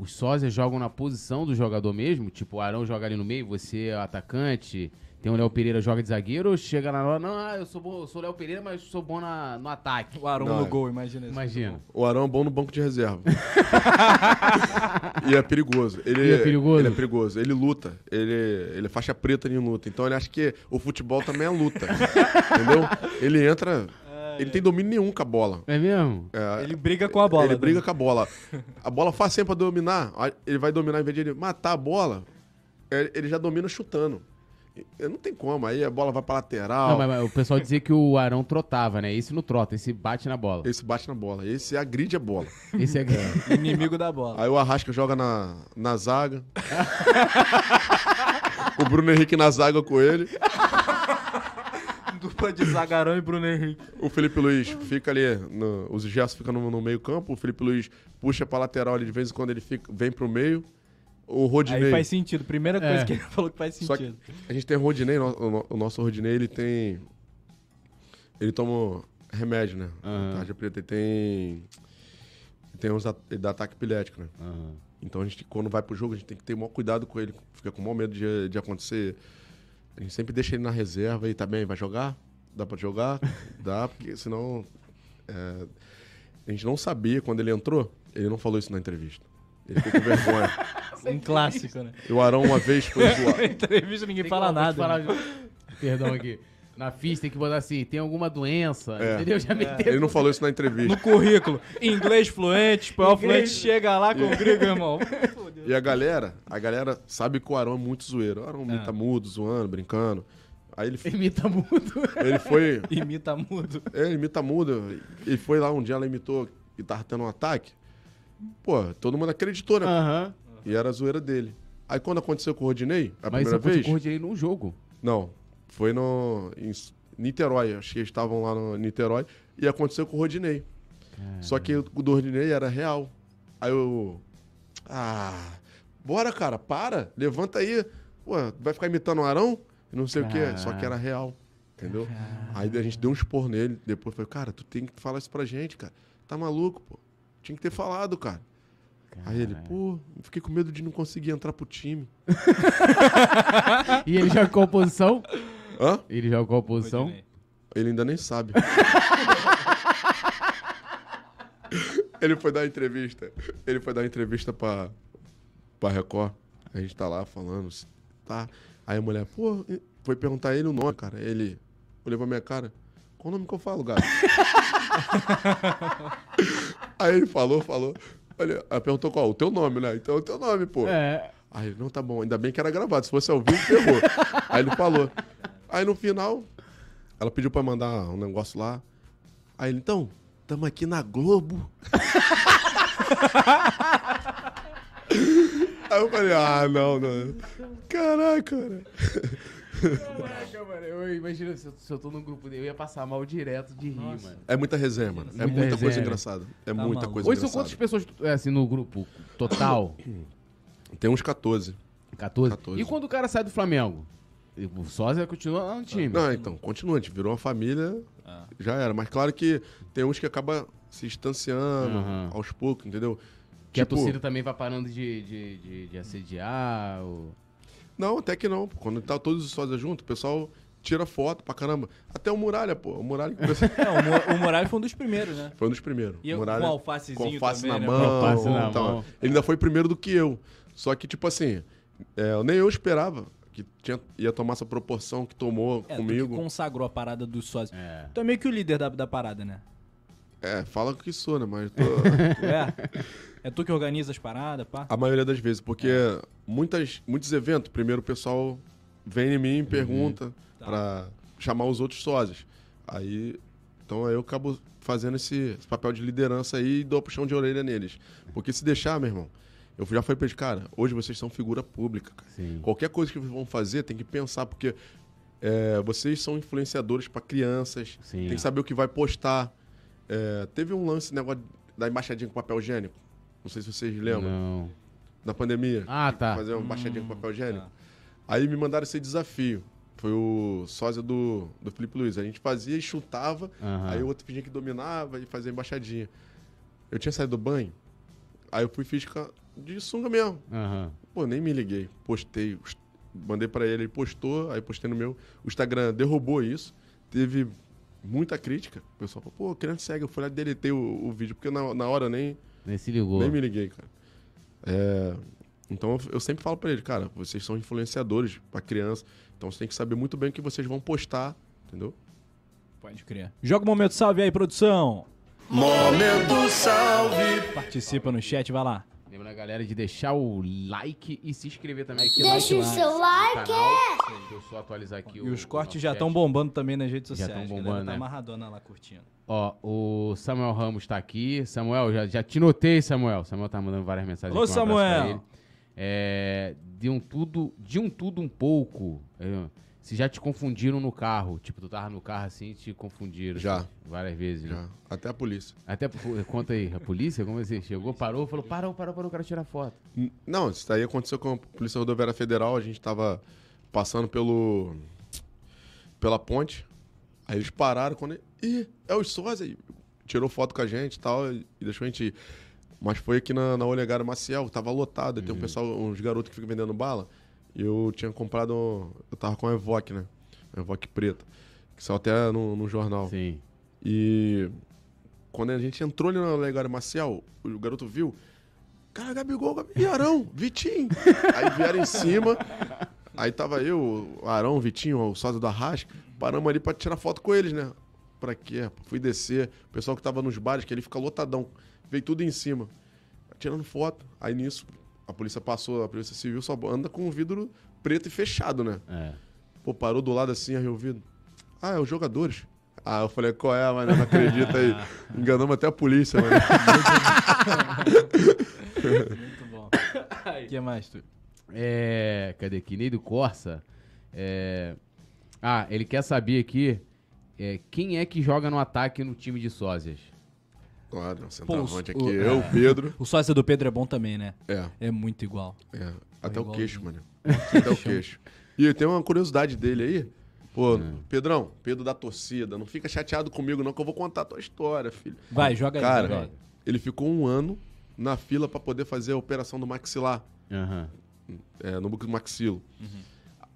Speaker 1: Os sósias jogam na posição do jogador mesmo? Tipo, o Arão joga ali no meio, você é o atacante, tem o Léo Pereira joga de zagueiro, chega na hora, não, ah, eu sou bom, eu sou o Léo Pereira, mas sou bom na, no ataque.
Speaker 2: O Arão
Speaker 3: Não,
Speaker 2: no
Speaker 3: é.
Speaker 2: gol, imagina isso.
Speaker 1: Imagina.
Speaker 3: O Arão é bom no banco de reserva. [LAUGHS] e é perigoso. Ele,
Speaker 1: E é perigoso?
Speaker 3: Ele é perigoso. Ele luta. Ele, ele é faixa preta em luta. Então ele acha que o futebol também é luta. [LAUGHS] entendeu? Ele entra. Ele tem domínio nenhum com a bola.
Speaker 1: É mesmo?
Speaker 3: É,
Speaker 2: Ele briga com a bola.
Speaker 3: Ele
Speaker 2: né?
Speaker 3: briga com a bola. A bola faz sempre pra dominar. Ele vai dominar, em vez de ele matar a bola, é, ele já domina chutando. Não tem como. Aí a bola vai pra lateral.
Speaker 1: Não, mas, mas o pessoal dizia que o Arão trotava, né? Esse não trota, esse bate na bola.
Speaker 3: Esse bate na bola. Esse agride a bola.
Speaker 1: Esse é...
Speaker 2: Inimigo da bola.
Speaker 3: Aí o Arrasca joga na, na zaga. o Bruno Henrique na zaga com ele.
Speaker 2: Dupla de Zagarão e Bruno Henrique.
Speaker 3: O Felipe Luiz fica ali. No, os gestos ficam no, no meio campo. O Felipe Luiz puxa pra lateral ali de vez em quando ele fica, vem pro meio. O Rodinei.
Speaker 2: Aí faz sentido. Primeira coisa
Speaker 1: É.
Speaker 2: que ele falou que faz
Speaker 3: Só que
Speaker 2: sentido.
Speaker 3: a gente tem o Rodinei, o, no- o nosso Rodinei, ele tem. Ele toma remédio, né?
Speaker 1: Aham.
Speaker 3: Tarja preta. Ele tem. Ele tem uns. Ele dá ataque epilético, né?
Speaker 1: Aham.
Speaker 3: Então a gente, quando vai pro jogo, a gente tem que ter o maior cuidado com ele. Fica com o maior medo de, de acontecer. A gente sempre deixa ele na reserva e tá bem, vai jogar? Dá pra jogar? [LAUGHS] Dá, porque senão. é, a gente não sabia quando ele entrou, ele não falou isso na entrevista. Ele ficou com vergonha. [LAUGHS]
Speaker 2: Um clássico, né?
Speaker 3: E o Arão uma vez foi [LAUGHS] zoar.
Speaker 2: Na entrevista ninguém
Speaker 1: Tem
Speaker 2: fala nada. né?
Speaker 1: Perdão aqui. Na ficha tem que botar assim, tem alguma doença,
Speaker 3: É.
Speaker 1: entendeu? Já meteu.
Speaker 3: Ele não falou isso na entrevista.
Speaker 2: No currículo. Inglês fluente, [LAUGHS] espanhol fluente, chega lá com o gringo, irmão. [LAUGHS]
Speaker 3: E a galera, a galera sabe que o Arão é muito zoeiro. O Arão
Speaker 2: É.
Speaker 3: imita mudo, zoando, brincando. Aí ele,
Speaker 1: Imita muito.
Speaker 3: ele foi.
Speaker 2: Imita mudo.
Speaker 3: É, ele imita mudo. Ele foi lá um dia, ela imitou e tava tendo um ataque. Pô, todo mundo acreditou, né?
Speaker 1: Aham.
Speaker 3: E era a zoeira dele. Aí quando aconteceu com o Rodinei, a
Speaker 1: Mas
Speaker 3: primeira vez.
Speaker 1: com o Rodinei num jogo.
Speaker 3: Não, foi no. Em Niterói. Acho que eles estavam lá no Niterói. E aconteceu com o Rodinei. Só que o do Rodinei era real. Aí eu. Ah, bora, cara, para, levanta aí. Pô, vai ficar imitando o Arão? Não sei o quê. Só que era real. Entendeu? Aí a gente deu um expor nele. Depois foi, cara, tu tem que falar isso pra gente, cara. Tá maluco, pô. Tinha que ter falado, cara. Aí ele, pô, fiquei com medo de não conseguir entrar pro time. [LAUGHS]
Speaker 1: E ele joga qual posição?
Speaker 3: Hã?
Speaker 1: Ele joga qual posição?
Speaker 3: Ele ainda nem sabe. [LAUGHS] ele foi dar entrevista. Ele foi dar entrevista pra, pra Record. A gente tá lá falando, tá? Aí a mulher, pô, foi perguntar ele o nome, cara. Ele olhou pra minha cara. Qual o nome que eu falo, gato? [LAUGHS] Aí ele falou, falou. Olha, ela perguntou qual? O teu nome, né? Então é o teu nome, pô.
Speaker 1: É.
Speaker 3: Aí ele, não, tá bom, ainda bem que era gravado. Se fosse ao vivo, ferrou. [LAUGHS] Aí ele falou. Aí no final, ela pediu pra mandar um negócio lá. Aí ele, então, tamo aqui na Globo. [LAUGHS] Aí eu falei, ah, não, não. Caraca, cara.
Speaker 1: Caraca, mano, eu imagino se eu, se eu tô num grupo dele, eu ia passar mal direto de rir, mano.
Speaker 3: É muita resenha, mano. É
Speaker 1: Muita
Speaker 3: muita coisa engraçada. É
Speaker 2: Tá
Speaker 3: muita
Speaker 2: maluco.
Speaker 3: coisa
Speaker 1: Hoje são
Speaker 3: engraçada.
Speaker 1: quantas pessoas é, assim, no grupo total? [COUGHS]
Speaker 3: Tem uns 14.
Speaker 1: 14?
Speaker 3: 14.
Speaker 1: E quando o cara sai do Flamengo? O Sósia continua lá no time.
Speaker 3: Não, então, continua. A gente virou uma família,
Speaker 2: Ah.
Speaker 3: já era. Mas claro que tem uns que acaba se distanciando
Speaker 1: Aham.
Speaker 3: aos poucos, entendeu?
Speaker 1: que a
Speaker 3: Tipo,
Speaker 1: torcida também vai parando de, de, de, de assediar. Ou...
Speaker 3: Não, até que não. pô. Quando tá todos os sócios juntos, o pessoal tira foto pra caramba. Até o Muralha, pô. O Muralha que começou- [LAUGHS]
Speaker 2: Não, o Morales foi um dos primeiros, né?
Speaker 3: foi um dos primeiros.
Speaker 2: E eu-
Speaker 3: Muralha,
Speaker 2: com alfacezinho
Speaker 3: com alface
Speaker 2: também,
Speaker 3: na
Speaker 2: né?
Speaker 3: mão.
Speaker 1: Com alface na mão.
Speaker 3: Ele ainda foi primeiro do que eu. Só que, tipo assim, é, nem eu esperava que tinha, ia tomar essa proporção que tomou
Speaker 2: É, tu que
Speaker 3: comigo.
Speaker 2: consagrou a parada dos sócios.
Speaker 1: É.
Speaker 2: Tu é meio que o líder da, da parada, né?
Speaker 3: É, fala que sou, né? Mas tô... [LAUGHS]
Speaker 2: É? [LAUGHS] É tu que organiza as paradas, pá?
Speaker 3: A maioria das vezes, porque muitas, muitos eventos, primeiro o pessoal vem em mim e pergunta
Speaker 2: Tá.
Speaker 3: pra chamar os outros sósias. Aí, então aí eu acabo fazendo esse, esse papel de liderança aí e dou puxão de orelha neles. Porque se deixar, meu irmão, eu já falei pra eles, cara, hoje vocês são figura pública. Qualquer coisa que vocês vão fazer, tem que pensar, porque é, vocês são influenciadores pra crianças,
Speaker 1: Sim.
Speaker 3: tem que saber o que vai postar. É, teve um lance, negócio da embaixadinha com papel higiênico. Não sei se vocês lembram.
Speaker 1: Não.
Speaker 3: Na pandemia.
Speaker 1: Ah, tá.
Speaker 3: Fazer uma embaixadinha com papel higiênico.
Speaker 2: tá.
Speaker 3: Aí me mandaram esse desafio. Foi o sósia do, do Felipe Luiz. A gente fazia e chutava,
Speaker 1: Aham.
Speaker 3: aí o outro fingia que dominava e fazia embaixadinha. Eu tinha saído do banho, aí eu fui fiz de sunga mesmo.
Speaker 1: Aham.
Speaker 3: Pô, nem me liguei. Postei, os- mandei pra ele, ele postou, aí postei no meu. O Instagram derrubou isso. Teve muita crítica. O pessoal falou, pô, criança segue. Eu fui lá e deletei o, o vídeo, porque na, na hora nem,
Speaker 1: Nem se ligou.
Speaker 3: nem me liguei, cara. É, então eu, eu sempre falo pra ele, cara, vocês são influenciadores pra criança, então você tem que saber muito bem o que vocês vão postar, entendeu?
Speaker 2: Pode crer. Joga o momento salve aí, produção.
Speaker 4: Momento salve.
Speaker 2: Participa no chat, vai lá.
Speaker 1: Lembra a galera de deixar o like e se inscrever também aqui
Speaker 6: Deixa
Speaker 1: no
Speaker 6: o seu like.
Speaker 1: canal. Deixa eu só atualizar aqui
Speaker 2: E
Speaker 1: o
Speaker 2: os cortes já estão bombando também nas redes
Speaker 1: Já
Speaker 2: sociais.
Speaker 1: tão
Speaker 2: A galera
Speaker 1: bombando,
Speaker 2: tá
Speaker 1: né?
Speaker 2: amarradona lá curtindo.
Speaker 1: Ó, o Samuel Ramos tá aqui. Samuel, já, já te notei, Samuel. Samuel tá mandando várias mensagens.
Speaker 2: Alô,
Speaker 1: aqui, um
Speaker 2: Samuel.
Speaker 1: ele. É, de um tudo, de um tudo um pouco. Se já te confundiram no carro, tipo, tu tava no carro assim e te confundiram.
Speaker 3: Já.
Speaker 1: assim, várias vezes. né?
Speaker 3: Já. Até a polícia.
Speaker 1: Até, [LAUGHS] conta aí, a polícia, como você chegou, parou, falou, parou, parou, parou, quero tirar foto.
Speaker 3: Não, isso daí aconteceu com a Polícia Rodoviária Federal, a gente tava passando pelo. pela ponte. Aí eles pararam quando. Ih, é os sósia. aí Tirou foto com a gente e tal, e deixou a gente ir. Mas foi aqui na, na Olegário Maciel, tava lotado. e Tem um pessoal, uns garotos que ficam vendendo bala. Eu tinha comprado. Eu tava com a Evoque, né? Uma Evoque preta. Que saiu até no, no jornal.
Speaker 1: Sim.
Speaker 3: E quando a gente entrou ali na Olegário Maciel, o garoto viu. Cara, Gabigol, Gabi- e Arão, [LAUGHS] Vitinho. Aí vieram em cima. Aí tava eu, o Arão, o Vitinho, o sócio da Rasca. Paramos ali pra tirar foto com eles, né? Pra quê? Fui descer. O pessoal que tava nos bares, que ele fica lotadão. Veio tudo em cima. Tirando foto. Aí nisso, a polícia passou, a polícia civil só anda com o vidro preto e fechado, né?
Speaker 1: É.
Speaker 3: Pô, parou do lado assim, aí o vidro. Ah, é os jogadores. Ah, eu falei, qual é, mano? Não acredita aí. [LAUGHS] Enganamos até a polícia, mano.
Speaker 2: Muito bom. O que mais, tu?
Speaker 1: É. Cadê aqui? Ney do Corsa. É, Ah, ele quer saber aqui é, quem é que joga no ataque no time de sósias.
Speaker 3: Claro, centroavante aqui.
Speaker 2: o-
Speaker 3: Eu, Pedro.
Speaker 2: O sócio do Pedro é bom também, né?
Speaker 3: É,
Speaker 2: É muito igual.
Speaker 3: é. Até o
Speaker 2: igualzinho.
Speaker 3: queixo, mano. [LAUGHS] Até o queixo. E tem uma curiosidade dele aí. Pô,
Speaker 2: É.
Speaker 3: Pedrão, Pedro da torcida, não fica chateado comigo, não, que eu vou contar a tua história, filho.
Speaker 2: Vai, joga aí.
Speaker 3: Cara,
Speaker 2: joga aí.
Speaker 3: ele ficou um ano na fila pra poder fazer a operação do maxilar.
Speaker 1: Aham.
Speaker 3: é, no buco do maxilo.
Speaker 2: Uhum.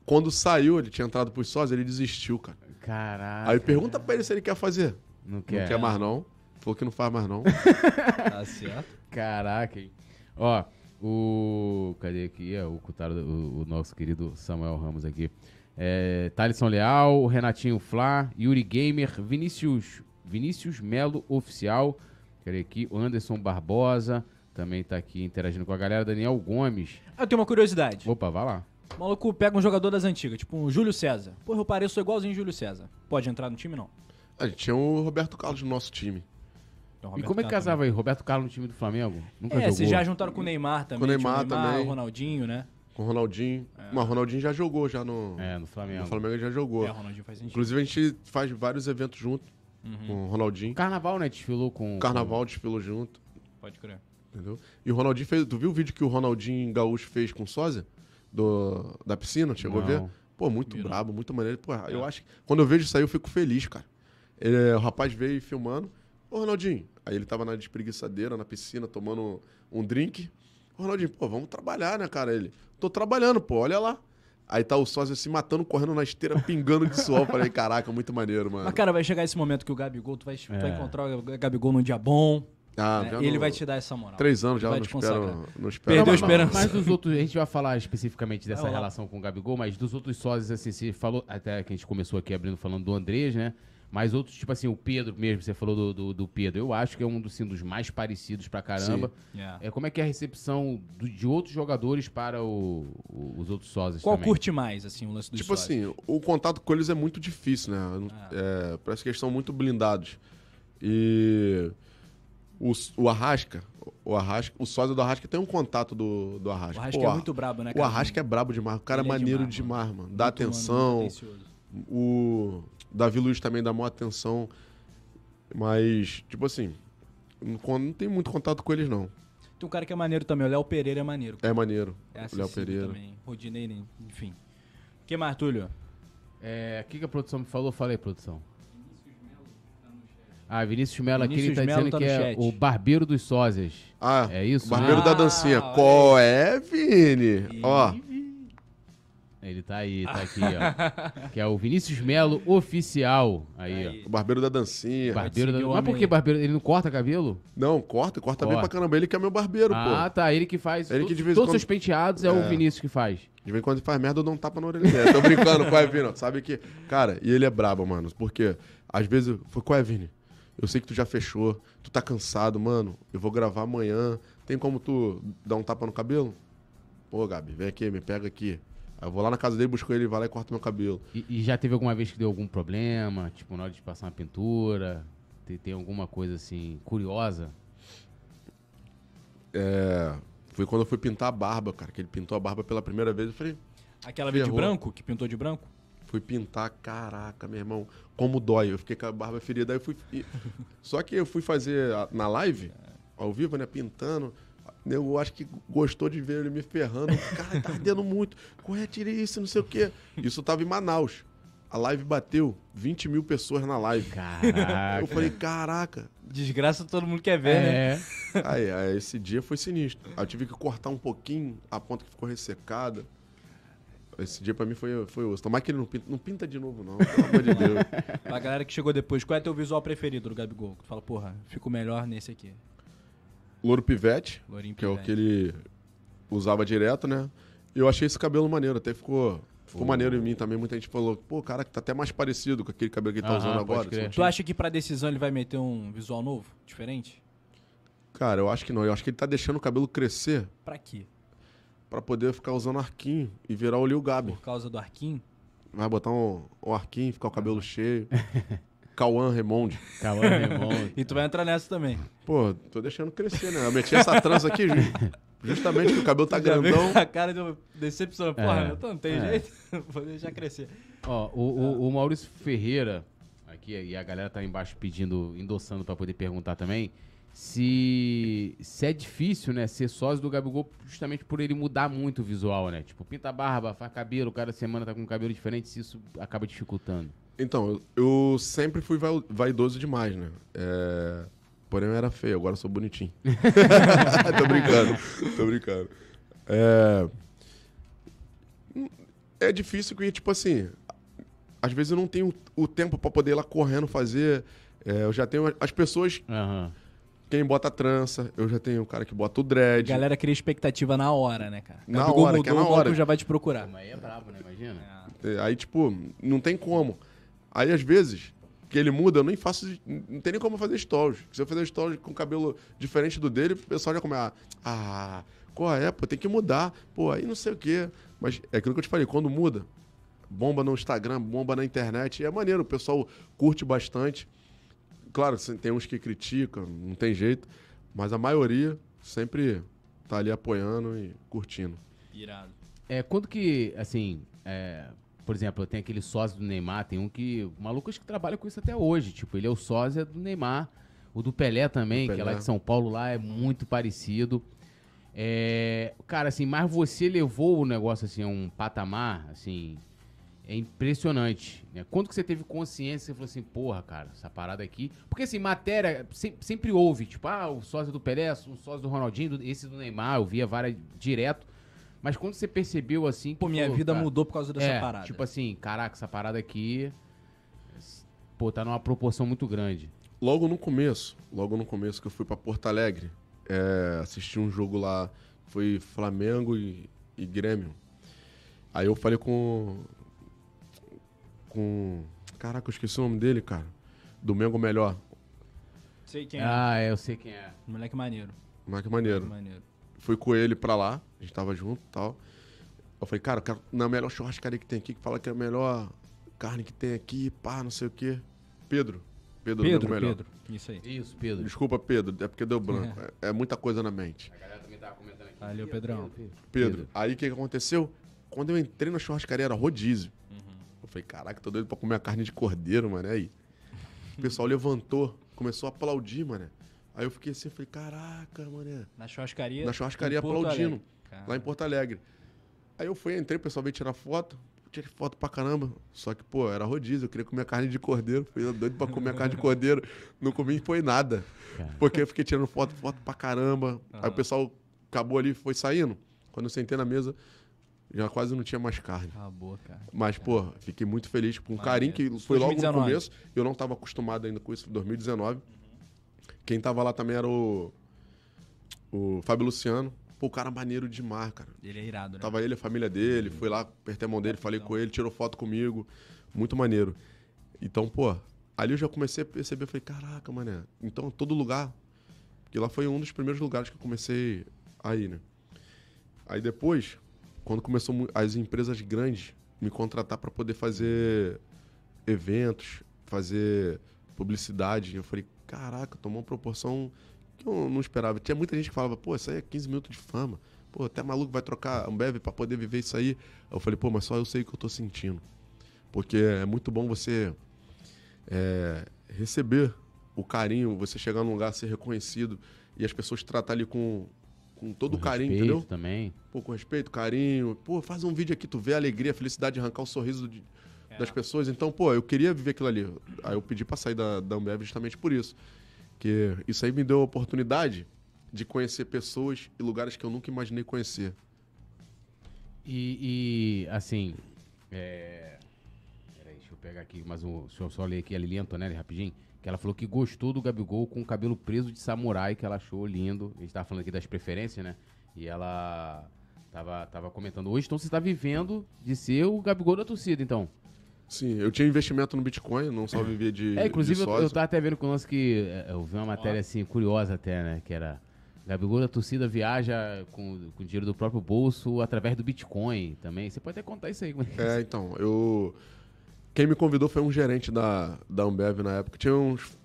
Speaker 3: Quando saiu, ele tinha entrado pros sócios, ele desistiu, cara.
Speaker 1: Caraca.
Speaker 3: Aí pergunta pra ele se ele quer fazer.
Speaker 1: Não quer.
Speaker 3: Não quer mais não. Falou que não faz mais não.
Speaker 2: Tá [LAUGHS] certo.
Speaker 1: Caraca, hein? Ó, o. Cadê aqui? É, o, Cutaro, o, o nosso querido Samuel Ramos aqui. É, Thalisson Leal, o Renatinho Flá, Yuri Gamer, Vinícius, Vinícius Melo Oficial. Cadê aqui? O Anderson Barbosa também tá aqui interagindo com a galera. Daniel Gomes.
Speaker 2: Ah, Eu tenho uma curiosidade.
Speaker 1: Opa, vai lá.
Speaker 2: O maluco pega um jogador das antigas, tipo um Júlio César. Porra, eu pareço igualzinho Júlio César. Pode entrar no time, não?
Speaker 3: A gente tinha o Roberto Carlos no nosso time.
Speaker 2: Então,
Speaker 1: e como é que casava aí? Roberto Carlos no time do Flamengo? Nunca
Speaker 2: também. É,
Speaker 1: jogou.
Speaker 2: vocês já juntaram com o Neymar também.
Speaker 3: Com o Neymar
Speaker 2: tinha
Speaker 3: também.
Speaker 2: O Ronaldinho, né?
Speaker 3: Com o Ronaldinho. Mas o Ronaldinho já jogou já no,
Speaker 1: É, no Flamengo.
Speaker 3: no Flamengo, ele já jogou.
Speaker 2: É, o Ronaldinho faz sentido.
Speaker 3: Inclusive a gente faz vários eventos junto
Speaker 2: Uhum.
Speaker 3: com o Ronaldinho.
Speaker 1: Carnaval, né? Desfilou com.
Speaker 3: Carnaval desfilou junto,
Speaker 2: Pode crer.
Speaker 3: entendeu? E o Ronaldinho fez. Tu viu o vídeo que o Ronaldinho Gaúcho fez com o Sósia? Do, da piscina? Chegou a ver?
Speaker 1: Não.
Speaker 3: Pô, muito
Speaker 2: Viram.
Speaker 3: brabo, muito maneiro. Pô, eu
Speaker 2: É.
Speaker 3: acho que. Quando eu vejo isso aí, eu fico feliz, cara. Ele- o rapaz veio filmando. Ô, Ronaldinho. Aí ele tava na despreguiçadeira, na piscina, tomando um drink. Ô, Ronaldinho, pô, vamos trabalhar, né, cara? Ele. Tô trabalhando, pô, olha lá. Aí tá o sósia se matando, correndo na esteira, pingando de suor. Falei, caraca, muito maneiro, mano.
Speaker 2: Mas, cara, vai chegar esse momento que o Gabigol, tu vai, tu vai
Speaker 1: É.
Speaker 2: encontrar o Gabigol num dia bom.
Speaker 3: Ah,
Speaker 2: né? Ele
Speaker 3: não-
Speaker 2: vai te dar essa moral.
Speaker 3: Três anos já,
Speaker 2: vai
Speaker 3: não
Speaker 2: te
Speaker 3: espero, não espero.
Speaker 2: Perdeu a esperança.
Speaker 1: Mas dos outros, a gente vai falar especificamente dessa
Speaker 2: lá.
Speaker 1: relação com o Gabigol, mas dos outros sócios, assim, você falou, até que a gente começou aqui abrindo falando do Andrés, né? Mas outros, tipo assim, o Pedro mesmo, você falou do, do, do Pedro, eu acho que é um dos, assim, dos mais parecidos pra caramba.
Speaker 2: Yeah.
Speaker 1: É, como é que é a recepção do- de outros jogadores para o- o- os outros sócios
Speaker 2: Qual
Speaker 1: também?
Speaker 2: curte mais, assim, o lance dos
Speaker 3: Tipo
Speaker 2: sócios?
Speaker 3: assim, o contato com eles é muito difícil, né? É, parece que eles são muito blindados. E o, o Arrasca, o Arrasca, o sósia do Arrasca tem um contato do, do Arrasca.
Speaker 2: O Arrasca
Speaker 3: Pô,
Speaker 2: é muito brabo, né,
Speaker 3: O
Speaker 2: cara?
Speaker 3: Arrasca é brabo demais. O cara
Speaker 2: Ele
Speaker 3: é
Speaker 2: é
Speaker 3: maneiro
Speaker 2: demais,
Speaker 3: demais, mano. Dá
Speaker 2: Muito, mano,
Speaker 3: atenção.
Speaker 2: atencioso.
Speaker 3: o Davi Luiz também dá maior atenção. Mas, tipo assim, não, não tem muito contato com eles, não.
Speaker 2: Tem um cara que é maneiro também, o Léo Pereira é maneiro.
Speaker 3: É maneiro.
Speaker 2: É
Speaker 3: Léo Pereira.
Speaker 2: também. Rodinei, enfim. O que mais, Túlio?
Speaker 1: É, o que, que a produção me falou? Falei, produção. Ah, Vinícius Melo aqui, ele
Speaker 2: Vinícius
Speaker 1: tá
Speaker 2: Melo
Speaker 1: dizendo
Speaker 2: tá
Speaker 1: que é
Speaker 2: chat.
Speaker 1: o barbeiro dos sósias.
Speaker 3: Ah,
Speaker 1: É isso,
Speaker 3: o Barbeiro
Speaker 2: né?
Speaker 3: da
Speaker 2: Ah,
Speaker 3: dancinha. Qual é, Vini? Ó,
Speaker 1: Ele tá aí, tá aqui, ó. [LAUGHS] que é o Vinícius Melo Oficial. Aí, ó.
Speaker 2: Aí.
Speaker 3: o Barbeiro da dancinha.
Speaker 1: Barbeiro da...
Speaker 2: o
Speaker 1: Mas por que barbeiro? Ele não corta cabelo?
Speaker 3: Não, corta, corta bem
Speaker 1: Corta.
Speaker 3: pra caramba. Ele que é meu barbeiro,
Speaker 1: Ah,
Speaker 3: pô.
Speaker 1: tá. Ele que faz.
Speaker 3: Ele que
Speaker 1: todos
Speaker 3: de vez em
Speaker 1: todos
Speaker 3: quando-
Speaker 1: os seus penteados é, o
Speaker 3: É.
Speaker 1: Vinícius que faz.
Speaker 3: De vez em quando ele faz merda, eu dou um tapa na orelha dele. Tô brincando com o Evino. Sabe que. Cara, e ele é brabo, mano. Porque, às vezes, eu foi com o Evini. Eu sei que tu já fechou, tu tá cansado, mano. Eu vou gravar amanhã. Tem como tu dar um tapa no cabelo? Pô, Gabi, vem aqui, me pega aqui. Eu vou lá na casa dele, busco ele, vai lá e corta meu cabelo.
Speaker 1: E, e já teve alguma vez que deu algum problema? Tipo, na hora de passar uma pintura? Tem, tem alguma coisa assim, curiosa?
Speaker 3: É. Foi quando eu fui pintar a barba, cara. Que ele pintou a barba pela primeira vez. Eu falei,
Speaker 2: Aquela vez de branco, que pintou de branco?
Speaker 3: Fui pintar, caraca, meu irmão, como dói. Eu fiquei com a barba ferida. Aí eu fui. Só que eu fui fazer na live, ao vivo, né? Pintando. Eu acho que gostou de ver ele me ferrando. Cara, tá ardendo muito. Corre, tira isso, não sei o quê. Isso tava em Manaus. A live bateu 20 mil pessoas na live.
Speaker 1: Caraca.
Speaker 3: Eu falei, caraca.
Speaker 2: Desgraça todo mundo quer ver, né?
Speaker 1: é.
Speaker 3: Aí, aí esse dia foi sinistro. Aí eu tive que cortar um pouquinho, a ponta que ficou ressecada. Esse dia pra mim foi, foi osso. Tomara que ele não pinta, não pinta de novo, não. Pelo amor de Deus. [LAUGHS]
Speaker 2: Pra galera que chegou depois, qual é teu visual preferido do Gabigol? Que tu fala, porra, fico melhor nesse aqui.
Speaker 3: Louro Pivete,
Speaker 2: Lourinho
Speaker 3: que é o
Speaker 2: Pivete.
Speaker 3: que ele usava direto, né? Eu achei esse cabelo maneiro, até ficou Ficou maneiro em mim também. Muita gente falou, pô, cara, que tá até mais parecido com aquele cabelo que ele tá
Speaker 1: Aham,
Speaker 3: usando agora.
Speaker 1: crer.
Speaker 3: assim.
Speaker 2: Tu acha que pra decisão ele vai meter um visual novo? Diferente?
Speaker 3: Cara, eu acho que não. Eu acho que ele tá deixando o cabelo crescer
Speaker 2: Pra quê?
Speaker 3: pra poder ficar usando arquinho e virar o Lil Gabi.
Speaker 2: Por causa do arquinho?
Speaker 3: Vai botar um, um arquinho, ficar o cabelo cheio. [LAUGHS] Cauã Remonde.
Speaker 1: Cauã Raymond. [LAUGHS]
Speaker 2: E tu vai entrar nessa também.
Speaker 3: Pô, tô deixando crescer, né? Eu meti essa trança aqui, ju- justamente porque o cabelo tá grandão.
Speaker 2: com a cara de decepção. Porra,
Speaker 1: É,
Speaker 2: eu não tem
Speaker 1: é.
Speaker 2: jeito. [LAUGHS] Vou deixar crescer.
Speaker 1: Ó, o, o- o Maurício Ferreira, aqui, e a galera tá embaixo pedindo, endossando pra poder perguntar também, se, se é difícil, né, ser sócio do Gabigol justamente por ele mudar muito o visual, né? Tipo, pinta a barba, faz cabelo, cada semana tá com um cabelo diferente, se isso acaba dificultando.
Speaker 3: Então, eu, sempre fui vai- vaidoso demais, né? É, Porém, eu era feio, agora eu sou bonitinho. [LAUGHS] tô brincando, tô brincando. É... é difícil porque, tipo assim, às vezes eu não tenho o tempo pra poder ir lá correndo fazer. É, eu já tenho as pessoas,
Speaker 1: Aham.
Speaker 3: quem bota trança, eu já tenho o cara que bota o dread.
Speaker 2: Galera cria expectativa na hora, né, cara?
Speaker 3: Na
Speaker 2: Gabigol
Speaker 3: hora, que é
Speaker 2: mudou,
Speaker 3: na hora.
Speaker 2: já vai te procurar.
Speaker 1: Mas aí é brabo, né? Imagina.
Speaker 3: É, Aí, tipo, não tem como. Aí, às vezes, que ele muda, eu nem faço. Não tem nem como fazer stories. Se eu fizer stories com cabelo diferente do dele, o pessoal já começa. Ah, qual é? Pô, tem que mudar. Pô, aí não sei o quê. Mas é aquilo que eu te falei, quando muda, bomba no Instagram, bomba na internet, é maneiro, o pessoal curte bastante. Claro, tem uns que criticam, não tem jeito, mas a maioria sempre tá ali apoiando e curtindo.
Speaker 2: Irado.
Speaker 1: É, quando que, assim, é, por exemplo, tem aquele sósia do Neymar, tem um que, o maluco acho que trabalha com isso até hoje, tipo, ele é o sósia do Neymar, o do Pelé também,
Speaker 3: Do
Speaker 1: que é lá
Speaker 3: Pelé.
Speaker 1: de São Paulo, lá é muito parecido. É, cara, assim, mas você levou o negócio, assim, a um patamar, assim, é impressionante, né? Quando que você teve consciência, você falou assim, porra, cara, essa parada aqui... Porque, assim, matéria se- sempre houve, tipo, ah, o sósia do Pelé, o sósia do Ronaldinho, esse do Neymar, eu via várias direto, mas quando você percebeu, assim... que
Speaker 2: Pô, minha
Speaker 1: falou,
Speaker 2: vida
Speaker 1: cara,
Speaker 2: mudou por causa dessa
Speaker 1: é,
Speaker 2: parada.
Speaker 1: Tipo assim, caraca, essa parada aqui. Pô, tá numa proporção muito grande.
Speaker 3: Logo no começo, logo no começo que eu fui pra Porto Alegre, é, assisti um jogo lá, foi Flamengo e, e Grêmio. Aí eu falei com. Com. Caraca, eu esqueci o nome dele, cara. Domingo Melhor.
Speaker 2: Sei quem é.
Speaker 1: Ah, eu sei quem é.
Speaker 2: Moleque maneiro.
Speaker 3: Mas que maneiro.
Speaker 2: Maneiro.
Speaker 3: Fui com ele pra lá, a gente tava junto e tal. Eu falei, cara, eu quero na melhor churrascaria que tem aqui, que fala que é a melhor carne que tem aqui, pá, não sei o quê. Pedro. Pedro,
Speaker 2: Pedro,
Speaker 3: Melhor.
Speaker 2: Pedro. Isso aí.
Speaker 1: Isso, Pedro.
Speaker 3: Desculpa, Pedro, é porque deu branco. É, é muita coisa na mente.
Speaker 1: A galera também tava comentando aqui.
Speaker 2: Valeu, Pedrão.
Speaker 3: Pedro. Aí o que, que aconteceu? Quando eu entrei na churrascaria era rodízio. Eu falei, caraca, tô doido pra comer a carne de cordeiro, mano. Aí. O pessoal levantou, começou a aplaudir, mano. Aí eu fiquei assim, falei, caraca, mano.
Speaker 2: Na churrascaria.
Speaker 3: Na churrascaria aplaudindo, lá em Porto Alegre. Aí eu fui, entrei, o pessoal veio tirar foto. Tirei foto pra caramba. Só que, pô, era rodízio, eu queria comer carne de cordeiro. Fui doido pra comer a carne de cordeiro. Não comi foi nada.
Speaker 1: Cara.
Speaker 3: Porque eu fiquei tirando foto, foto pra caramba. Aí o pessoal acabou ali, foi saindo. Quando eu sentei na mesa, já quase não tinha mais carne.
Speaker 2: Acabou, cara.
Speaker 3: Mas, pô, fiquei muito feliz com o
Speaker 2: Maneiro.
Speaker 3: carinho que foi logo no
Speaker 2: 2019.
Speaker 3: começo. Eu não tava acostumado ainda com isso, 2019. Quem tava lá também era o, o Fábio Luciano. Pô, o cara maneiro demais, cara.
Speaker 2: Ele é irado, né?
Speaker 3: Tava ele, a família dele, fui lá, apertei a mão dele, falei com ele, tirou foto comigo. Muito maneiro. Então, pô, ali eu já comecei a perceber, falei, caraca, mané. Então, todo lugar. Porque lá foi um dos primeiros lugares que eu comecei a ir, né? Aí depois, quando começou as empresas grandes me contratar para poder fazer eventos, fazer publicidade, eu falei, caraca, tomou uma proporção que eu não esperava. Tinha muita gente que falava, pô, isso aí é 15 minutos de fama. Pô, até maluco vai trocar Ambev para poder viver isso aí. Eu falei, pô, mas só eu sei o que eu tô sentindo. Porque é muito bom você é, receber o carinho, você chegar num lugar, ser reconhecido e as pessoas te tratar ali com, com todo o
Speaker 1: Com
Speaker 3: carinho,
Speaker 1: respeito
Speaker 3: entendeu?
Speaker 1: também.
Speaker 3: Pô, com respeito, carinho. Pô, faz um vídeo aqui, tu vê a alegria, a felicidade, arrancar o sorriso de- das pessoas. Então, pô, eu queria viver aquilo ali. Aí eu pedi pra sair da, da Ambev justamente por isso. Que isso aí me deu a oportunidade de conhecer pessoas e lugares que eu nunca imaginei conhecer.
Speaker 1: E, e, assim. É... Peraí, deixa eu pegar aqui mais um. Deixa eu só ler aqui a Lilian Antonelli rapidinho. Que ela falou que gostou do Gabigol com o cabelo preso de samurai, que ela achou lindo. A gente tava falando aqui das preferências, né? E ela tava, tava comentando hoje, então você tá vivendo de ser o Gabigol da torcida, então.
Speaker 3: Sim, eu tinha investimento no Bitcoin, não só vivia de.
Speaker 1: É, inclusive
Speaker 3: de
Speaker 1: eu, eu tava até vendo com o lance que é, eu vi uma matéria assim, curiosa até, né? Que era Gabigol da torcida viaja com, com dinheiro do próprio bolso através do Bitcoin também. Você pode até contar isso aí. como é que-
Speaker 3: É, então, eu. Quem me convidou foi um gerente da, da Ambev na época. Tinha uns,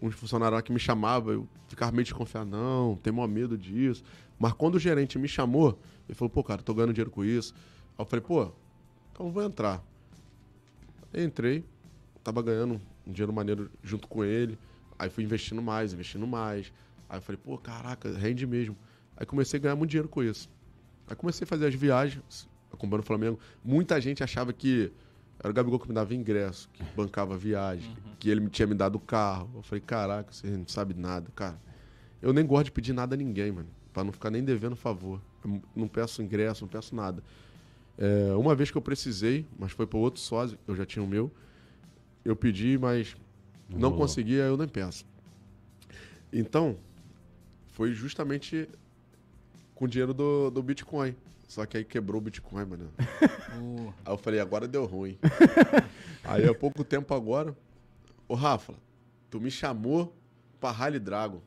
Speaker 3: uns funcionários lá que me chamavam, eu ficava meio desconfiado, não, tem maior medo disso. Mas quando o gerente me chamou, ele falou, pô, cara, tô ganhando dinheiro com isso. Aí eu falei, pô, então eu vou entrar. Entrei, tava ganhando um dinheiro maneiro junto com ele. Aí fui investindo mais, investindo mais. Aí eu falei, pô, caraca, rende mesmo. Aí comecei a ganhar muito dinheiro com isso. Aí comecei a fazer as viagens, acompanhando o Flamengo. Muita gente achava que era o Gabigol que me dava ingresso, que bancava viagem, que ele me tinha me dado o carro. Eu falei, caraca, você não sabe nada, cara. Eu nem gosto de pedir nada a ninguém, mano. Pra não ficar nem devendo favor. Eu não peço ingresso, não peço nada. É, uma vez que eu precisei, mas foi para outro sócio, eu já tinha o meu. Eu pedi, mas não
Speaker 1: rolou.
Speaker 3: consegui, aí eu nem peço. Então, foi justamente com o dinheiro do, do Bitcoin. Só que aí quebrou o Bitcoin, mano. [LAUGHS] Aí eu falei, agora deu ruim. [LAUGHS] aí há pouco tempo agora, ô Rafa, tu me chamou pra Rally Dragon.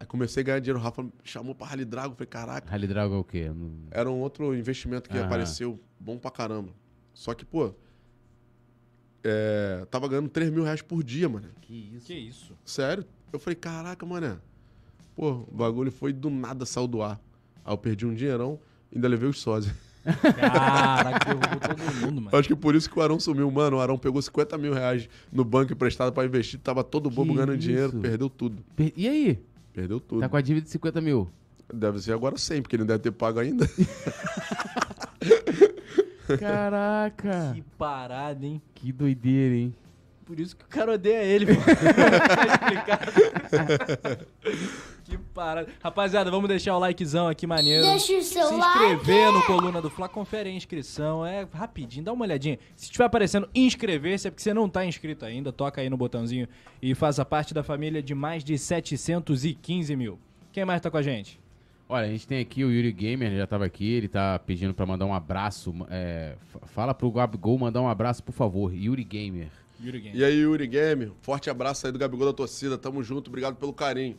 Speaker 3: Aí comecei a ganhar dinheiro, o Rafa me chamou pra Rally Dragon. Falei, caraca,
Speaker 1: Rally Dragon é o quê? Não-
Speaker 3: era um outro investimento que
Speaker 1: Aham.
Speaker 3: apareceu bom pra caramba. Só que, pô, é, tava ganhando 3 mil reais por dia, mano.
Speaker 1: Que isso?
Speaker 2: Que isso?
Speaker 3: Sério? Eu falei, caraca, mané. Pô, o bagulho foi do nada, saiu do ar. Aí eu perdi um dinheirão, ainda levei os sósias.
Speaker 2: Caraca, derrubou [LAUGHS] todo mundo, mano.
Speaker 3: Acho que por isso que o Arão sumiu. Mano, o Arão pegou 50 mil reais no banco emprestado pra investir, tava todo bobo
Speaker 1: Que
Speaker 3: ganhando
Speaker 1: isso?
Speaker 3: dinheiro, perdeu tudo.
Speaker 1: Per- E aí?
Speaker 3: Perdeu tudo.
Speaker 1: Tá com a dívida de 50 mil?
Speaker 3: Deve ser agora 100, porque ele não deve ter pago ainda. [LAUGHS]
Speaker 1: Caraca!
Speaker 2: Que parada, hein?
Speaker 1: que doideira, hein?
Speaker 2: Por isso que o cara odeia ele, pô. [LAUGHS] [LAUGHS] que parada. Rapaziada, vamos deixar o likezão aqui, maneiro.
Speaker 6: Deixa o seu
Speaker 2: Se inscrever no Coluna do Fla, confere a inscrição, é rapidinho, dá uma olhadinha. Se estiver aparecendo inscrever-se, é porque você não tá inscrito ainda, toca aí no botãozinho e faça parte da família de mais de 715 mil. Quem mais tá com a gente?
Speaker 1: Olha, a gente tem aqui o Yuri Gamer, já tava aqui, ele tá pedindo pra mandar um abraço. é, fala pro Gabigol mandar um abraço, por favor. Yuri Gamer.
Speaker 2: Yuri Game.
Speaker 3: E aí, Yuri Game, forte abraço aí do Gabigol da torcida. Tamo junto, obrigado pelo carinho.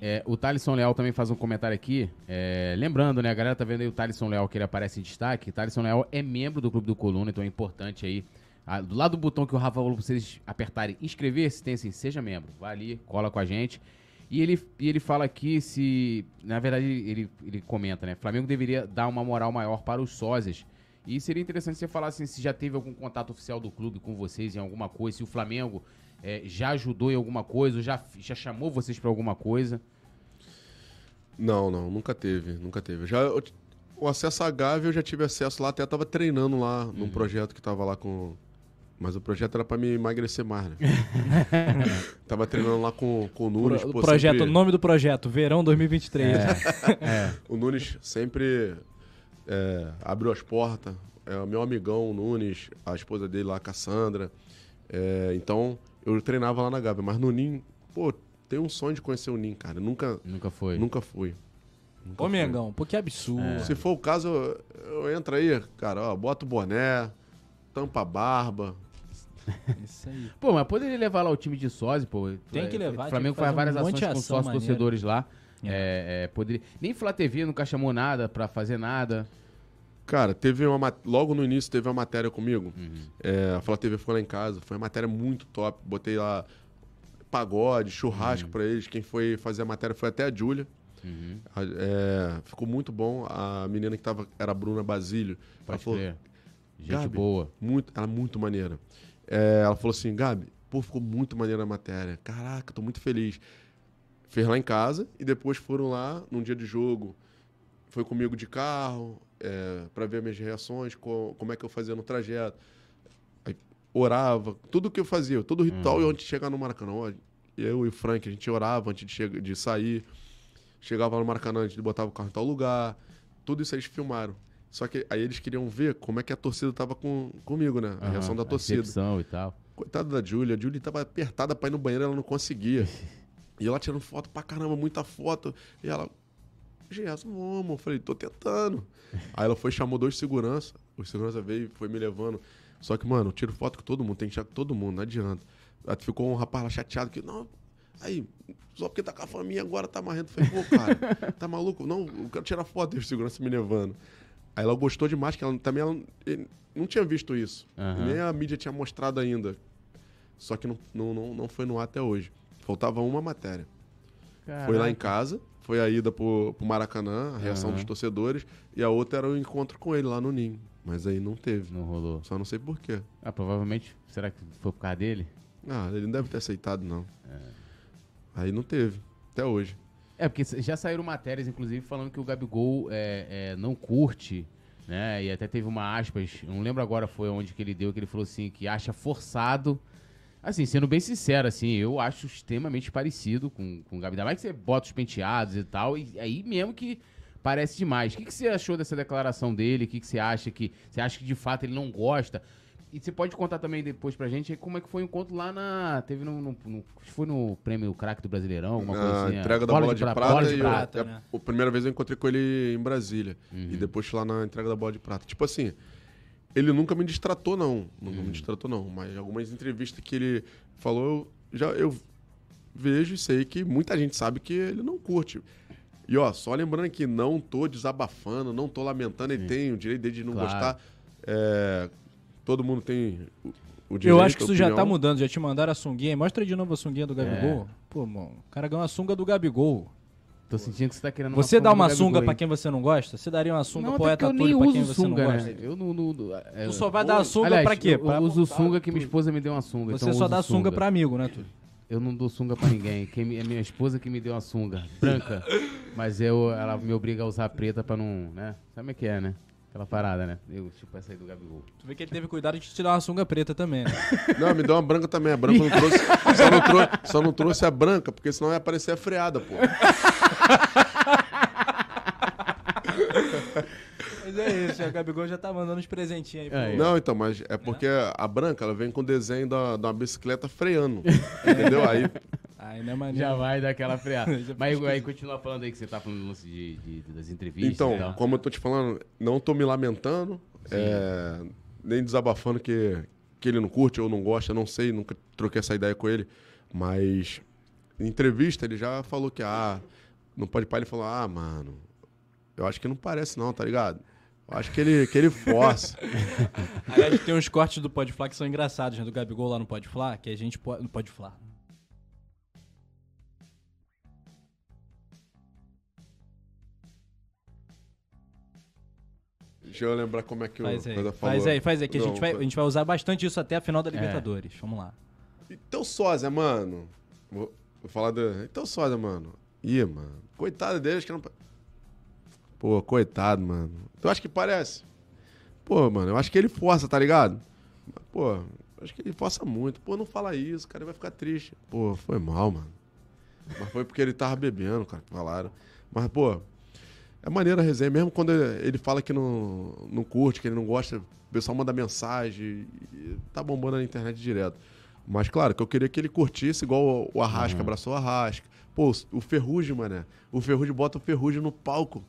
Speaker 1: É, o Thalisson Leal também faz um comentário aqui. é, lembrando, né? A galera tá vendo aí o Thalisson Leal que ele aparece em destaque. Thalisson Leal é membro do Clube do Coluna, então é importante aí. ah, do lado do botão que o Rafa falou pra vocês apertarem inscrever-se, tem assim, seja membro. Vai ali, cola com a gente. E ele, e ele fala aqui se. Na verdade, ele, ele comenta, né? Flamengo deveria dar uma moral maior para os sósias. E seria interessante você falar assim, se já teve algum contato oficial do clube com vocês em alguma coisa, se o Flamengo é, já ajudou em alguma coisa, já, já chamou vocês pra alguma coisa.
Speaker 3: Não, não, nunca teve, nunca teve. Já, eu o acesso à Gávea eu já tive acesso lá, até tava treinando lá num projeto que tava lá com. Mas o projeto era pra me emagrecer mais, né? [LAUGHS] tava treinando lá com, com o Nunes.
Speaker 2: Pro-
Speaker 3: pô,
Speaker 2: projeto,
Speaker 3: sempre-
Speaker 2: nome do projeto, Verão 2023. [LAUGHS]
Speaker 3: O Nunes sempre é, abriu as portas. É o meu amigão, o Nunes, a esposa dele lá, a Cassandra. É, então, eu treinava lá na Gávea. Mas no NIM, pô, tenho um sonho de conhecer o NIM, cara. Nunca,
Speaker 1: Nunca foi.
Speaker 3: nunca fui. Nunca
Speaker 2: Ô,
Speaker 3: fui.
Speaker 2: Mengão, pô, que absurdo.
Speaker 3: Se for o caso, eu, eu entro aí, cara, ó, bota o boné, tampa a barba.
Speaker 2: Isso aí.
Speaker 1: Pô, mas poderia levar lá o time de sósia, pô.
Speaker 2: Tem que levar,
Speaker 1: O Flamengo faz várias
Speaker 2: um monte
Speaker 1: ações com sócios torcedores lá. É, é, poderia... Nem Flá TV nunca chamou nada pra fazer nada.
Speaker 3: Cara, teve uma logo no início teve uma matéria comigo.
Speaker 1: Uhum.
Speaker 3: É, a Flá TV ficou lá em casa, foi uma matéria muito top. Botei lá pagode, churrasco pra eles. Quem foi fazer a matéria foi até a Júlia.
Speaker 1: Uhum.
Speaker 3: É, ficou muito bom. A menina que tava era a Bruna Basílio. Ela
Speaker 1: Pode
Speaker 3: falou,
Speaker 1: crer. Gente
Speaker 3: Gabi,
Speaker 1: boa.
Speaker 3: Muito, ela é muito maneira. É, ela falou assim, Gabi, pô, ficou muito maneira a matéria. Caraca, tô muito feliz. Fez lá em casa e depois foram lá num dia de jogo. Foi comigo de carro, é, para ver minhas reações, co- como é que eu fazia no trajeto. Aí, orava, tudo que eu fazia, todo o ritual
Speaker 1: Uhum.
Speaker 3: antes de chegar no Maracanã. Eu e o Frank, a gente orava antes de, de sair. Chegava no Maracanã, a gente botava o carro em tal lugar. Tudo isso eles filmaram. Só que aí eles queriam ver como é que a torcida tava com, comigo, né? A reação
Speaker 1: Aham,
Speaker 3: da torcida.
Speaker 1: recepção e tal.
Speaker 3: Coitada da Júlia. A Júlia tava apertada pra ir no banheiro, ela não conseguia. [LAUGHS] E ela tirando foto pra caramba, muita foto. E ela. Gerson, vamos. Eu falei, tô tentando. Aí ela foi, chamou dois segurança. O segurança veio e foi me levando. Só que, mano, eu tiro foto com todo mundo, tem que tirar com todo mundo, não adianta. Aí ficou um rapaz lá chateado que, não, aí, só porque tá com a família agora tá marrendo. Falei, pô, cara, [LAUGHS] tá maluco? Não, eu quero tirar foto. E o segurança me levando. Aí ela gostou demais, que ela também ela, não tinha visto isso.
Speaker 1: Aham.
Speaker 3: Nem a mídia tinha mostrado ainda. Só que não, não, não, não foi no ar até hoje. Faltava uma matéria. Foi lá em casa, foi a ida pro, pro Maracanã, a reação
Speaker 1: Aham.
Speaker 3: dos torcedores, e a outra era o encontro com ele lá no Ninho. Mas aí não teve.
Speaker 1: Não rolou.
Speaker 3: Só não sei por quê.
Speaker 1: Ah, provavelmente. Será que foi por causa dele?
Speaker 3: Ah, ele não deve ter aceitado, não. Aí não teve. Até hoje.
Speaker 1: É, porque já saíram matérias, inclusive, falando que o Gabigol é, é, não curte, né? E até teve uma aspas, não lembro agora foi onde que ele deu, que ele falou assim, que acha forçado. Assim, sendo bem sincero, assim, eu acho extremamente parecido com, com o Gabi. Ainda mais que você bota os penteados e tal, e aí mesmo que parece demais. O que, que você achou dessa declaração dele? O que, que você acha que. Você acha que de fato ele não gosta? E você pode contar também depois pra gente como é que foi o encontro lá na. Teve no. no- no- foi no prêmio craque do Brasileirão, alguma coisa
Speaker 3: Na
Speaker 1: assim.
Speaker 3: entrega da bola, de,
Speaker 1: pra-
Speaker 3: prata.
Speaker 1: bola de
Speaker 3: e
Speaker 1: prata.
Speaker 3: eu,
Speaker 2: né?
Speaker 3: é, a primeira vez eu encontrei com ele em Brasília.
Speaker 1: Uhum.
Speaker 3: E depois lá na entrega da bola de prata. Tipo assim, ele nunca me distratou, não. Nunca
Speaker 1: Uhum.
Speaker 3: me distratou, não. Mas algumas entrevistas que ele falou, eu já eu vejo e sei que muita gente sabe que ele não curte. E ó, só lembrando que não tô desabafando, não tô lamentando, ele tem o direito dele de não
Speaker 1: Claro.
Speaker 3: gostar. É, todo mundo tem o, o direito.
Speaker 2: Eu acho que isso já tá
Speaker 3: opinião.
Speaker 2: mudando. Já te mandaram a sunguinha. Mostra de novo a sunguinha do Gabigol. Pô, mano, o cara ganhou a sunga do Gabigol.
Speaker 1: Tô sentindo que você tá querendo
Speaker 2: Você dá uma sunga pra quem você não gosta? Você daria uma sunga
Speaker 1: Não,
Speaker 2: pro
Speaker 1: até
Speaker 2: poeta Túlio pra quem você
Speaker 1: sunga,
Speaker 2: não
Speaker 1: né?
Speaker 2: gosta?
Speaker 1: Eu não... não é,
Speaker 2: Tu só vai dar a sunga
Speaker 1: Aliás,
Speaker 2: pra quê?
Speaker 1: Eu,
Speaker 2: Pra-
Speaker 1: eu uso sunga que minha esposa me deu uma sunga.
Speaker 2: Você
Speaker 1: então
Speaker 2: só dá sunga pra amigo, né, Túlio?
Speaker 1: Eu não dou sunga pra ninguém. Quem é minha esposa que me deu uma sunga branca. [LAUGHS] mas eu, ela me obriga a usar preta pra não, né? Sabe como é que é, né? Aquela parada, né? Eu, tipo, essa aí do Gabigol.
Speaker 2: Tu vê que ele teve cuidado de te dar uma sunga preta também, né? [LAUGHS]
Speaker 3: Não, me deu uma branca também. A branca não trouxe. Só não, trou- só não trouxe a branca, porque senão ia aparecer a freada, pô.
Speaker 2: Mas é isso, o Gabigol já tá mandando uns presentinhos aí. pro-
Speaker 1: Aí.
Speaker 3: Não, então, mas é porque a branca, ela vem com o desenho da, da bicicleta freando. Entendeu? Aí,
Speaker 2: Aí não é maneiro.
Speaker 1: Já vai dar aquela freada. [LAUGHS] Mas aí continua falando aí que você tá falando lance de, de- das entrevistas e
Speaker 3: então,
Speaker 1: tal.
Speaker 3: como eu tô te falando, não tô me lamentando, é, nem desabafando que, que ele não curte ou não gosta, não sei, nunca troquei essa ideia com ele. Mas em entrevista ele já falou que, ah, não pode parar, ele falou, ah, mano, eu acho que não parece não, tá ligado? Eu acho que ele, que ele força. [LAUGHS]
Speaker 2: Aliás, tem uns cortes do Pode Flá que são engraçados, né? Do Gabigol lá no Pode Flá, que a gente pode. No Pode Flá.
Speaker 3: Deixa eu lembrar como é que
Speaker 2: Faz
Speaker 3: o
Speaker 2: aí,
Speaker 3: coisa falou.
Speaker 2: faz aí, faz aí, que a,
Speaker 3: Não,
Speaker 2: gente vai, a gente vai usar bastante isso até a final da
Speaker 1: É.
Speaker 2: Libertadores. Vamos lá.
Speaker 3: Então, sósia, mano. Vou, vou falar do. Então, sósia, mano. Ih, mano. Coitado deles que não. Pô, coitado, mano. Tu acha que parece? Pô, mano, eu acho que ele força, tá ligado? Pô, eu acho que ele força muito. Pô, não fala isso, cara, ele vai ficar triste. Pô, foi mal, mano. Mas foi porque ele tava bebendo, cara, que falaram. Mas, pô, é maneira a resenha. Mesmo quando ele fala que não, não curte, que ele não gosta, o pessoal manda mensagem. e Tá bombando na internet direto. Mas, claro, que eu queria que ele curtisse igual o- o Arrasca, abraçou o Arrasca. Pô, o Ferrugem, mané. O Ferrugem bota o Ferrugem no palco.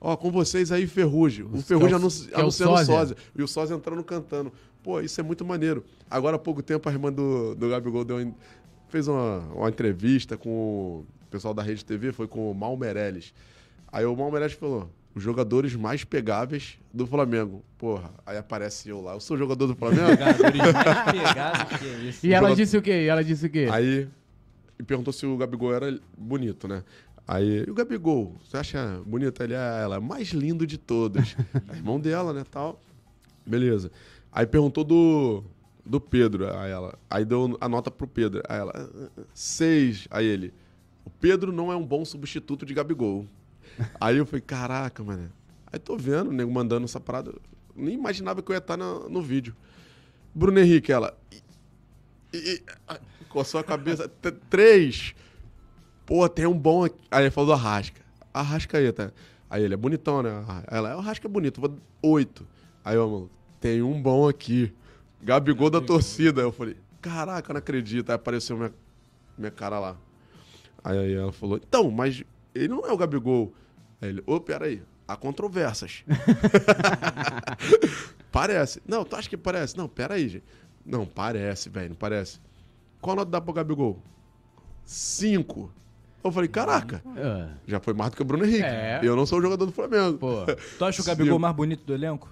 Speaker 3: Ó, com vocês aí, Ferrugem. O
Speaker 1: é
Speaker 3: Ferrugem
Speaker 1: que é o
Speaker 3: anunciando o
Speaker 1: sósia.
Speaker 3: sósia. E o sósia entrando cantando. Pô, isso é muito maneiro. Agora, há pouco tempo, a irmã do, do Gabigol deu, fez uma, uma entrevista com o pessoal da Rede TV, foi com o Mal Meirelles. Aí o Mal Meirelles falou, os jogadores mais pegáveis do Flamengo. Porra, aí aparece eu lá. Eu sou jogador do Flamengo?
Speaker 2: Jogadores mais pegados que é isso.
Speaker 1: E ela
Speaker 3: Jogador-
Speaker 1: disse o quê? E ela disse o quê?
Speaker 3: Aí e perguntou se o Gabigol era bonito, né? Aí, o Gabigol, você acha bonito? Ele é ela, mais lindo de todos. é [LAUGHS] irmão dela, né, tal. Beleza. Aí perguntou do, do Pedro, aí ela. Aí deu a nota pro Pedro. Aí ela, "Ah, seis. Aí ele, o Pedro não é um bom substituto de Gabigol. Aí eu falei, caraca, mano. Aí tô vendo o nego mandando essa parada. Nem imaginava que eu ia estar no, no vídeo. Bruno Henrique, ela. E, e, ah, coçou a cabeça. T- Três. Pô, tem um bom aqui. Aí ele falou do Arrasca. Arrascaeta. Aí ele é bonitão, né? Ela, é, o Arrasca é bonito. Vou oito. Aí eu, mano, tem um bom aqui. Gabigol da torcida. Aí eu falei, caraca, eu não acredito. Aí apareceu minha, minha cara lá. Aí, aí ela falou, então, mas ele não é o Gabigol. Aí ele, ô, peraí, há controvérsias. [LAUGHS] parece. Não, tu acha que parece? Não, peraí, gente. Não, parece, velho, não parece. Qual nota dá pro Gabigol? Cinco. Eu falei, caraca,
Speaker 1: É.
Speaker 3: já foi mais do que o Bruno Henrique.
Speaker 1: É.
Speaker 3: Eu não sou o jogador do Flamengo.
Speaker 1: Pô,
Speaker 2: Tu acha o [LAUGHS] Gabigol
Speaker 3: Sim.
Speaker 2: mais bonito do elenco?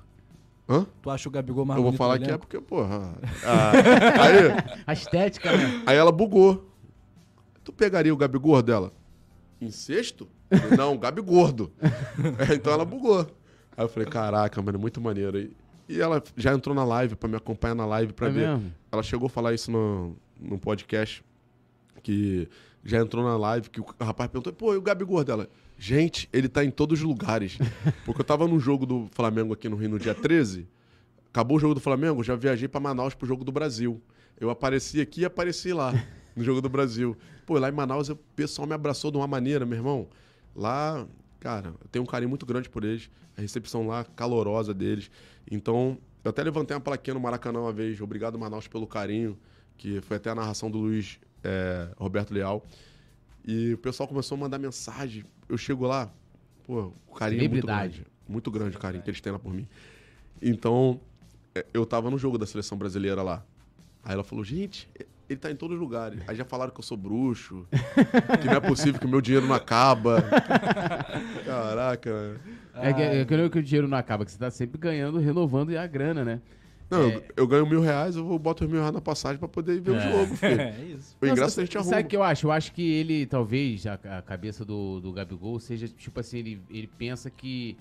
Speaker 3: Hã?
Speaker 2: Tu acha o Gabigol mais
Speaker 3: Eu vou
Speaker 2: bonito
Speaker 3: falar
Speaker 2: do
Speaker 3: que é porque, porra. ah, [LAUGHS] aí,
Speaker 1: a estética, né?
Speaker 3: aí ela bugou. Tu pegaria o Gabigol dela? Em sexto? Não, Gabigordo. [LAUGHS] É, então ela bugou. Aí eu falei, caraca, mano, muito maneiro. E, e ela já entrou na live pra me acompanhar na live pra
Speaker 1: É
Speaker 3: ver.
Speaker 1: mesmo?
Speaker 3: Ela chegou a falar isso no, no podcast. Que já entrou na live, que o rapaz perguntou, pô, e o Gabigol dela? Gente, ele tá em todos os lugares. [LAUGHS] Porque eu tava num jogo do Flamengo aqui no Rio no dia 13. Acabou o jogo do Flamengo, já viajei pra Manaus pro jogo do Brasil. Eu apareci aqui e apareci lá, no jogo do Brasil. Pô, lá em Manaus o pessoal me abraçou de uma maneira, meu irmão. Lá, cara, eu tenho um carinho muito grande por eles. A recepção lá, calorosa deles. Então, eu até levantei uma plaquinha no Maracanã uma vez. Obrigado, Manaus, pelo carinho. Que foi até a narração do Luiz é, Roberto Leal. E o pessoal começou a mandar mensagem. Eu chego lá, pô, o carinho é muito grande. Muito grande o carinho que eles têm lá por mim. Então, é, eu tava no jogo da seleção brasileira lá. Aí ela falou, gente, ele tá em todos os lugares. Aí já falaram que eu sou bruxo, que não é possível que o meu dinheiro não acaba. [LAUGHS] Caraca.
Speaker 1: É que, é que não que o dinheiro não acaba, que você tá sempre ganhando, renovando a grana, né?
Speaker 3: Não, eu, eu ganho mil reais, eu vou boto os mil reais na passagem pra poder ir ver o jogo, [LAUGHS] filho.
Speaker 2: É isso.
Speaker 3: O ingresso
Speaker 1: sabe-
Speaker 3: a gente arruma.
Speaker 1: Sabe o que eu acho? Eu acho que ele, talvez, a, a cabeça do, do Gabigol seja, tipo assim, ele, ele pensa que,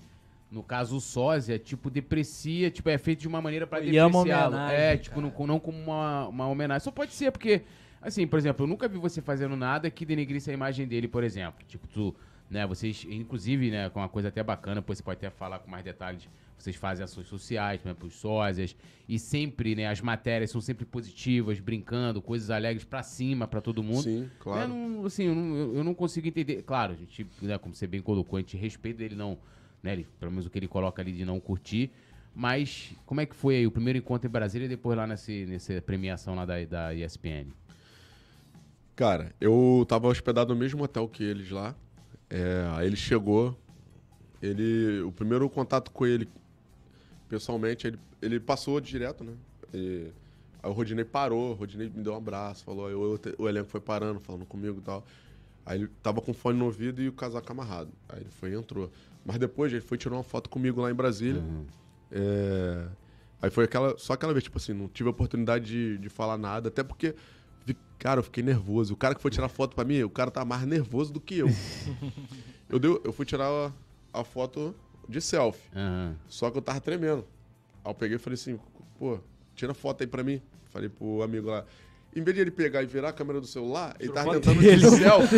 Speaker 1: no caso, o sósia, tipo, deprecia, tipo, é feito de uma maneira pra
Speaker 2: é uma
Speaker 1: depreciá-lo. É, tipo, não, não como uma, uma homenagem. Só pode ser, porque, assim, por exemplo, eu nunca vi você fazendo nada que denegrisse a imagem dele, por exemplo. Tipo, tu, né, vocês, inclusive, né, com uma coisa até bacana, depois você pode até falar com mais detalhes, vocês fazem ações sociais, né, pros sósias, e sempre, né, as matérias são sempre positivas, brincando, coisas alegres pra cima, pra todo mundo.
Speaker 3: Sim, claro.
Speaker 1: Eu não, assim, eu não, eu não consigo entender. Claro, a gente, né, como você bem colocou, a gente respeita ele não, né, ele, pelo menos o que ele coloca ali de não curtir. Mas como é que foi aí o primeiro encontro em Brasília e depois lá nesse, nessa premiação lá da, da ESPN?
Speaker 3: Cara, eu tava hospedado no mesmo hotel que eles lá. É, aí ele chegou. Ele. O primeiro contato com ele, pessoalmente, ele, ele passou direto, né? E, aí o Rodinei parou, o Rodinei me deu um abraço, falou, aí o, o elenco foi parando, falando comigo e tal. Aí ele tava com fone no ouvido e o casaco amarrado. Aí ele foi e entrou. Mas depois ele foi tirar uma foto comigo lá em Brasília. É, Aí foi aquela, só aquela vez, tipo assim, não tive a oportunidade de, de falar nada, até porque, cara, eu fiquei nervoso. O cara que foi tirar foto pra mim, o cara tá mais nervoso do que eu. [LAUGHS] eu, deu, eu fui tirar a, a foto de selfie,
Speaker 1: Aham.
Speaker 3: só que eu tava tremendo. Aí eu peguei e falei assim, pô, tira foto aí pra mim. Falei pro amigo lá. Em vez de ele pegar e virar a câmera do celular, ele tava tentando
Speaker 2: dele.
Speaker 3: de selfie,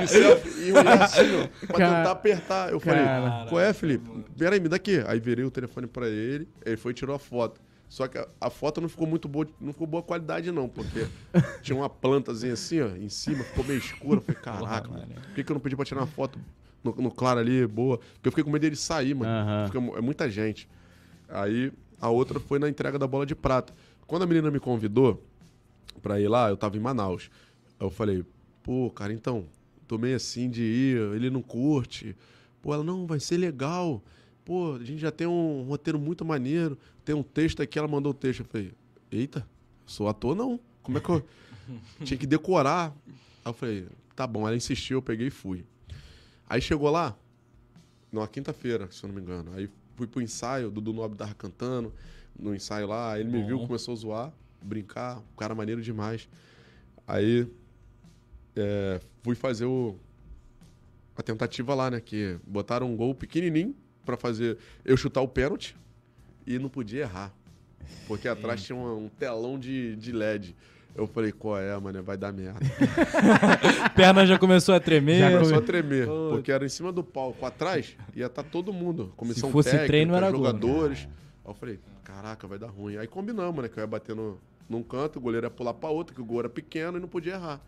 Speaker 3: de [LAUGHS] selfie e assim, ó, pra
Speaker 1: Cara-
Speaker 3: tentar apertar. Eu falei,
Speaker 1: Cara.
Speaker 3: qual é, Felipe? Peraí, me dá aqui. Aí virei o telefone pra ele, ele foi e tirou a foto. Só que a, a foto não ficou muito boa, não ficou boa qualidade não, porque [LAUGHS] tinha uma plantazinha assim, ó, em cima, ficou meio escura. Eu falei, caraca, mano, por que, que eu não pedi pra tirar uma foto no, no claro ali, boa? Porque eu fiquei com medo dele sair, mano. Fica mu- é muita gente. Aí a outra foi na entrega da bola de prata. Quando a menina me convidou pra ir lá, eu tava em Manaus. Aí eu falei, pô, cara, então, tô meio assim de ir, ele não curte. Pô, ela, não, vai ser legal. Pô, a gente já tem um roteiro muito maneiro, tem um texto aqui, ela mandou o texto. Eu falei, eita, sou ator não. Como é que eu. [LAUGHS] Tinha que decorar. Aí eu falei, tá bom. Ela insistiu, eu peguei e fui. Aí chegou lá, numa quinta-feira, se eu não me engano. Aí fui pro ensaio, o Dudu Nobre tava cantando no ensaio lá, aí ele me viu, começou a zoar, brincar, o cara maneiro demais. Aí é, fui fazer o, a tentativa lá, né? Que botaram um gol pequenininho pra fazer eu chutar o pênalti e não podia errar. Porque atrás tinha um, um telão de, de LED. Eu falei, qual é, mano? Vai dar merda. [LAUGHS]
Speaker 2: Perna já começou a tremer.
Speaker 1: Já
Speaker 3: Começou a tremer,
Speaker 2: Pô.
Speaker 3: porque era em cima do palco. Atrás ia estar todo mundo. Comissão
Speaker 2: Se fosse
Speaker 3: técnica,
Speaker 2: treino, era gol, né?
Speaker 3: jogadores. Aí eu falei, caraca, vai dar ruim. Aí combinamos, né? Que eu ia bater no, num canto, o goleiro ia pular pra outro, que o gol era pequeno e não podia errar.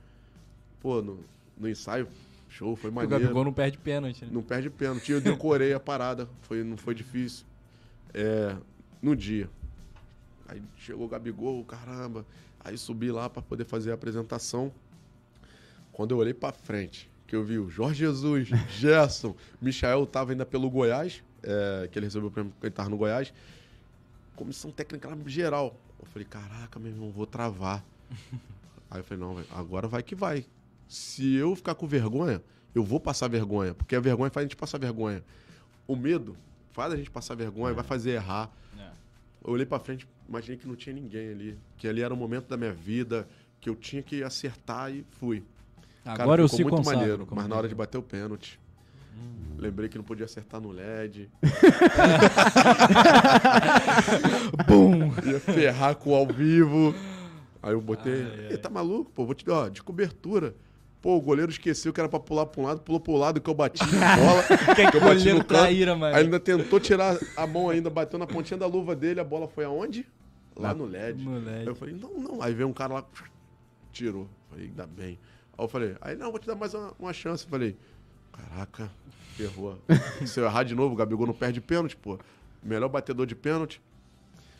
Speaker 3: Pô, no, no ensaio, show, foi
Speaker 2: O
Speaker 3: maneiro.
Speaker 2: Gabigol não perde pênalti, né?
Speaker 3: Não perde pênalti. Eu decorei a parada, foi, não foi difícil. É, no dia. Aí chegou o Gabigol, caramba. Aí subi lá pra poder fazer a apresentação. Quando eu olhei pra frente, que eu vi o Jorge Jesus, [LAUGHS] Gerson, Michael tava ainda pelo Goiás, é, que ele recebeu o prêmio porque ele tava no Goiás. Comissão técnica lá geral. Eu falei, caraca, meu irmão, vou travar. [LAUGHS] Aí eu falei, não, agora vai que vai. Se eu ficar com vergonha, eu vou passar vergonha, porque a vergonha faz a gente passar vergonha. O medo faz a gente passar vergonha, vai fazer errar.
Speaker 2: É.
Speaker 3: Eu olhei pra frente, imaginei que não tinha ninguém ali, que ali era o momento da minha vida, que eu tinha que acertar e fui. Cara,
Speaker 2: Agora eu
Speaker 3: ficou
Speaker 2: se
Speaker 3: muito
Speaker 2: consagro.
Speaker 3: maneiro, mas na hora de
Speaker 2: diz.
Speaker 3: bater o pênalti, lembrei que não podia acertar no LED. [LAUGHS]
Speaker 2: Bum!
Speaker 3: Ia ferrar com o ao vivo. Aí eu botei.
Speaker 2: Ai, ai.
Speaker 3: Tá maluco, pô? Vou te dar, ó, de cobertura. Pô, o goleiro esqueceu que era pra pular pra um lado, pulou pro lado que eu bati na [LAUGHS] bola.
Speaker 2: Que
Speaker 3: que eu bati no canto.
Speaker 2: traíra, mano.
Speaker 3: Ainda tentou tirar a mão ainda, bateu na pontinha da luva dele, a bola foi aonde? Lá no LED.
Speaker 2: No LED.
Speaker 3: Aí eu falei, não, não. Aí veio um cara lá, tirou. Falei, ainda bem. Aí eu falei, aí não, vou te dar mais uma, uma chance. Eu falei, caraca, ferrou. [LAUGHS] Se eu errar de novo, o Gabigol não perde pênalti, pô. Melhor batedor de pênalti.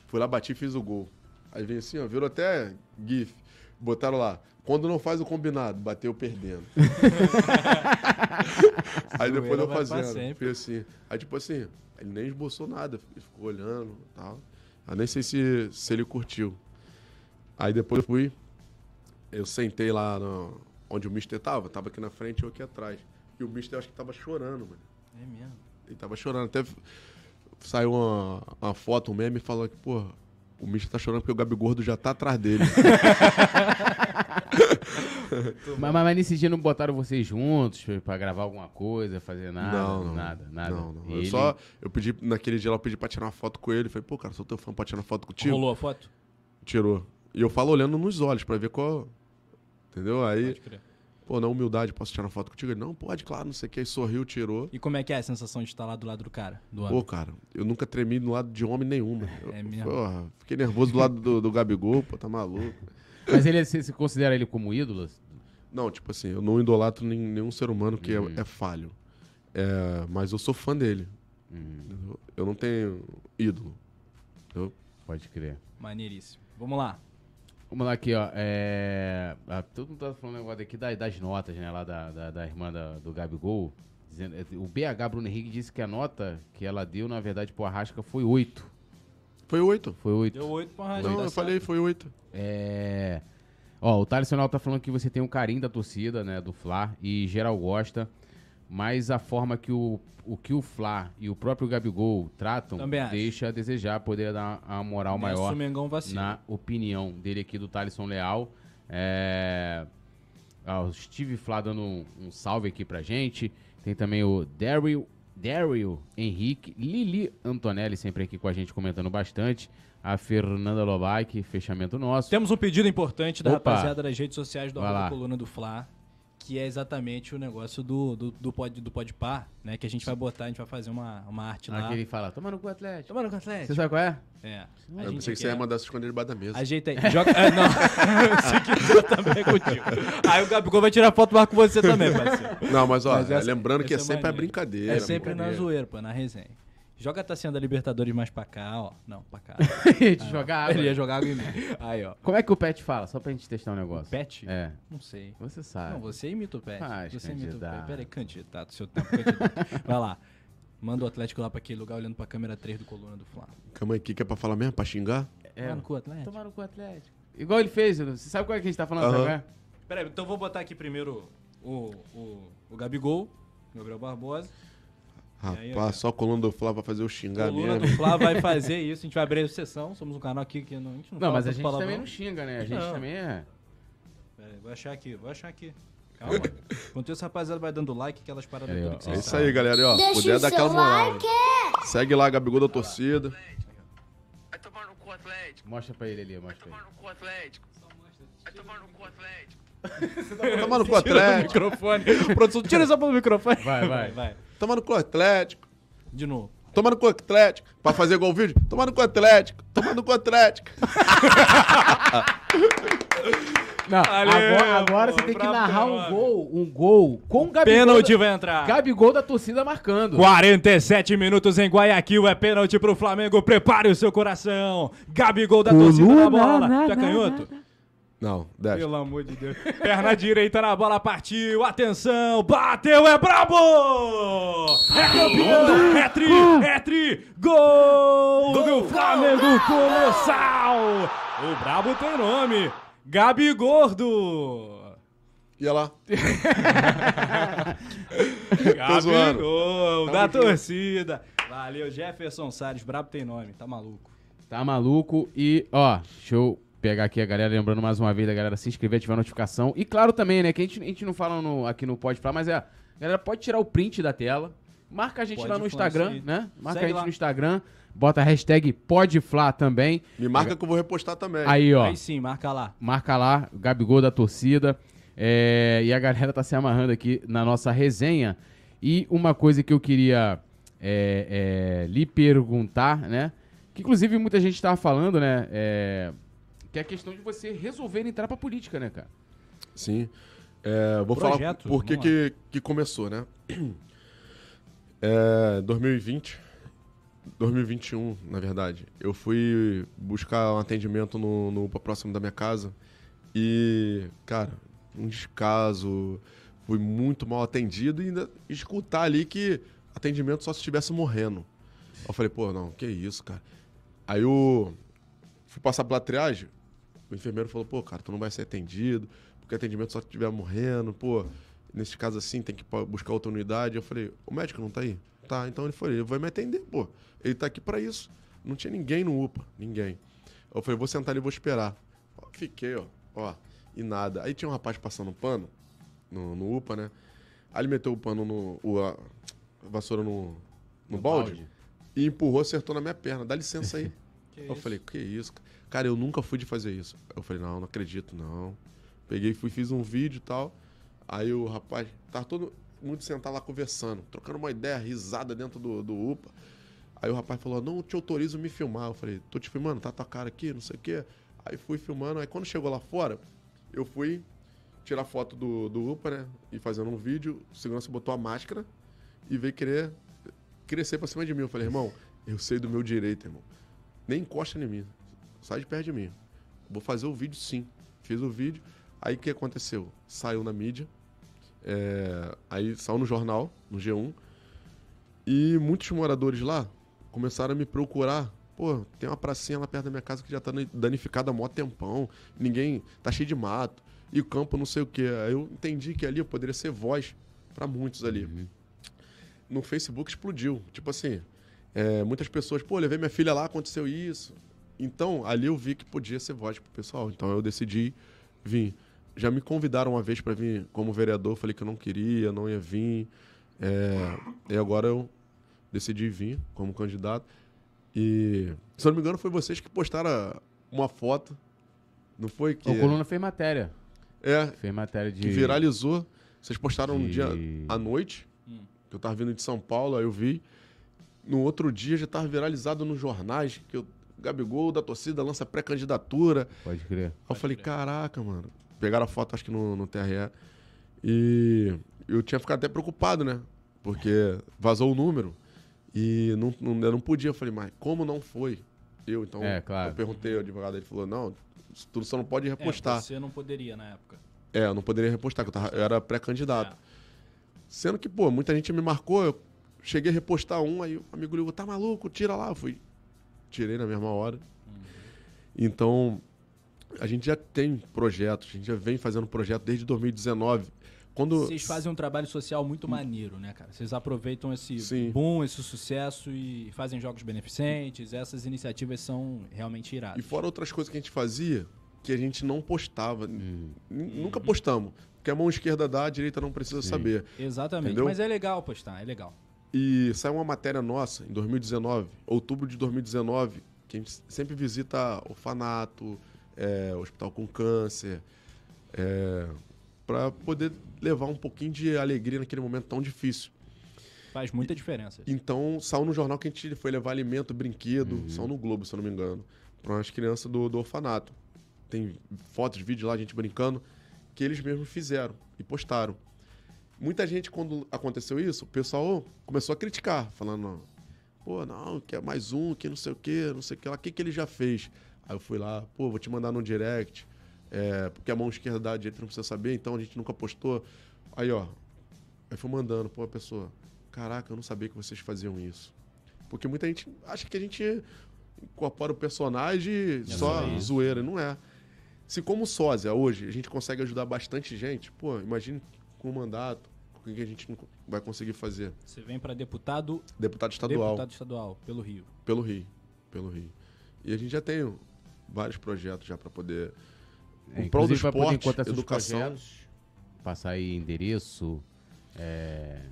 Speaker 3: Fui lá, bati e fiz o gol. Aí veio assim, ó, virou até GIF. Botaram lá, quando não faz o combinado, bateu perdendo. [LAUGHS] aí depois eu fazendo. Fui assim. Aí tipo assim, ele nem esboçou nada, ele ficou olhando e tal. Eu nem sei se, se ele curtiu. Aí depois eu fui, eu sentei lá no- onde o Mister tava, tava aqui na frente e eu aqui atrás. E o Mister eu acho que tava chorando, mano.
Speaker 2: É mesmo.
Speaker 3: Ele tava chorando. Até saiu uma, uma foto, um meme, falou que, pô, o Mister tá chorando porque o Gabi Gordo já tá atrás dele. [LAUGHS]
Speaker 1: Mas, mas, mas nesse dia não botaram vocês juntos pra gravar alguma coisa, fazer nada?
Speaker 3: não, não.
Speaker 1: Nada, nada.
Speaker 3: Não, não. Eu
Speaker 1: Ele-
Speaker 3: só, eu pedi, naquele dia lá, eu pedi pra tirar uma foto com ele. Falei, pô, cara, sou teu fã pra tirar uma foto contigo.
Speaker 2: Rolou a foto?
Speaker 3: Tirou. E eu falo olhando nos olhos pra ver qual. Entendeu? Aí,
Speaker 2: Pode crer.
Speaker 3: Pô, na humildade, posso tirar uma foto contigo? Ele, não, pode, claro, não sei o que. Aí sorriu, tirou.
Speaker 2: E como é que é a sensação de estar lá do lado do cara? Do
Speaker 3: Pô, cara, eu nunca tremi do lado de homem nenhum. Eu,
Speaker 2: É mesmo?
Speaker 3: porra, fiquei nervoso do lado do, do Gabigol, pô, tá maluco.
Speaker 1: Mas ele, você, você considera ele como ídolo?
Speaker 3: Não, tipo assim, eu não idolatro nem- nenhum ser humano que é-
Speaker 1: Uhum.
Speaker 3: é, falho. É, mas eu sou fã dele.
Speaker 1: Uhum?
Speaker 3: Eu não tenho ídolo.
Speaker 1: pode crer.
Speaker 2: Maneiríssimo. Vamos lá.
Speaker 1: Vamos lá aqui, ó. É... ah, todo mundo tá falando um negócio aqui da- das notas, né? Lá da, da, da irmã da- do Gabigol. Dizendo, é, o BH Bruno Henrique disse que a nota que ela deu, na verdade, pro Arrasca foi 8.
Speaker 3: Foi oito.
Speaker 1: Foi 8.
Speaker 2: Deu oito pra rádio.
Speaker 3: Não, eu falei, foi oito.
Speaker 1: É. Ó, o Thales Sonal tá falando que você tem um carinho da torcida, né? Do Fla, e geral gosta. Mas a forma que o, o que o Fla e o próprio Gabigol tratam deixa a desejar, poderia dar uma moral maior na opinião dele aqui do Thaleson Leal. É... ó, o Steve Flá dando um, um salve aqui pra gente. Tem também o Daryl, Daryl Henrique, Lili Antonelli sempre aqui com a gente comentando bastante. A Fernanda Lobac, fechamento nosso.
Speaker 2: Temos um pedido importante da
Speaker 1: Opa.
Speaker 2: rapaziada das redes sociais do. Coluna do Fla, que é exatamente o negócio do, do, do, pod, do Podpar, né? Que a gente vai botar, a gente vai fazer uma, uma arte lá.
Speaker 1: Aquele fala, toma no cu Atlético.
Speaker 2: Tomando com Atlético.
Speaker 1: Você sabe qual é?
Speaker 2: É. A
Speaker 3: Eu pensei que você ia mandar se esconder debaixo da mesa.
Speaker 2: Ajeita aí. Joga. É, não. [LAUGHS] Se quiser também é contigo. Aí o Gabigol vai tirar foto lá com você também, parceiro.
Speaker 3: Não, mas ó,
Speaker 2: Mas essa-
Speaker 3: lembrando que é
Speaker 2: é
Speaker 3: sempre a brincadeira.
Speaker 2: É sempre na zoeira, pô, na resenha. Joga a tacinha da Libertadores mais pra cá, ó. Não, pra cá. [LAUGHS]
Speaker 1: de jogar água.
Speaker 2: Ele ia jogar água em mim. Aí, ó.
Speaker 1: Como é que o Pet fala? Só pra gente testar um negócio.
Speaker 2: Pet?
Speaker 1: É,
Speaker 2: Não sei.
Speaker 1: você sabe.
Speaker 2: Não, você imita o Pet.
Speaker 1: Faz,
Speaker 2: você imita o
Speaker 1: candidato.
Speaker 2: Pet. Pera aí, candidato. Seu tempo candidato. Vai lá. Manda o Atlético lá pra aquele lugar olhando pra câmera 3 do Coluna do Flá.
Speaker 3: Calma aí, o que que é pra falar mesmo? Pra xingar?
Speaker 1: É,
Speaker 2: Toma no cu, Atlético.
Speaker 1: tomar no cu Atlético. Igual ele fez, você sabe qual é que a gente tá falando? Sabe qual é?
Speaker 2: Pera aí, então eu vou botar aqui primeiro o, o, o Gabigol, Gabriel Barbosa. Aí,
Speaker 3: Rapaz, só a coluna do Flávio vai fazer eu xingar
Speaker 2: Coluna
Speaker 3: mesmo.
Speaker 2: do Flá [LAUGHS] vai fazer isso. A gente vai abrir a sessão. Somos um canal aqui que não, a gente não
Speaker 1: Não,
Speaker 2: fala
Speaker 1: mas a gente
Speaker 2: palavrão.
Speaker 1: também não xinga, né? A gente
Speaker 2: Não.
Speaker 1: também é.
Speaker 2: Pera aí, vou achar aqui, vou achar aqui. Calma. Enquanto isso, rapaziada, vai dando like, aquelas paradas
Speaker 1: aí, ó,
Speaker 2: que
Speaker 3: É
Speaker 2: vocês
Speaker 3: isso
Speaker 2: sabem.
Speaker 3: aí, galera. E, Ó,
Speaker 6: Deixa
Speaker 3: puder
Speaker 6: o
Speaker 3: dar aquela moral.
Speaker 6: like.
Speaker 3: Segue lá, Gabigol da torcida.
Speaker 5: Vai tomar no cu Atlético.
Speaker 1: Mostra pra ele ali, mostra pra
Speaker 5: Tomar
Speaker 1: ele.
Speaker 5: no cu Atlético. Vai tomar no cu Atlético.
Speaker 3: Toma no cu
Speaker 2: Tira do
Speaker 3: Atlético.
Speaker 2: microfone. Produção, tira essa porra do microfone.
Speaker 1: Vai, vai.
Speaker 2: vai.
Speaker 3: Toma no cu Atlético.
Speaker 2: De novo.
Speaker 3: Toma no cu Atlético. Pra fazer o vídeo. Toma no cu Atlético. Toma no cu Atlético. [LAUGHS]
Speaker 1: Não,
Speaker 2: Valeu,
Speaker 1: agora, agora
Speaker 2: pô,
Speaker 1: você tem que narrar um gol, um gol com o Gabigol.
Speaker 2: Pênalti
Speaker 1: da,
Speaker 2: vai entrar.
Speaker 1: Gabigol da torcida marcando.
Speaker 2: 47 minutos em Guayaquil, é pênalti pro Flamengo. Prepare o seu coração. Gabigol da torcida na bola. Tu é canhoto?
Speaker 3: Não, destro.
Speaker 2: Pelo amor de Deus. Perna direita na bola, partiu. Atenção, bateu, é brabo! É campeão! É tri, é tri! Gol, do Flamengo Colossal! O brabo tem nome. Gabi Gordo.
Speaker 3: Ia lá. [LAUGHS]
Speaker 2: Gabi. Gol,
Speaker 3: Tamo
Speaker 2: da torcida. Valeu, Jefferson Salles. Brabo tem nome, tá maluco.
Speaker 1: Tá maluco. E, ó, eu pegar aqui a galera, lembrando mais uma vez da galera se inscrever, ativar a notificação. E claro também, né, que a gente, a gente não fala no- aqui no Pode Falar, mas é, a galera pode tirar o print da tela, marca a gente
Speaker 2: Pode
Speaker 1: lá no Instagram, né? Marca
Speaker 2: Segue
Speaker 1: a gente
Speaker 2: lá.
Speaker 1: no Instagram, bota a hashtag PodFlá também.
Speaker 3: Me marca que eu vou repostar também.
Speaker 1: Aí, ó,
Speaker 2: Aí sim, marca lá.
Speaker 1: marca lá, Gabigol da torcida. É, e a galera tá se amarrando aqui na nossa resenha. E uma coisa que eu queria é, é, lhe perguntar, né? Que inclusive muita gente tava falando, né? é, que é a questão de você resolver entrar pra política, né, cara?
Speaker 3: Sim. É, vou
Speaker 2: Projeto,
Speaker 3: falar por que, que, que começou, né? [CLEARS THROAT] É, 2020, 2021, na verdade. Eu fui buscar um atendimento no, no UPA próximo da minha casa e, cara, um descaso, fui muito mal atendido e ainda escutar ali que atendimento só se estivesse morrendo. Eu falei, pô, não, que isso, cara. Aí eu fui passar pela triagem, o enfermeiro falou, pô, cara, tu não vai ser atendido, porque atendimento só se estiver morrendo, pô, nesse caso assim tem que buscar outra unidade. Eu falei, o médico não tá aí? Tá, então ele foi, ele vai me atender, pô. Ele tá aqui pra isso. Não tinha ninguém no UPA, ninguém. Eu falei, vou sentar ali e vou esperar. Fiquei, ó, ó, e nada. Aí tinha um rapaz passando um pano no, no UPA, né? Aí ele meteu o pano no. O, a vassoura no, no, balde, e empurrou, acertou na minha perna. Dá licença aí. Eu falei, que isso? cara? Eu nunca fui de fazer isso. Eu falei, não, não acredito, não. Peguei, fui, fiz um vídeo e tal. Aí o rapaz, tava todo mundo sentado lá conversando, trocando uma ideia, risada dentro do, do UPA. Aí o rapaz falou, não te autorizo me filmar. Eu falei, tô te filmando, tá tua cara aqui, não sei o quê. Aí fui filmando, aí quando chegou lá fora, eu fui tirar foto do, do UPA, né? E fazendo um vídeo, o segurança botou a máscara e veio querer crescer pra cima de mim. Eu falei, irmão, eu sei do meu direito, irmão. Nem encosta em mim. Sai de perto de mim. Vou fazer o vídeo sim. Fiz o vídeo. Aí o que aconteceu? Saiu na mídia. é, aí saiu no jornal, no G1. E muitos moradores lá começaram a me procurar. Pô, tem uma pracinha lá perto da minha casa que já tá danificada há mó tempão. Ninguém. tá cheio de mato. E o campo não sei o quê. Aí eu entendi que ali eu poderia ser voz pra muitos ali. No Facebook explodiu. Tipo assim, é, muitas pessoas, pô, levei minha filha lá, aconteceu isso. Então, ali eu vi que podia ser voz pro pessoal. Então eu decidi vir. Já me convidaram uma vez para vir como vereador, falei que eu não queria, não ia vir. É, e agora eu decidi vir como candidato. E, se eu não me engano, foi vocês que postaram uma foto. Não foi que.
Speaker 1: O Coluna fez matéria.
Speaker 3: É,
Speaker 1: Fez matéria de.
Speaker 3: que viralizou. Vocês postaram um
Speaker 1: de-
Speaker 3: dia à noite, que eu tava vindo de São Paulo, aí eu vi. No outro dia já tava viralizado nos jornais, que o Gabigol da torcida lança pré-candidatura.
Speaker 1: Pode crer.
Speaker 3: Aí eu falei, caraca, mano. Pegaram a foto, acho que no, no TRE. E eu tinha ficado até preocupado, né? Porque vazou o número. E não, não, eu não podia. Eu falei, mas como não foi? Eu, então.
Speaker 1: É, claro.
Speaker 3: Eu perguntei ao advogado, ele falou, não, tu só não pode
Speaker 2: É,
Speaker 3: repostar.
Speaker 2: você não poderia na época.
Speaker 3: É, eu não poderia repostar, porque eu, tava- eu era pré-candidato. Sendo que, pô, muita gente me marcou, eu cheguei a repostar um, aí o amigo ligou, tá maluco? Tira lá. Eu fui, tirei na mesma hora. Então, a gente já tem projetos, a gente já vem fazendo projeto desde 2019. Quando...
Speaker 2: Vocês fazem um trabalho social muito maneiro, né, cara? Vocês aproveitam esse
Speaker 3: Sim.
Speaker 2: boom, esse sucesso e fazem jogos beneficentes. Essas iniciativas são realmente
Speaker 3: E
Speaker 2: iradas.
Speaker 3: fora outras coisas que a gente fazia, que a gente não postava.
Speaker 1: Hum.
Speaker 3: N- Nunca postamos. Porque a mão esquerda dá, a direita não precisa
Speaker 1: Sim.
Speaker 3: saber.
Speaker 2: Exatamente.
Speaker 3: Entendeu?
Speaker 2: Mas é legal postar, é legal.
Speaker 3: E saiu uma matéria nossa em 2019, outubro de 2019, que a gente sempre visita orfanato, é, hospital com câncer, é, para poder levar um pouquinho de alegria naquele momento tão difícil.
Speaker 2: Faz muita diferença.
Speaker 3: Então, saiu no jornal que a gente foi levar alimento, brinquedo, saiu no Globo, se eu não me engano, para umas crianças do, do orfanato. Tem fotos, vídeos lá, a gente brincando, que eles mesmos fizeram e postaram. Muita gente, quando aconteceu isso, o pessoal começou a criticar, falando, pô, não, que é mais um, que não sei o que, não sei o que lá, o que, que ele já fez? Aí eu fui lá, pô, vou te mandar no direct, É, porque a mão esquerda dá a direita não precisa saber, então a gente nunca postou. Aí, ó. Aí foi mandando, pô, a pessoa. Caraca, eu não sabia que vocês faziam isso. Porque muita gente acha que a gente incorpora o personagem só
Speaker 2: só isso.
Speaker 3: zoeira. Não é. Se como sósia hoje a gente consegue ajudar bastante gente, pô, imagine com o mandato, o que a gente não vai conseguir fazer.
Speaker 2: Você vem pra deputado,
Speaker 3: Deputado estadual
Speaker 2: deputado estadual pelo Rio.
Speaker 3: pelo Rio, pelo Rio. E a gente já tem vários projetos já para poder
Speaker 1: É,
Speaker 3: em prol do esporte, educação.
Speaker 1: projetos, passar aí endereço. É...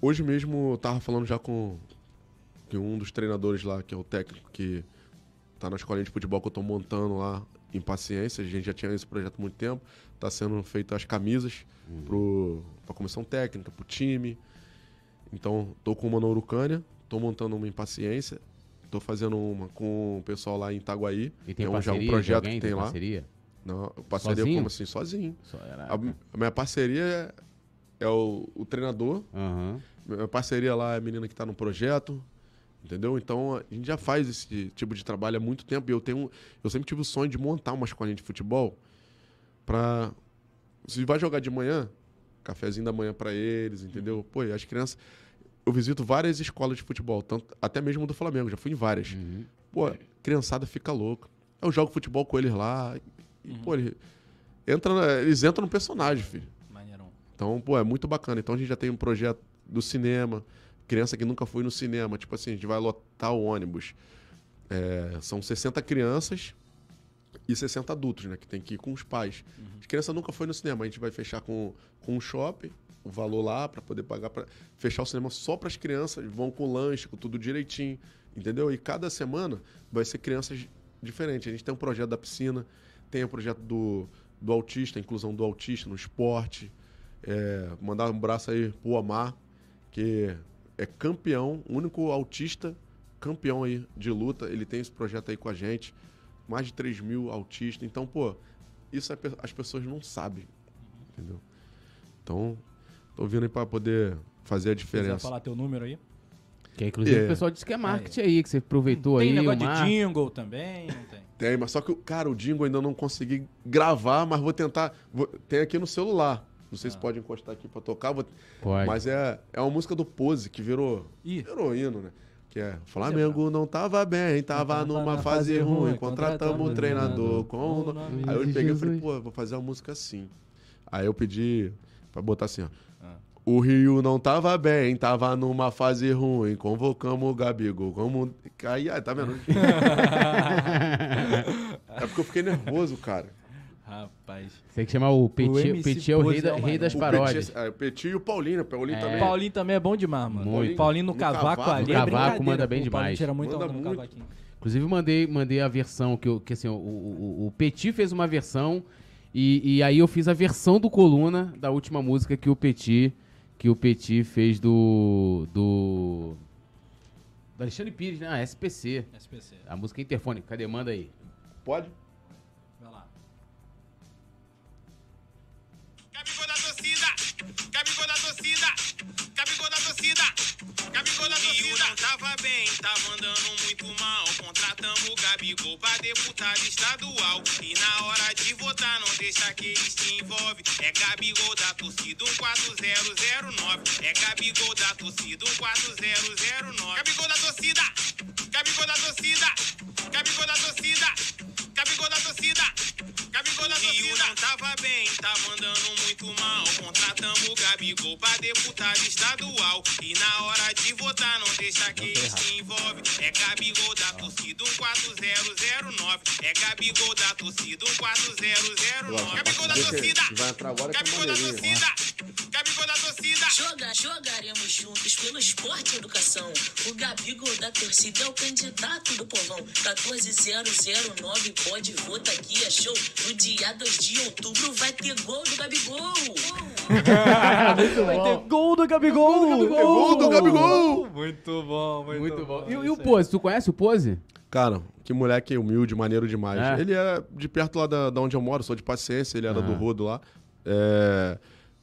Speaker 3: Hoje mesmo eu tava falando já com, que um dos treinadores lá, que é o técnico que tá na escolinha de futebol que eu tô montando lá em paciência. A gente já tinha esse projeto há muito tempo. Tá sendo feito as camisas pro, pra comissão técnica, pro time. Então, tô com uma na Urucânia, tô montando uma em paciência. Tô fazendo uma com o pessoal lá em Itaguaí.
Speaker 1: E tem
Speaker 3: é um, já um projeto
Speaker 1: alguém?
Speaker 3: que tem lá.
Speaker 1: parceria?
Speaker 3: Não, parceria
Speaker 1: Sozinho?
Speaker 3: como assim? Sozinho. A, a minha parceria é, é o, o treinador.
Speaker 1: Aham.
Speaker 3: Minha parceria lá é a menina que está no projeto. Entendeu? Então a gente já faz esse tipo de trabalho há muito tempo. E eu tenho. Eu sempre tive o sonho de montar uma escolinha de futebol para Se vai jogar de manhã, cafezinho da manhã para eles, entendeu? Pô, e as crianças. Eu visito várias escolas de futebol, tanto, até mesmo do Flamengo, já fui em várias.
Speaker 1: Uhum.
Speaker 3: Pô, criançada fica louca. Eu jogo futebol com eles lá. E,
Speaker 2: Uhum.
Speaker 3: pô, ele entra, na- eles entram no personagem, filho.
Speaker 2: Maneirão.
Speaker 3: Então, pô, é muito bacana. Então a gente já tem um projeto do cinema, criança que nunca foi no cinema. Tipo assim, a gente vai lotar o ônibus. É, são 60 crianças e 60 adultos, né? Que tem que ir com os pais. As crianças nunca foi no cinema. A gente vai fechar com, com um shopping, o valor lá, para poder pagar, para fechar o cinema só para as crianças. Vão com lanche, com tudo direitinho, entendeu? E cada semana vai ser crianças diferentes. A gente tem um projeto da piscina, tem o projeto do, do autista, inclusão do autista no esporte. É, mandar um abraço aí pro Omar, que é campeão, único autista campeão aí de luta. Ele tem esse projeto aí com a gente. Mais de 3 mil autistas. Então, pô, isso é as pessoas não sabem. Entendeu? Então, tô vindo aí pra poder fazer a diferença.
Speaker 2: falar teu número aí?
Speaker 1: Que inclusive
Speaker 3: É.
Speaker 1: o pessoal disse que é marketing aí, que você aproveitou
Speaker 2: Tem
Speaker 1: aí.
Speaker 2: negócio
Speaker 1: o
Speaker 2: de jingle também? Não tem.
Speaker 3: Tem, mas só que, cara, o Dingo ainda não consegui gravar, mas vou tentar. vou- tem aqui no celular. Não sei se pode encostar aqui pra tocar. vou-
Speaker 1: Pode.
Speaker 3: Mas é, é uma música do Pose que virou,
Speaker 2: Ih.
Speaker 3: virou hino, né? Que é Flamengo não tava bem, tava numa fase ruim,
Speaker 2: ruim,
Speaker 3: contratamos um treinador com. Aí eu peguei e falei, pô, vou fazer uma música assim. Aí eu pedi pra botar assim, ó.
Speaker 2: Ah.
Speaker 3: O Rio não tava bem, tava numa fase ruim. Convocamos o Gabigol. Como. Aí, ah, tá vendo? [LAUGHS] é porque eu fiquei nervoso, cara.
Speaker 2: Rapaz.
Speaker 1: Tem que chamar o Petit.
Speaker 2: MC
Speaker 1: Petit é o rei, da-
Speaker 2: é o
Speaker 1: rei das
Speaker 3: O
Speaker 1: paródias.
Speaker 3: Petit, é, o Petit e o Paulinho. O Paulinho
Speaker 1: É.
Speaker 3: também.
Speaker 2: Paulinho também é bom demais, mano.
Speaker 3: Paulinho-
Speaker 2: Paulinho, no
Speaker 3: no
Speaker 2: cavaco,
Speaker 3: cavaco.
Speaker 2: ali
Speaker 1: No
Speaker 2: é
Speaker 1: cavaco
Speaker 2: brincadeira.
Speaker 1: manda bem
Speaker 2: O Paulinho
Speaker 1: demais.
Speaker 2: tira muito
Speaker 3: Manda
Speaker 2: onda no
Speaker 3: muito.
Speaker 2: cavaquinho.
Speaker 1: Inclusive, mandei, mandei a versão que, eu, que assim, o, o, o- o Petit fez uma versão e, e aí eu fiz a versão do Coluna da última música que o Petit, que o Petit fez do. do. do Alexandre Pires, né? Ah, SPC.
Speaker 2: SPC.
Speaker 1: A música Interfone. Cadê? Manda aí.
Speaker 3: Pode?
Speaker 6: Gabigol da torcida. não tava bem, tava andando muito mal. Contratamos o Gabigol pra deputado estadual. E na hora de votar, não deixa que eles se envolve. É Gabigol da torcida, 14009. É Gabigol da torcida, 14009. Gabigol da torcida, Gabigol pra deputado estadual. E na hora de votar, não deixa que ele se envolve. É Gabigol da torcida 14009. É Gabigol da torcida 14009. Gabigol da torcida.
Speaker 3: Vai entrar agora que
Speaker 6: Gabigol da torcida. Gabigol da torcida.
Speaker 7: Joga, jogaremos juntos pelo esporte e educação. O Gabigol da torcida é o candidato do povão. 14009 pode votar aqui, é show. No dia 2 de outubro vai ter gol do Gabigol.
Speaker 2: Vai ter gol do Gabigol!
Speaker 3: Gol do Gabigol!
Speaker 2: Muito bom, muito,
Speaker 1: Muito bom. E,
Speaker 2: Isso
Speaker 1: e o. Pose? Tu conhece o Pose?
Speaker 3: Cara, que moleque humilde, maneiro demais.
Speaker 1: É.
Speaker 3: Ele é de perto lá da, da onde eu moro, sou de paciência, ele era
Speaker 1: Ah.
Speaker 3: do Rodo lá. É,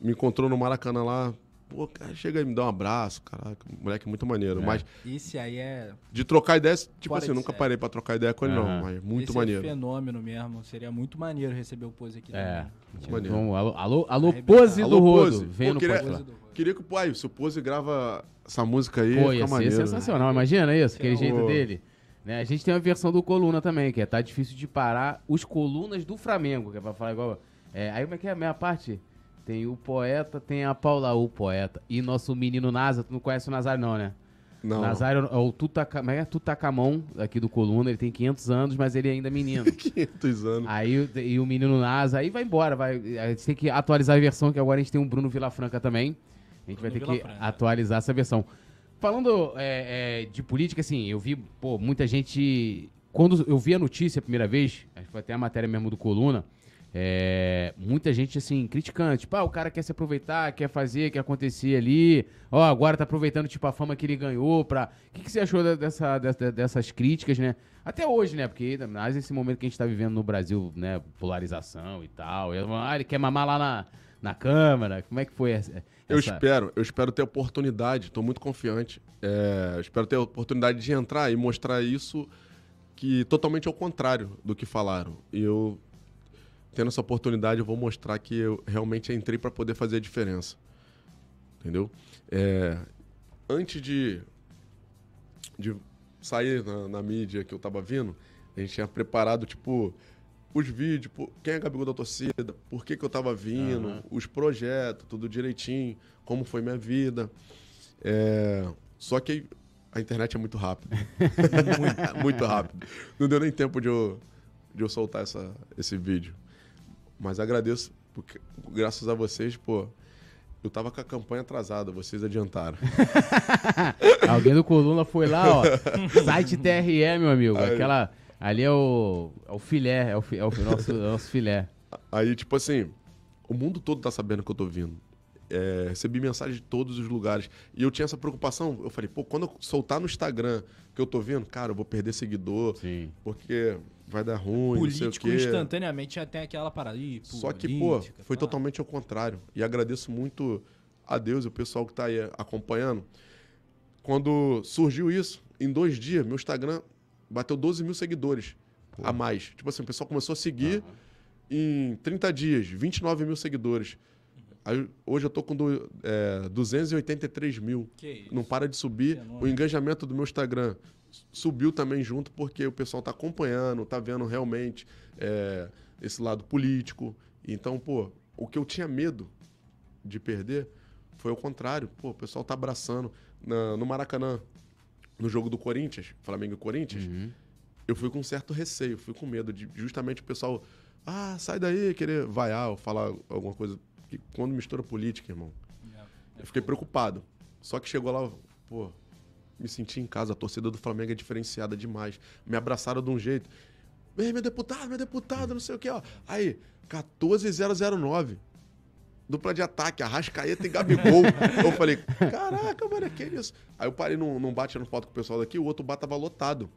Speaker 3: me encontrou no Maracanã lá, pô, cara, chega aí me dá um abraço, caraca, moleque muito maneiro. Mas
Speaker 2: Esse aí é.
Speaker 3: de trocar ideia, tipo
Speaker 2: Fora
Speaker 3: assim, nunca
Speaker 2: série.
Speaker 3: parei pra trocar ideia com ele,
Speaker 1: Aham.
Speaker 3: não. Mas muito
Speaker 2: esse
Speaker 3: maneiro.
Speaker 2: É fenômeno mesmo. Seria muito maneiro receber o Pose aqui.
Speaker 1: É.
Speaker 2: também.
Speaker 3: Muito maneiro.
Speaker 1: Então, alô, alô, alô. Pose do Rodo. Vem
Speaker 3: Pô,
Speaker 1: no
Speaker 3: queria-.
Speaker 2: Pose do-
Speaker 3: Queria que o pai, se o Pose grava essa música aí,
Speaker 1: Pô, ia ser
Speaker 3: maneiro. né?
Speaker 1: sensacional. Imagina isso, aquele
Speaker 2: Pô.
Speaker 1: jeito dele. Né? A gente tem uma versão do Coluna também, que é Tá Difícil de Parar, os colunas do Flamengo, que é pra falar igual... É, aí como é que é a minha parte? Tem o poeta, tem a Paula, o poeta. E nosso menino Nasa, tu não conhece o Nazário não, né?
Speaker 3: Não,
Speaker 1: Nazário é o Tutaca, como é que é? Tutacamon, aqui do Coluna, ele tem 500 anos, mas ele é ainda menino. [LAUGHS]
Speaker 3: 500 anos.
Speaker 1: Aí o- e o menino Nasa, aí vai embora, vai. A gente tem que atualizar a versão, que agora a gente tem um Bruno Vilafranca também. A gente vai ter
Speaker 2: Bruno
Speaker 1: que
Speaker 2: Vilafranca.
Speaker 1: atualizar essa versão. Falando é, é, de política, assim, eu vi, pô, muita gente. Quando eu vi a notícia a primeira vez, acho que foi até a matéria mesmo do Coluna, é, muita gente, assim, criticando. Tipo, ah, o cara quer se aproveitar, quer fazer, quer acontecer ali. Ó, agora tá aproveitando, tipo, a fama que ele ganhou pra... O que, que você achou dessa, dessa- dessas críticas, né? Até hoje, né? Porque, mais nesse momento que a gente tá vivendo no Brasil, né? Polarização e tal. E, ah, ele quer mamar lá na, na Câmara. Como é que foi essa...
Speaker 3: Eu espero, eu espero ter oportunidade, tô muito confiante. É, espero ter oportunidade de entrar e mostrar isso que totalmente ao contrário do que falaram. Eu, tendo essa oportunidade, eu vou mostrar que eu realmente entrei para poder fazer a diferença. Entendeu? É, antes de, de sair na, na mídia que eu tava vindo, a gente tinha preparado, tipo, os vídeos, quem é Gabigol da torcida, por que, que eu tava vindo, os projetos, tudo direitinho, como foi minha vida. É, só que a internet é muito rápida. [LAUGHS] muito, muito rápido. Não deu nem tempo de eu, de eu soltar essa, esse vídeo. Mas agradeço, porque graças a vocês, pô, eu tava com a campanha atrasada, vocês adiantaram. [LAUGHS]
Speaker 1: Alguém do Coluna foi lá, ó. [LAUGHS] Site TRE, meu amigo.
Speaker 3: Aí.
Speaker 1: Aquela. Ali é o. É o filé, é o, é o nosso, é nosso filé.
Speaker 3: Aí, tipo assim, o mundo todo tá sabendo que eu tô vindo. É, recebi mensagem de todos os lugares. E eu tinha essa preocupação. Eu falei, pô, quando eu soltar no Instagram que eu tô vindo, cara, eu vou perder seguidor,
Speaker 1: Sim.
Speaker 3: porque vai dar ruim, não sei o
Speaker 2: Político
Speaker 3: quê.
Speaker 2: instantaneamente já tem aquela parada. Ih,
Speaker 3: Só que, pô, foi
Speaker 2: pá.
Speaker 3: totalmente ao contrário. E agradeço muito a Deus e o pessoal que tá aí acompanhando. Quando surgiu isso, em dois dias, meu Instagram bateu 12 mil seguidores a mais. Tipo assim, o pessoal começou a seguir em 30 dias, 29 mil seguidores. Aí, hoje eu tô com do, é, 283 mil.
Speaker 2: Que isso.
Speaker 3: Não para de subir. O engajamento do meu Instagram subiu também junto, porque o pessoal tá acompanhando, tá vendo realmente é, esse lado político. Então, pô, o que eu tinha medo de perder foi o contrário. Pô, o pessoal tá abraçando. Na- no Maracanã, no jogo do Corinthians, Flamengo e Corinthians,
Speaker 1: Uhum.
Speaker 3: eu fui com um certo receio, fui com medo de justamente o pessoal, ah, sai daí, querer vaiar ou falar alguma coisa. Que quando mistura política, irmão, eu fiquei preocupado. Só que chegou lá, pô, me senti em casa. A torcida do Flamengo é diferenciada demais. Me abraçaram de um jeito. Ei, meu deputado, meu deputado, não sei o que, ó. Aí, 14009. Dupla de ataque, Arrascaeta e Gabigol. eu falei, caraca, mano, que isso? Aí eu parei num, num bate no foto com o pessoal daqui, o outro bar tava lotado.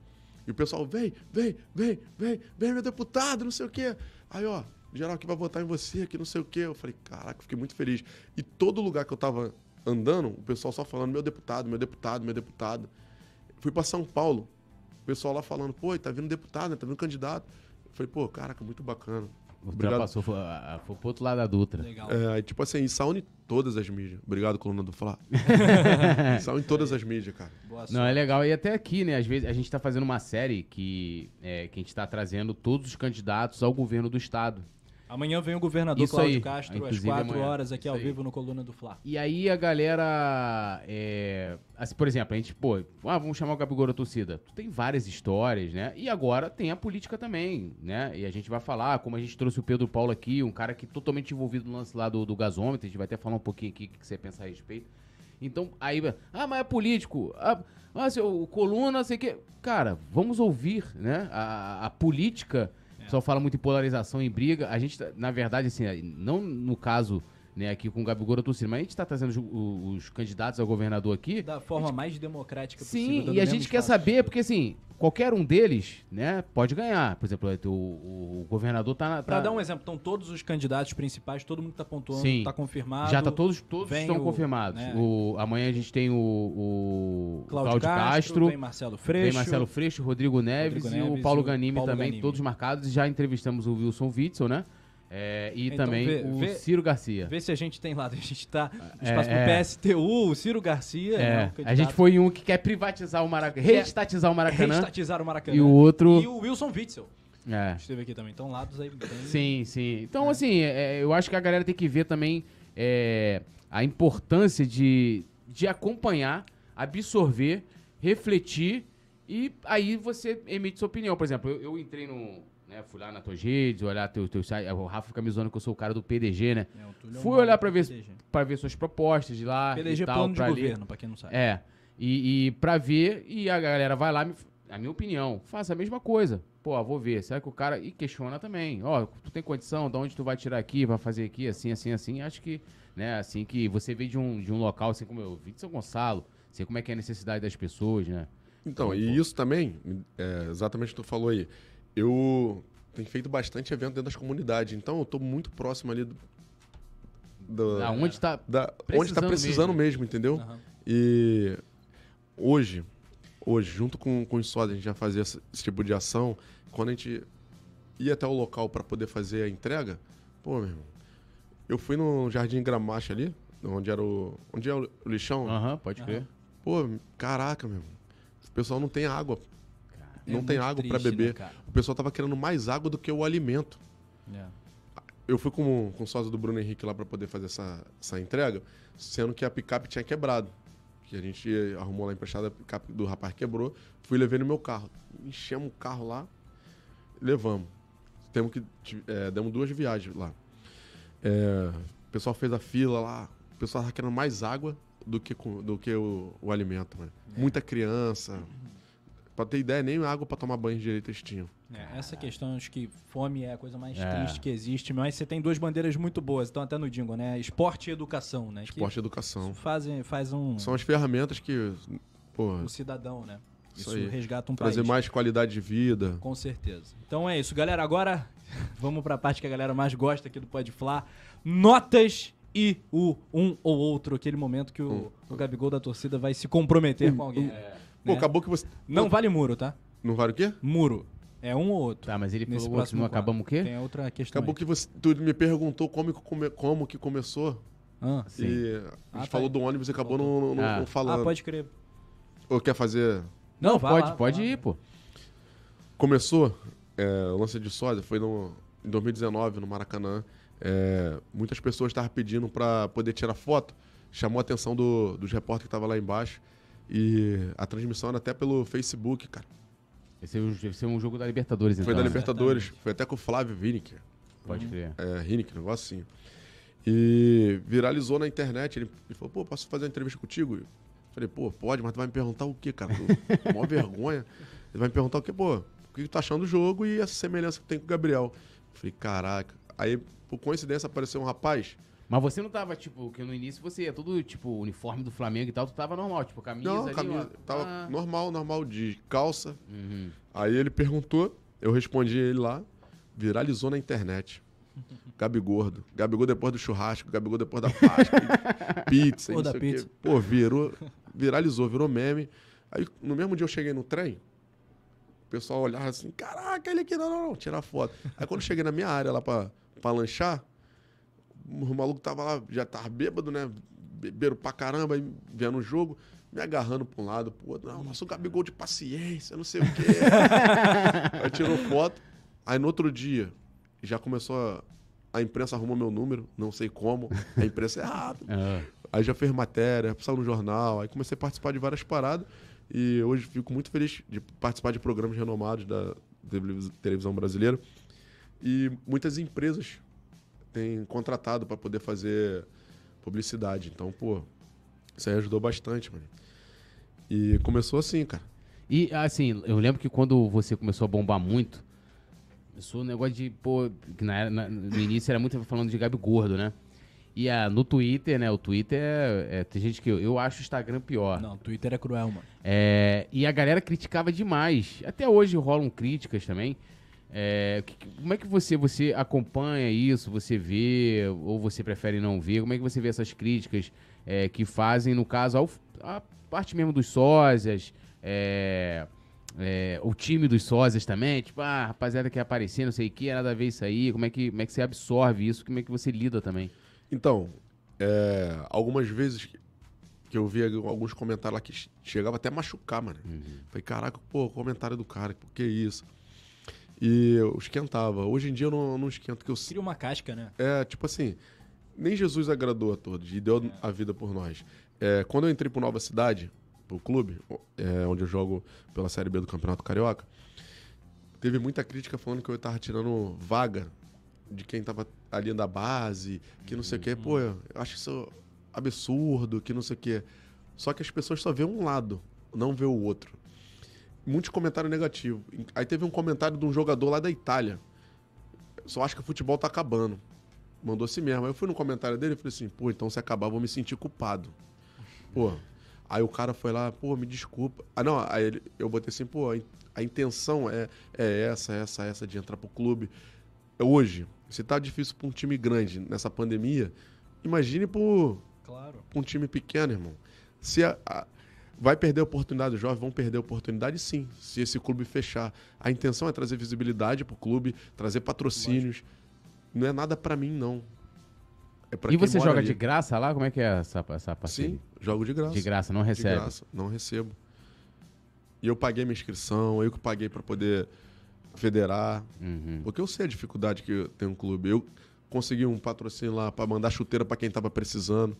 Speaker 3: E o pessoal, vem, vem, vem, vem, vem, meu deputado, não sei o quê. Aí, ó, geral que vai votar em você, que não sei o quê. Eu falei, caraca, fiquei muito feliz. E todo lugar que eu tava andando, o pessoal só falando, meu deputado, meu deputado, meu deputado. Fui pra São Paulo, o pessoal lá falando, pô, tá vindo deputado, né? Tá vindo candidato. Eu falei, pô, caraca, muito bacana.
Speaker 1: Já
Speaker 3: Obrigado.
Speaker 1: passou, foi, a- a- foi pro outro lado da Dutra.
Speaker 2: Legal.
Speaker 3: É, tipo assim, isso une todas as mídias. Obrigado, coluna do Fla. [LAUGHS] isso une todas as mídias, cara.
Speaker 2: Boa
Speaker 1: Não, é legal. E até aqui, né? Às vezes a gente tá fazendo uma série que, é, que a gente tá trazendo todos os candidatos ao governo do estado.
Speaker 2: Amanhã vem o governador
Speaker 1: Isso
Speaker 2: Cláudio
Speaker 1: aí.
Speaker 2: Castro, às
Speaker 1: Inclusive
Speaker 2: 4
Speaker 1: amanhã.
Speaker 2: horas, aqui ao
Speaker 1: Isso aí.
Speaker 2: vivo no Coluna do Fla.
Speaker 1: E aí a galera. é, assim, por exemplo, a gente, pô, ah, vamos chamar o Gabigol da torcida. Tu tem várias histórias, né? E agora tem a política também, né? E a gente vai falar, como a gente trouxe o Pedro Paulo aqui, um cara que totalmente envolvido no lance lá do, do gasômetro, a gente vai até falar um pouquinho aqui o que você pensa a respeito. Então, aí, ah, mas é político. Ah, ah seu, coluna, sei que. Cara, vamos ouvir, né? A, a política.
Speaker 2: É.
Speaker 1: Só fala muito em polarização e briga. A gente, tá- na verdade, assim, não no caso né, aqui com o Gabigol da torcida. Mas a gente tá trazendo os, os- os candidatos a governador aqui.
Speaker 2: Da forma mais democrática possível.
Speaker 1: Sim, e a gente quer saber, porque assim, qualquer um deles, né, pode ganhar. Por exemplo, o, o governador tá na.
Speaker 2: Pra
Speaker 1: tá-
Speaker 2: dar um exemplo, estão todos os candidatos principais, todo mundo que tá pontuando,
Speaker 1: Sim.
Speaker 2: tá confirmado.
Speaker 1: Já tá todos, todos estão
Speaker 2: o,
Speaker 1: confirmados.
Speaker 2: né,
Speaker 1: O, amanhã a gente tem o, o
Speaker 2: Cláudio, Castro, vem Marcelo Freixo.
Speaker 1: Vem Marcelo Freixo, Rodrigo Neves,
Speaker 2: Rodrigo
Speaker 1: e
Speaker 2: Neves
Speaker 1: o Paulo
Speaker 2: e o
Speaker 1: Ganimi
Speaker 2: Paulo
Speaker 1: também,
Speaker 2: Ganimi.
Speaker 1: todos marcados. Já entrevistamos o Wilson Witzel, né? É, e
Speaker 2: Então,
Speaker 1: também
Speaker 2: vê-
Speaker 1: o
Speaker 2: vê-
Speaker 1: Ciro Garcia.
Speaker 2: Vê se a gente tem lá. A gente tá
Speaker 1: É,
Speaker 2: espaço
Speaker 1: é.
Speaker 2: pro PSTU, o Ciro Garcia. né,
Speaker 1: É,
Speaker 2: o
Speaker 1: a gente foi um que quer privatizar o Maracanã, reestatizar o Maracanã.
Speaker 2: Reestatizar o Maracanã.
Speaker 1: E o outro.
Speaker 2: E o Wilson Witzel.
Speaker 1: É.
Speaker 2: Esteve aqui também. Então, lados aí bem...
Speaker 1: Sim, sim. Então, assim, é, eu acho que a galera tem que ver também é, a importância de, de acompanhar, absorver, refletir e aí você emite sua opinião. Por exemplo, eu, eu entrei no. Né, fui lá nas tuas redes, olhar teu, teu site. O Rafa fica me zoando que eu sou o cara do PDG, né?
Speaker 2: É, é
Speaker 1: Fui olhar pra ver, pra ver suas propostas de lá.
Speaker 2: PDG
Speaker 1: e tal,
Speaker 2: plano de
Speaker 1: pra ler.
Speaker 2: governo, pra quem não sabe.
Speaker 1: É. E, e pra ver, e a galera vai lá, me- a minha opinião, faça a mesma coisa. Pô, vou ver. Será que o cara. E questiona também. Ó, tu tem condição, de onde tu vai tirar aqui, vai fazer aqui, assim, assim, assim. Acho que, né, assim, que você veio de um, de um local, assim como eu vim de São Gonçalo, sei como é que é a necessidade das pessoas, né?
Speaker 3: Então, e isso também, é, exatamente o que tu falou aí. Eu tenho feito bastante evento dentro das comunidades, então eu tô muito próximo ali do. do-
Speaker 1: Aonde tá.
Speaker 3: da, onde tá precisando mesmo, entendeu?
Speaker 2: Aham.
Speaker 3: E hoje, hoje, junto com, com os sócios, a gente já fazia esse, esse tipo de ação. Quando a gente ia até o local para poder fazer a entrega, pô, meu irmão, eu fui no Jardim Gramacha ali, onde era o. Onde é o lixão.
Speaker 1: Aham, pode crer.
Speaker 3: Pô, caraca, meu irmão. O pessoal não tem água.
Speaker 2: É
Speaker 3: não tem água pra
Speaker 2: triste,
Speaker 3: beber.
Speaker 2: né?
Speaker 3: O pessoal tava querendo mais água do que o alimento.
Speaker 2: É.
Speaker 3: Eu fui com, com o sócio do Bruno Henrique lá para poder fazer essa, essa entrega, sendo que a picape tinha quebrado. Que a gente arrumou lá emprestada, a picape do rapaz quebrou. Fui levei no meu carro. Enchemos o carro lá, levamos. Temos que, é, demos duas viagens lá. É, o pessoal fez a fila lá. O pessoal tava querendo mais água do que, do que o, o alimento, mano. Muita criança. Pra ter ideia, nem água pra tomar banho direito eles tinham.
Speaker 2: É, essa questão, acho que fome é a coisa mais
Speaker 1: É.
Speaker 2: triste que existe, mas você tem duas bandeiras muito boas, então até no Dingo, né? Esporte e educação, né?
Speaker 3: Esporte e
Speaker 2: que
Speaker 3: educação.
Speaker 2: fazem, faz um,
Speaker 3: São as ferramentas que, pô,
Speaker 2: o cidadão, né?
Speaker 3: Isso
Speaker 2: Isso,
Speaker 3: aí.
Speaker 2: resgata um
Speaker 3: trazer
Speaker 2: país.
Speaker 3: mais qualidade de vida.
Speaker 2: Com certeza. Então é isso, galera. Agora [LAUGHS] vamos pra parte que a galera mais gosta aqui do Pode Falar. Notas e o um ou outro, aquele momento que o, o Gabigol da torcida vai se comprometer com alguém.
Speaker 3: Pô,
Speaker 2: né?
Speaker 3: acabou que você.
Speaker 2: Não vale muro, tá?
Speaker 3: Não vale o quê?
Speaker 2: Muro. É um ou outro.
Speaker 1: Tá, mas ele
Speaker 2: Nesse
Speaker 1: falou
Speaker 2: próximo
Speaker 1: não acabamos o quê?
Speaker 2: Tem outra questão.
Speaker 3: Acabou
Speaker 2: aí.
Speaker 3: que você. Tu me perguntou como que, come- como que começou.
Speaker 2: Ah,
Speaker 1: Sim.
Speaker 3: E a
Speaker 2: Ah,
Speaker 3: gente
Speaker 2: tá
Speaker 3: falou
Speaker 2: aí.
Speaker 3: do ônibus e acabou não, não-
Speaker 1: Ah.
Speaker 3: não falando.
Speaker 2: ah, pode crer.
Speaker 3: Ou quer fazer.
Speaker 2: Não,
Speaker 1: Não, pode,
Speaker 2: lá,
Speaker 1: pode ir, pô.
Speaker 3: Começou, é, o lance de sósia foi no, em 2019, no Maracanã. É, muitas pessoas estavam pedindo para poder tirar foto. Chamou a atenção do, dos repórteres que estavam lá embaixo. E a transmissão era até pelo Facebook, cara.
Speaker 1: Esse é um, esse é um jogo da Libertadores,
Speaker 3: Foi
Speaker 1: então.
Speaker 3: da
Speaker 1: né?
Speaker 3: Libertadores.
Speaker 2: Exatamente.
Speaker 3: Foi até com o Flávio Vinick.
Speaker 1: Pode crer.
Speaker 3: É, Hinick, negócio assim. E viralizou na internet. Ele, ele falou, pô, posso fazer uma entrevista contigo? Eu falei, pô, pode, mas tu vai me perguntar o quê, cara? Tô maior [LAUGHS] vergonha. Ele vai me perguntar o quê, pô, o que tu tá achando do jogo e essa semelhança que tem com o Gabriel. Eu falei, caraca. Aí, por coincidência, apareceu um rapaz.
Speaker 1: Mas você não tava, tipo, que no início você ia todo, tipo, uniforme do Flamengo e tal, tu tava normal, tipo, camisa
Speaker 3: Não,
Speaker 1: ali,
Speaker 3: camisa,
Speaker 1: ó.
Speaker 3: tava
Speaker 1: Ah.
Speaker 3: normal, normal, de calça.
Speaker 1: Uhum.
Speaker 3: Aí ele perguntou, eu respondi ele lá, viralizou na internet. Gabigordo. Gabigol depois do churrasco, Gabigol depois da Páscoa, [LAUGHS] pizza, e não
Speaker 2: da.
Speaker 3: Pô, virou, viralizou, virou meme. Aí no mesmo dia eu cheguei no trem, o pessoal olhava assim, caraca, ele aqui, não, não, não, tirar foto. Aí quando eu cheguei na minha área lá pra, pra lanchar, o maluco tava lá, já tava bêbado, né? Beberam pra caramba, aí vendo o jogo, me agarrando pra um lado, pro outro. Não, nosso Gabigol de paciência, não sei o quê. [LAUGHS] aí tirou foto. Aí no outro dia, já começou a. A imprensa arrumou meu número, não sei como. A imprensa é rápida.
Speaker 1: Ah. [LAUGHS]
Speaker 3: Aí já fez matéria, saiu no jornal. Aí comecei a participar de várias paradas. E hoje fico muito feliz de participar de programas renomados da televis- televisão brasileira. E muitas empresas têm contratado para poder fazer publicidade. Então, pô, isso aí ajudou bastante, mano. E começou assim, cara.
Speaker 1: E, assim, eu lembro que quando você começou a bombar muito, começou o negócio de, pô, que na, era- na- no início era muito falando de Gabi Gordo, né? E a, no Twitter, né? O Twitter é, é- Tem gente que. Eu, eu acho o Instagram pior.
Speaker 2: Não, Twitter é cruel, mano.
Speaker 1: É, e a galera criticava demais. Até hoje rolam críticas também. É, que- que- como é que você, você acompanha isso? Você vê ou você prefere não ver? Como é que você vê essas críticas é, que fazem, no caso, ao, a parte mesmo dos sósias, é, é, o time dos sósias também? Tipo, ah, rapaziada quer aparecer, não sei o que, nada a ver isso aí. Como é, que, como é que você absorve isso? Como é que você lida também?
Speaker 3: Então, é, algumas vezes que- que eu vi alguns comentários lá que che- chegava até a machucar, mano. Falei, caraca, pô, comentário do cara, por que isso? E eu esquentava. Hoje em dia eu não, eu não esquento, que eu
Speaker 2: Cria uma casca, né?
Speaker 3: É, tipo assim, nem Jesus agradou a todos e deu a vida por nós. É, quando eu entrei pro Nova Cidade, pro clube, é, onde eu jogo pela Série B do Campeonato Carioca, teve muita crítica falando que eu tava tirando vaga de quem tava ali da base, que não sei o quê. Pô, eu acho isso absurdo, que não sei o quê. Só que as pessoas só vê um lado, não vê o outro. Muitos comentários negativos. Aí teve um comentário de um jogador lá da Itália. Só acho que o futebol tá acabando. Mandou assim mesmo. Aí eu fui no comentário dele e falei assim, pô, então se acabar eu vou me sentir culpado. Pô. Aí o cara foi lá, pô, me desculpa. Ah, não, aí ele- eu botei assim, pô, a intenção é, é essa, essa, essa de entrar pro clube. Hoje, se tá difícil pra um time grande nessa pandemia, imagine pro,
Speaker 2: Claro.
Speaker 3: pra um time pequeno, irmão. Se a- a- vai perder a oportunidade, os jovens vão perder a oportunidade, sim, se esse clube fechar. A intenção é trazer visibilidade pro clube, trazer patrocínios. Não é nada pra mim, não. É pra
Speaker 1: e
Speaker 3: quem
Speaker 1: você
Speaker 3: mora
Speaker 1: joga
Speaker 3: ali.
Speaker 1: de graça lá? Como é que é essa, essa parceria?
Speaker 3: Sim, jogo de graça.
Speaker 1: De graça, não
Speaker 3: De
Speaker 1: recebe.
Speaker 3: graça, não recebo. E eu paguei minha inscrição, eu que paguei pra poder federar.
Speaker 1: Uhum.
Speaker 3: Porque eu sei a dificuldade que tem um clube. Eu consegui um patrocínio lá pra mandar chuteira pra quem tava precisando.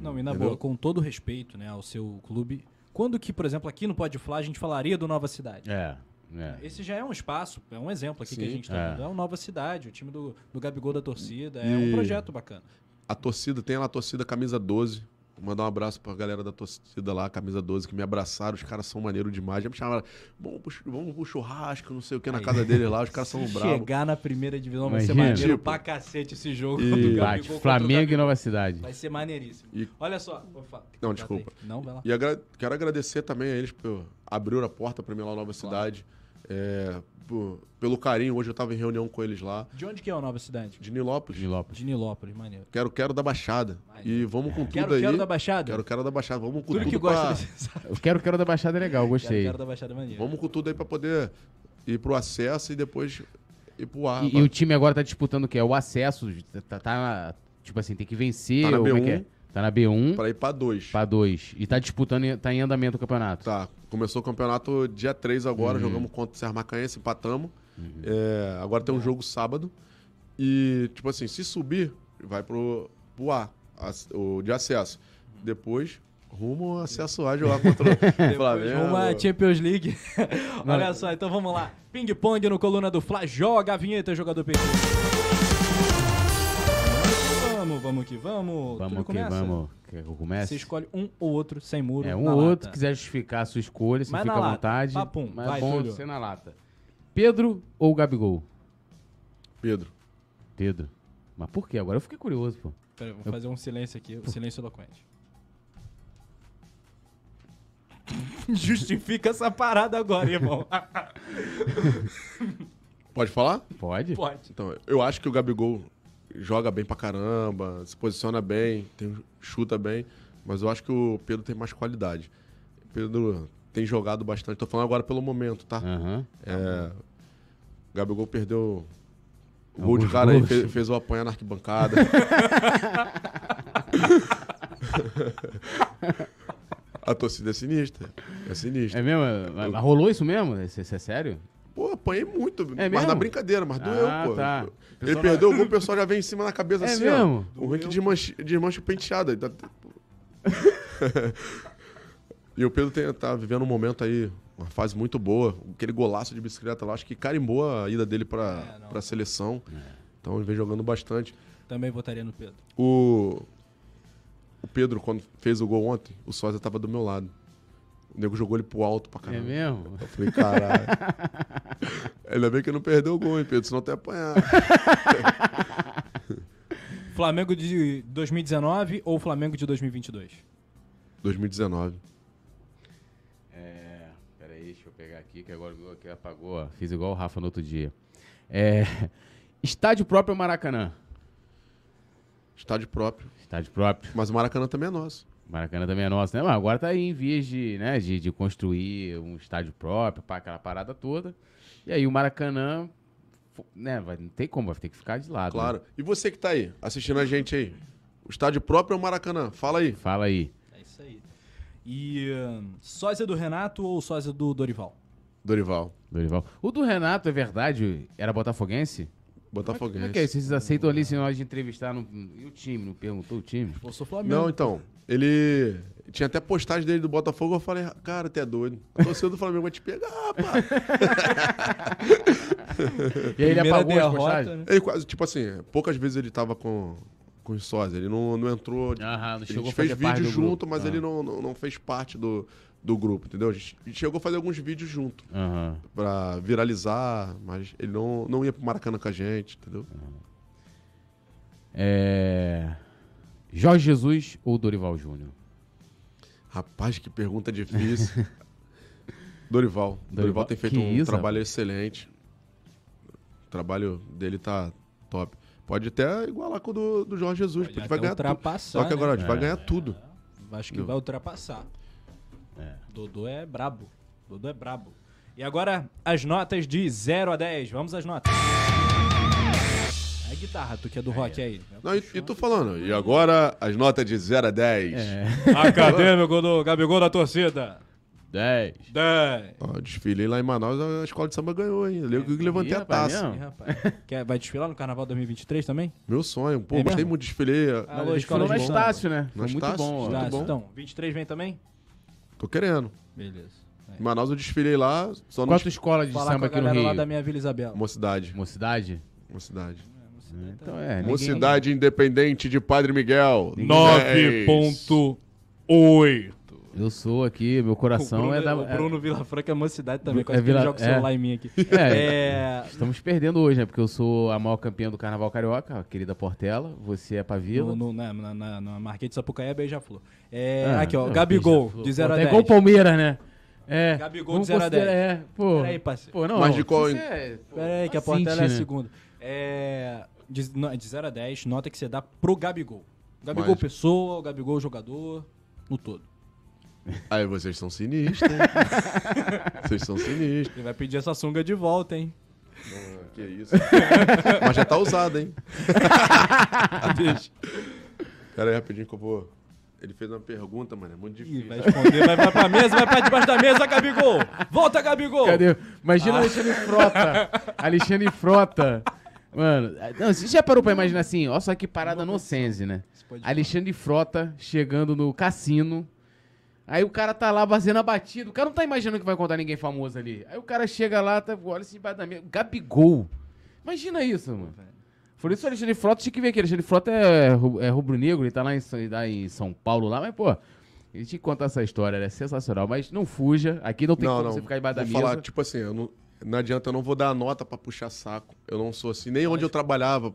Speaker 2: Não, e na
Speaker 3: Entendeu?
Speaker 2: boa, com todo respeito, né, ao seu clube, quando que, por exemplo, aqui no Pode Falar a gente falaria do Nova Cidade?
Speaker 1: É, é.
Speaker 2: Esse já é um espaço, é um exemplo aqui que a
Speaker 3: Sim.
Speaker 2: gente tá
Speaker 1: É.
Speaker 2: vendo. É o Nova Cidade, o time do, do Gabigol da torcida. É um
Speaker 3: E-
Speaker 2: projeto bacana.
Speaker 3: A torcida, tem lá a torcida camisa 12. Mandar um abraço pra galera da torcida lá, camisa 12, que me abraçaram. Os caras são maneiros demais. Já me chamaram, vamos pro, vamos pro churrasco, não sei o que, na casa deles lá. Os caras são [LAUGHS] bravos.
Speaker 2: Chegar na primeira divisão vai ser maneiro
Speaker 3: Tipo,
Speaker 2: pra cacete esse jogo
Speaker 3: e-
Speaker 1: Bate, Flamengo e. Nova Cidade.
Speaker 2: Vai ser maneiríssimo.
Speaker 3: E-
Speaker 2: Olha só. falar.
Speaker 3: Não, desculpa.
Speaker 2: aí. Não, vai lá.
Speaker 3: E agra- quero agradecer também a eles por abrir a porta pra mim lá na Nova Cidade. É, por- pelo carinho. Hoje eu tava em reunião com eles lá.
Speaker 2: De onde que é a Nova Cidade?
Speaker 3: De Nilópolis.
Speaker 1: De Lopes.
Speaker 2: De Nilópolis, maneiro.
Speaker 3: Quero, quero da Baixada. E vamos com tudo
Speaker 2: Quero,
Speaker 3: aí.
Speaker 2: quero da Baixada?
Speaker 3: Quero, quero da Baixada. Vamos com
Speaker 2: Tudo
Speaker 3: tudo
Speaker 2: que gosta
Speaker 3: pra...
Speaker 2: desse... [LAUGHS]
Speaker 1: Quero, quero da Baixada é legal,
Speaker 2: Quero,
Speaker 1: gostei.
Speaker 2: quero da Baixada é maneiro.
Speaker 3: Vamos com tudo aí pra poder ir pro acesso e depois ir pro ar.
Speaker 1: E, e o time agora tá disputando o quê? É o acesso. Tá, tá tipo assim, tem que vencer.
Speaker 3: Tá
Speaker 1: ou como é
Speaker 3: B1.
Speaker 1: que é? Tá na B1
Speaker 3: Pra ir pra dois.
Speaker 1: pra 2. E tá disputando, tá em andamento o campeonato.
Speaker 3: Tá. Começou o campeonato dia 3 agora.
Speaker 1: Uhum.
Speaker 3: Jogamos contra o Serra Macanhense, empatamos. É, agora tem um jogo sábado. E, tipo assim, se subir, vai pro, pro A, o de acesso. Depois, rumo ao acesso A jogar [LAUGHS] contra o Flamengo.
Speaker 2: Uma Champions League. [LAUGHS] Olha só, então vamos lá. Ping pong no coluna do Fla. Joga a vinheta, jogador PC. Vamos, que vamos.
Speaker 1: Vamos que
Speaker 2: começa.
Speaker 1: vamos. Quer que eu comece?
Speaker 2: Você escolhe um ou outro, sem muro.
Speaker 1: É, um ou outro,
Speaker 2: lata.
Speaker 1: quiser justificar a sua escolha, você
Speaker 2: Mas
Speaker 1: fica
Speaker 2: na
Speaker 1: à
Speaker 2: lata.
Speaker 1: vontade.
Speaker 2: Papum,
Speaker 1: mas
Speaker 2: vai,
Speaker 1: é bom ser na lata. Pedro ou Gabigol?
Speaker 3: Pedro.
Speaker 1: Pedro. Mas por quê? Agora eu fiquei curioso, pô.
Speaker 2: Pera, eu vou fazer um silêncio aqui, um silêncio eloquente. [LAUGHS] Justifica essa parada agora, irmão.
Speaker 3: Pode falar?
Speaker 1: Pode?
Speaker 2: Pode.
Speaker 3: Então, eu acho que o Gabigol joga bem pra caramba, se posiciona bem, tem, chuta bem, mas eu acho que o Pedro tem mais qualidade. Pedro tem jogado bastante. Tô falando agora pelo momento, tá?
Speaker 1: Aham.
Speaker 3: É, o Gabigol perdeu o gol
Speaker 1: Alguns
Speaker 3: de cara aí,
Speaker 1: gols.
Speaker 3: fez, fez o apanhar na arquibancada. [LAUGHS] A torcida é sinistra. É sinistra.
Speaker 1: É mesmo? Mas rolou isso mesmo? Isso, isso é sério?
Speaker 3: Pô, apanhei muito.
Speaker 1: É
Speaker 3: mas na brincadeira, mas
Speaker 1: Ah,
Speaker 3: doeu, pô.
Speaker 1: tá.
Speaker 3: Ele
Speaker 1: Pessoal
Speaker 3: perdeu o gol, o pessoal já vem em cima na cabeça
Speaker 1: É
Speaker 3: assim,
Speaker 1: mesmo?
Speaker 3: ó. O é que desmancha, desmancha o penteado. tá- [LAUGHS] e o Pedro tem- tá vivendo um momento aí, uma fase muito boa. Aquele golaço de bicicleta lá, acho que carimbou a ida dele pra,
Speaker 2: É,
Speaker 3: pra seleção. Então ele vem jogando bastante.
Speaker 2: Também votaria no Pedro.
Speaker 3: O, o Pedro, quando fez o gol ontem, o Sósia tava do meu lado. O nego jogou ele pro alto pra
Speaker 1: É
Speaker 3: caramba.
Speaker 1: mesmo?
Speaker 3: Eu falei, caralho. [LAUGHS] Ainda bem que não perdeu o gol, hein, Pedro? Senão até apanhar. [LAUGHS]
Speaker 2: Flamengo de 2019 ou Flamengo de 2022?
Speaker 3: 2019.
Speaker 1: É, peraí, deixa eu pegar aqui, que agora o Google aqui apagou. ó. Fiz igual o Rafa no outro dia. É, [LAUGHS] estádio próprio Maracanã.
Speaker 3: Estádio próprio.
Speaker 1: Estádio próprio.
Speaker 3: Mas o Maracanã também é nosso.
Speaker 1: Maracanã também é nosso, né? Mas agora tá aí em vias de, né, de, de construir um estádio próprio para aquela parada toda. E aí o Maracanã, né, vai, não tem como, vai ter que ficar de lado. né?
Speaker 3: Claro. E você que tá aí, assistindo a gente aí? O estádio próprio é o Maracanã? Fala aí.
Speaker 1: Fala aí.
Speaker 2: É isso aí. E ahn, sósia do Renato ou sósia do Dorival?
Speaker 3: Dorival.
Speaker 1: Dorival. O do Renato, é verdade, era botafoguense?
Speaker 3: Botafoguense.
Speaker 1: Como é que é? Vocês aceitam ali se nós de entrevistar no, e o time? Não perguntou o time?
Speaker 2: Eu sou Flamengo.
Speaker 3: Não, então. Ele. Tinha até postagem dele do Botafogo. Eu falei, cara, tu é doido. A torcida do Flamengo vai te pegar, pá. [LAUGHS]
Speaker 1: E aí ele
Speaker 2: Primeira
Speaker 1: apagou as
Speaker 2: derrota,
Speaker 1: postagens?
Speaker 2: né?
Speaker 3: Ele quase, tipo assim, poucas vezes ele tava com, com os sócios. Ele não, não entrou.
Speaker 1: Aham, não
Speaker 3: a
Speaker 1: chegou a
Speaker 3: fez vídeo
Speaker 1: grupo.
Speaker 3: junto, mas
Speaker 1: Ah.
Speaker 3: ele não, não, não fez parte do, do grupo, entendeu? A gente, chegou a fazer alguns vídeos junto
Speaker 1: Aham.
Speaker 3: pra viralizar, mas ele não, não ia pro Maracanã com a gente, entendeu?
Speaker 1: É... Jorge Jesus ou Dorival Júnior?
Speaker 3: Rapaz, que pergunta difícil. [LAUGHS] Dorival. Dorival.
Speaker 1: Dorival.
Speaker 3: tem feito
Speaker 1: Que
Speaker 3: um
Speaker 1: isso,
Speaker 3: trabalho excelente. O trabalho dele tá top. Pode até igualar com o do, do Jorge Jesus.
Speaker 2: Pode
Speaker 3: porque vai ganhar tudo.
Speaker 2: ultrapassar,
Speaker 3: Só que agora
Speaker 2: né?
Speaker 3: a gente vai ganhar tudo.
Speaker 2: Acho que
Speaker 3: Não.
Speaker 2: vai ultrapassar.
Speaker 1: É.
Speaker 2: Dodô é brabo. Dodô é brabo. E agora, as notas de 0 a 10. Vamos às notas. É guitarra, tu que é do rock aí.
Speaker 3: Não, e, e tô falando. E agora, as notas de 0 a 10.
Speaker 1: É. [LAUGHS]
Speaker 2: Acadêmico do Gabigol da torcida.
Speaker 1: 10.
Speaker 2: 10.
Speaker 3: Ó, desfilei lá em Manaus, a escola de samba ganhou, hein? Eu que levantei
Speaker 1: Ih,
Speaker 3: a
Speaker 1: rapaz,
Speaker 3: taça.
Speaker 1: mesmo?
Speaker 2: Ih, rapaz. Quer, vai desfilar no Carnaval 2023 também?
Speaker 3: Meu sonho. Pô,
Speaker 2: É
Speaker 3: gostei
Speaker 2: mesmo?
Speaker 3: muito de desfilei.
Speaker 2: Ah,
Speaker 1: Alô, escola na
Speaker 2: de samba.
Speaker 1: Estácio, né? Foi
Speaker 3: Na
Speaker 1: muito
Speaker 3: Estácio,
Speaker 1: bom.
Speaker 3: Muito
Speaker 2: Tá,
Speaker 3: bom.
Speaker 2: Então, 23 vem também?
Speaker 3: Tô querendo.
Speaker 2: Beleza.
Speaker 3: Em Manaus eu desfilei lá, só no
Speaker 1: Quanto escola de
Speaker 2: Falar
Speaker 1: samba
Speaker 2: com a
Speaker 1: aqui no
Speaker 2: galera lá
Speaker 1: Rio?
Speaker 2: da minha Vila Isabela.
Speaker 3: Mocidade.
Speaker 1: Mocidade?
Speaker 3: Mocidade.
Speaker 1: Então é. ninguém-
Speaker 3: Mocidade Independente de Padre Miguel.
Speaker 2: 9.8.
Speaker 1: Eu sou aqui, meu coração
Speaker 2: o Bruno,
Speaker 1: é da.
Speaker 2: o Bruno Vila Franca é mocidade também,
Speaker 1: É
Speaker 2: quase que ele
Speaker 1: Vila-
Speaker 2: joga o
Speaker 1: é.
Speaker 2: celular em mim aqui.
Speaker 1: É.
Speaker 2: É,
Speaker 1: Estamos perdendo hoje, né? Porque eu sou a maior campeã do Carnaval Carioca, a querida Portela. Você é Pavila.
Speaker 2: no, no, na, na, na, Marquês de Sapucaí é Beija-Flor. É,
Speaker 1: Ah,
Speaker 2: aqui, ó,
Speaker 1: não,
Speaker 2: Gabigol, de 0
Speaker 1: Pô,
Speaker 2: a
Speaker 1: tá
Speaker 2: 10.
Speaker 1: igual o Palmeiras, né? É.
Speaker 2: Gabigol de 0 a 10.
Speaker 1: considerar- É, pô.
Speaker 2: Peraí, parceiro.
Speaker 1: Pô, não.
Speaker 3: Mas de qual-
Speaker 1: isso é- pô,
Speaker 2: Pera aí, que a Portela é a
Speaker 1: né?
Speaker 2: segunda. É, de, de 0 a 10, nota que você dá pro Gabigol. Gabigol
Speaker 3: Mas-
Speaker 2: pessoa, Gabigol jogador, no todo.
Speaker 3: Aí vocês são sinistros, hein? [LAUGHS] vocês são sinistros.
Speaker 2: Ele vai pedir essa sunga de volta, hein?
Speaker 3: Ah, que isso. [LAUGHS] Mas já tá usado, hein? [LAUGHS]
Speaker 2: Deixa.
Speaker 3: Pera aí, rapidinho que eu vou... Ele fez uma pergunta, mano, é muito
Speaker 2: Ih,
Speaker 3: difícil.
Speaker 2: vai responder, vai, vai pra mesa, vai pra debaixo da mesa, Gabigol! Volta, Gabigol!
Speaker 1: Cadê? Imagina
Speaker 2: Ah.
Speaker 1: Alexandre Frota. Alexandre Frota. Mano, não, você já parou pra imaginar assim? Olha só que parada nonsense, né?
Speaker 2: pode
Speaker 1: Alexandre Frota chegando no cassino. Aí o cara tá lá fazendo a batida. O cara não tá imaginando que vai contar ninguém famoso ali. Aí o cara chega lá, tá, olha assim debaixo da mesa. Gabigol. Imagina isso, mano. Por isso o Alexandre Frota tinha que ver aqui. Alexandre Frota é, é rubro-negro, ele tá lá em, São- lá em São Paulo lá, mas, pô, ele tinha que contar essa história, ela é sensacional. Mas não fuja, aqui não tem
Speaker 3: Não,
Speaker 1: como
Speaker 3: não.
Speaker 1: você ficar debaixo da
Speaker 3: vou
Speaker 1: mesa.
Speaker 3: falar, tipo assim, eu não, não adianta, eu não vou dar a nota pra puxar saco. Eu não sou assim. Nem onde eu trabalhava, o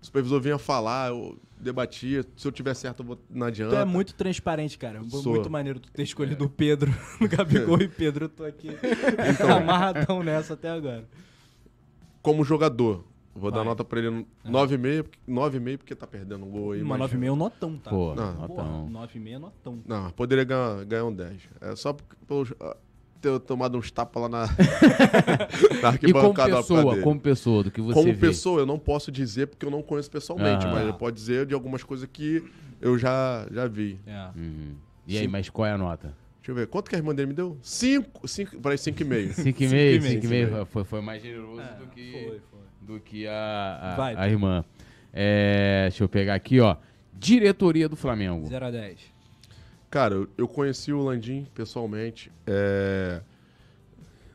Speaker 3: supervisor vinha falar, eu debatia. Se eu tiver certo, eu vou, não adianta.
Speaker 2: Tu é muito transparente, cara.
Speaker 3: Sou.
Speaker 2: Muito maneiro tu ter escolhido o Pedro [LAUGHS] no Gabigol e Pedro, eu tô aqui [LAUGHS] amarradão nessa até agora.
Speaker 3: Como jogador, vou dar
Speaker 2: Vai.
Speaker 3: nota pra ele 9,5, porque- 9,5 porque tá perdendo um gol aí.
Speaker 2: Uma
Speaker 3: mas-
Speaker 2: 9,5 é um notão, tá?
Speaker 1: Pô,
Speaker 3: Não.
Speaker 1: notão.
Speaker 2: Porra, 9,5 é notão.
Speaker 3: Não, poderia ganhar, ganhar um 10. É só por, por ah, ter tomado uns tapas lá na, [LAUGHS] na
Speaker 1: E como
Speaker 3: arquibancada
Speaker 1: pessoa,
Speaker 3: dele.
Speaker 1: como pessoa, do que você
Speaker 3: Como
Speaker 1: vê.
Speaker 3: pessoa, eu não posso dizer porque eu não conheço pessoalmente,
Speaker 1: Ah.
Speaker 3: mas eu posso dizer de algumas coisas que eu já, já vi.
Speaker 2: É.
Speaker 1: Uhum. E aí, mas qual é a nota?
Speaker 3: Deixa eu ver, quanto que a irmã dele me deu? 5, 5, parece 5,5.
Speaker 1: 5,5?
Speaker 2: 5,5.
Speaker 1: 5,5 foi, foi mais generoso do que,
Speaker 2: Foi, foi.
Speaker 1: do que a, a,
Speaker 2: Vai.
Speaker 1: a irmã. É, deixa eu pegar aqui, ó. Diretoria do Flamengo.
Speaker 2: 0 a 10.
Speaker 3: Cara, eu, conheci o Landim pessoalmente. É,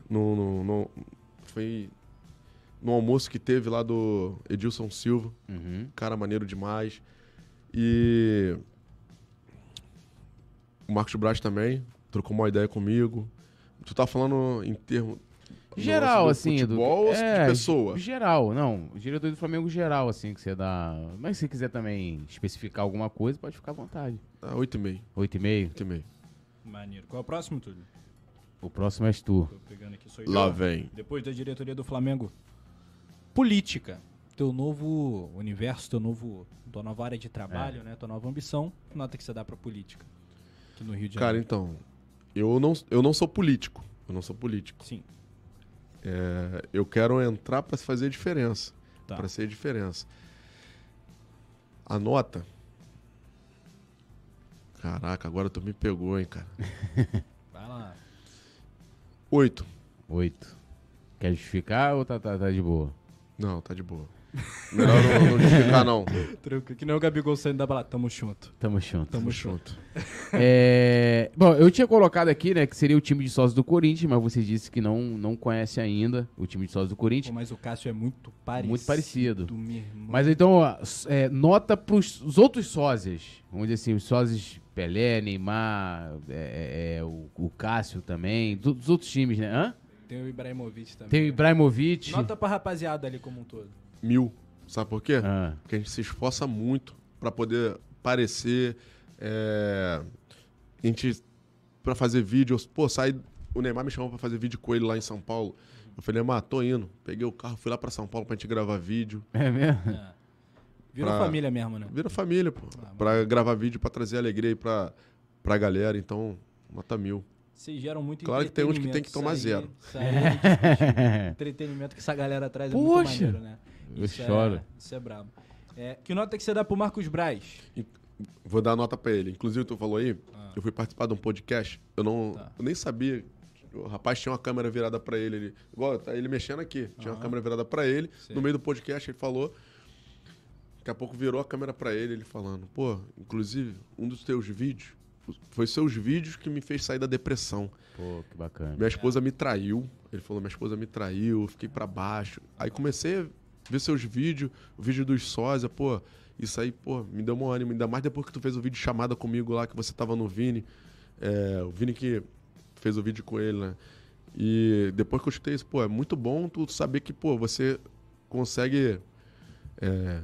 Speaker 3: no, no, no- foi no almoço que teve lá do Edilson Silva.
Speaker 1: Uhum.
Speaker 3: Cara maneiro demais. E o Marcos Braz também trocou uma ideia comigo. Tu tá falando em termo
Speaker 1: Geral,
Speaker 3: do
Speaker 1: assim.
Speaker 3: futebol ou
Speaker 1: é,
Speaker 3: de pessoa?
Speaker 1: Geral, não. Diretor do Flamengo geral, assim, que você dá. Mas se quiser também especificar alguma coisa, pode ficar à vontade.
Speaker 3: Ah, 8,5.
Speaker 1: 8,5.
Speaker 3: 8,5.
Speaker 2: Maneiro. Qual é o próximo, Túlio?
Speaker 1: O próximo és tu.
Speaker 2: Tô pegando aqui, sou
Speaker 3: Lá
Speaker 2: eu.
Speaker 3: vem.
Speaker 2: Depois da diretoria do Flamengo. Política. Teu novo universo, teu novo. Tua nova área de trabalho, né? Tua nova ambição. Nota que você dá pra política? Aqui no Rio de
Speaker 3: Cara,
Speaker 2: Janeiro.
Speaker 3: então, eu não, eu não sou político. Eu não sou político.
Speaker 2: Sim.
Speaker 3: É, eu quero entrar pra fazer diferença.
Speaker 2: Tá.
Speaker 3: Pra ser diferença. A nota. Caraca, agora tu me pegou, hein, cara. [LAUGHS]
Speaker 2: Vai lá.
Speaker 3: Oito.
Speaker 1: 8. Quer justificar ou tá, tá, tá de boa?
Speaker 3: Não, tá de boa. Melhor não, não justificar, não.
Speaker 2: Tranquilo. Que nem o Gabigol saindo da balada. Tamo junto.
Speaker 1: Tamo junto.
Speaker 2: Tamo junto. [LAUGHS]
Speaker 1: É, Bom, eu tinha colocado aqui, né, que seria o time de sócios do Corinthians, mas você disse que não, não conhece ainda o time de sócios do
Speaker 2: Pô,
Speaker 1: Corinthians.
Speaker 2: mas o Cássio é muito parecido.
Speaker 1: Muito parecido. Mas então, ó, é, nota pros os outros sósias. Vamos dizer assim, os sósias Pelé, Neymar, é, é, o, o Cássio também, do- dos outros times, né? Hã?
Speaker 2: Tem o Ibrahimovic também.
Speaker 1: Tem o Ibrahimovic.
Speaker 2: Nota pra rapaziada ali como um todo.
Speaker 3: Mil. Sabe por quê?
Speaker 1: Ah,
Speaker 3: Porque a gente se esforça muito pra poder parecer. É... A gente. Pra fazer vídeos. Pô, sai. O Neymar me chamou pra fazer vídeo com ele lá em São Paulo. Eu falei, Neymar, tô indo. Peguei o carro, fui lá pra São Paulo pra gente gravar vídeo.
Speaker 1: é mesmo?
Speaker 2: É. Virou
Speaker 3: Pra-
Speaker 2: família mesmo, né?
Speaker 3: Vira família, pô.
Speaker 2: Ah,
Speaker 3: Pra gravar vídeo, pra trazer alegria aí pra, pra galera. Então, nota mil.
Speaker 2: Vocês geram muito
Speaker 3: Claro que tem uns que tem que tomar zero.
Speaker 2: Aí, é [LAUGHS] entretenimento que essa galera traz é muito
Speaker 1: Poxa!
Speaker 2: maneiro, né?
Speaker 1: Eu
Speaker 2: Isso
Speaker 1: choro.
Speaker 2: É, isso é brabo. É, que nota que você dá pro Marcos Braz?
Speaker 3: Vou dar nota pra ele. Inclusive, tu falou aí, eu fui participar de um podcast. Eu não.
Speaker 2: Tá.
Speaker 3: Eu nem sabia. O rapaz tinha uma câmera virada pra ele. ele igual, tá ele mexendo aqui. Tinha uma câmera virada pra ele.
Speaker 2: Sei.
Speaker 3: No meio do podcast, ele falou. Daqui a pouco virou a câmera pra ele, ele falando, pô, inclusive, um dos teus vídeos. Foi seus vídeos que me fez sair da depressão.
Speaker 1: Pô, que bacana.
Speaker 3: Minha esposa me traiu. Ele falou, minha esposa me traiu, eu fiquei pra baixo. Aí comecei ver seus vídeos, o vídeo dos sósia, pô, isso aí, pô, me deu um ânimo. Ainda mais depois que tu fez o vídeo chamada comigo lá, que você tava no Vini. É, o Vini que fez o vídeo com ele, né? E depois que eu escutei isso, pô, é muito bom tu saber que, pô, você consegue é,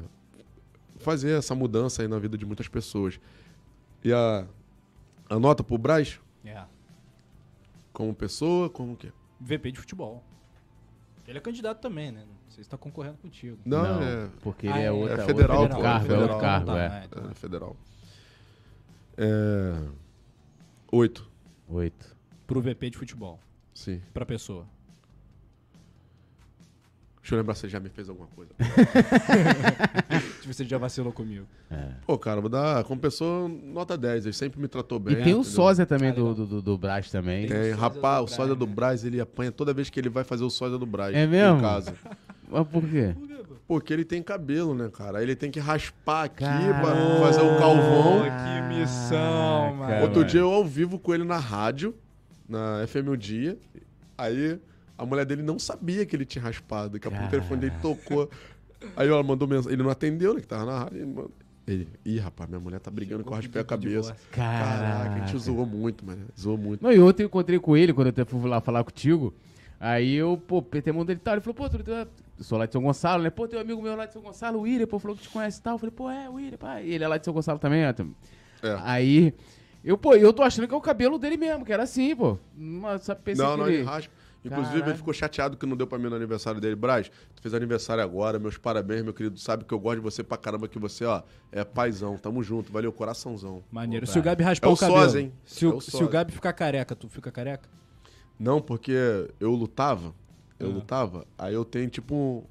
Speaker 3: fazer essa mudança aí na vida de muitas pessoas. E a, a nota pro Braz,
Speaker 2: É.
Speaker 3: como pessoa, como o quê?
Speaker 2: VP de futebol. Ele é candidato também, né? Não sei se tá concorrendo contigo.
Speaker 3: Não,
Speaker 1: Não,
Speaker 3: é,
Speaker 1: porque
Speaker 2: Ah,
Speaker 1: ele é,
Speaker 2: é
Speaker 1: outra,
Speaker 3: é federal,
Speaker 1: outro cargo, é
Speaker 3: federal.
Speaker 1: outro cargo,
Speaker 2: Tá,
Speaker 1: é.
Speaker 2: então.
Speaker 3: é federal. É, oito,
Speaker 1: Oito.
Speaker 2: Pro VP de futebol.
Speaker 3: sim.
Speaker 2: Pra pessoa.
Speaker 3: Deixa eu lembrar se você já me fez alguma coisa. [LAUGHS]
Speaker 2: Se você já vacilou comigo.
Speaker 3: Pô, cara, vou dar, como pessoa, nota 10. Ele sempre me tratou bem.
Speaker 1: e tem o
Speaker 3: entendeu?
Speaker 1: sósia também
Speaker 2: Ah,
Speaker 1: do, do, do, do Brás também.
Speaker 3: Tem, rapaz,
Speaker 2: do
Speaker 3: o sósia
Speaker 2: Braz,
Speaker 3: do
Speaker 2: né?
Speaker 3: Braz, ele apanha toda vez que ele vai fazer o sósia do Braz.
Speaker 1: É mesmo?
Speaker 3: Em casa.
Speaker 1: Mas por quê?
Speaker 3: Porque ele tem cabelo, né, cara? Aí ele tem que raspar aqui
Speaker 1: Caramba.
Speaker 3: pra fazer o calvão.
Speaker 2: que missão, mano.
Speaker 1: Caraca,
Speaker 3: Outro dia eu ao vivo com ele na rádio, na FM O Dia. Aí a mulher dele não sabia que ele tinha raspado. Daqui a pouco o telefone dele tocou. Aí ela mandou mensagem. Ele não atendeu, né? Que tava na rádio. Ele, mandou- ele ih, rapaz, minha mulher tá brigando que eu raspei a cabeça. Caraca, a gente zoou muito, mano. Zoou muito.
Speaker 1: Não, e ontem eu encontrei com ele, quando eu até fui lá falar contigo. Aí eu, pô, apertei a mão dele e tal. Ele falou, pô, tu, tu, eu sou lá de São Gonçalo, né? Pô, tem um amigo meu lá de São Gonçalo, o William, pô, falou que te conhece e tal. Eu falei, pô, é, o William, pá. E ele é lá de São Gonçalo também, ó.
Speaker 3: É.
Speaker 1: Aí, eu, pô, eu tô achando que é o cabelo dele mesmo, que era assim, pô. Mas só pensei
Speaker 3: Não,
Speaker 1: que
Speaker 3: não,
Speaker 1: ele...
Speaker 3: ele raspa. Inclusive,
Speaker 1: Caraca.
Speaker 3: ele ficou chateado que não deu pra mim no aniversário dele. Braz, tu fez aniversário agora, meus parabéns, meu querido. Sabe que eu gosto de você pra caramba, que você, ó, é paizão. Tamo junto, valeu, coraçãozão.
Speaker 2: Maneiro.
Speaker 1: Pô,
Speaker 2: Se o Gabi raspar
Speaker 3: É
Speaker 2: o,
Speaker 3: o
Speaker 2: cabelo.
Speaker 3: hein?
Speaker 2: Se
Speaker 3: É
Speaker 2: o,
Speaker 3: o
Speaker 2: se o Gabi ficar careca, tu fica careca?
Speaker 3: Não, porque eu lutava, eu
Speaker 2: Ah.
Speaker 3: lutava, aí eu tenho tipo um-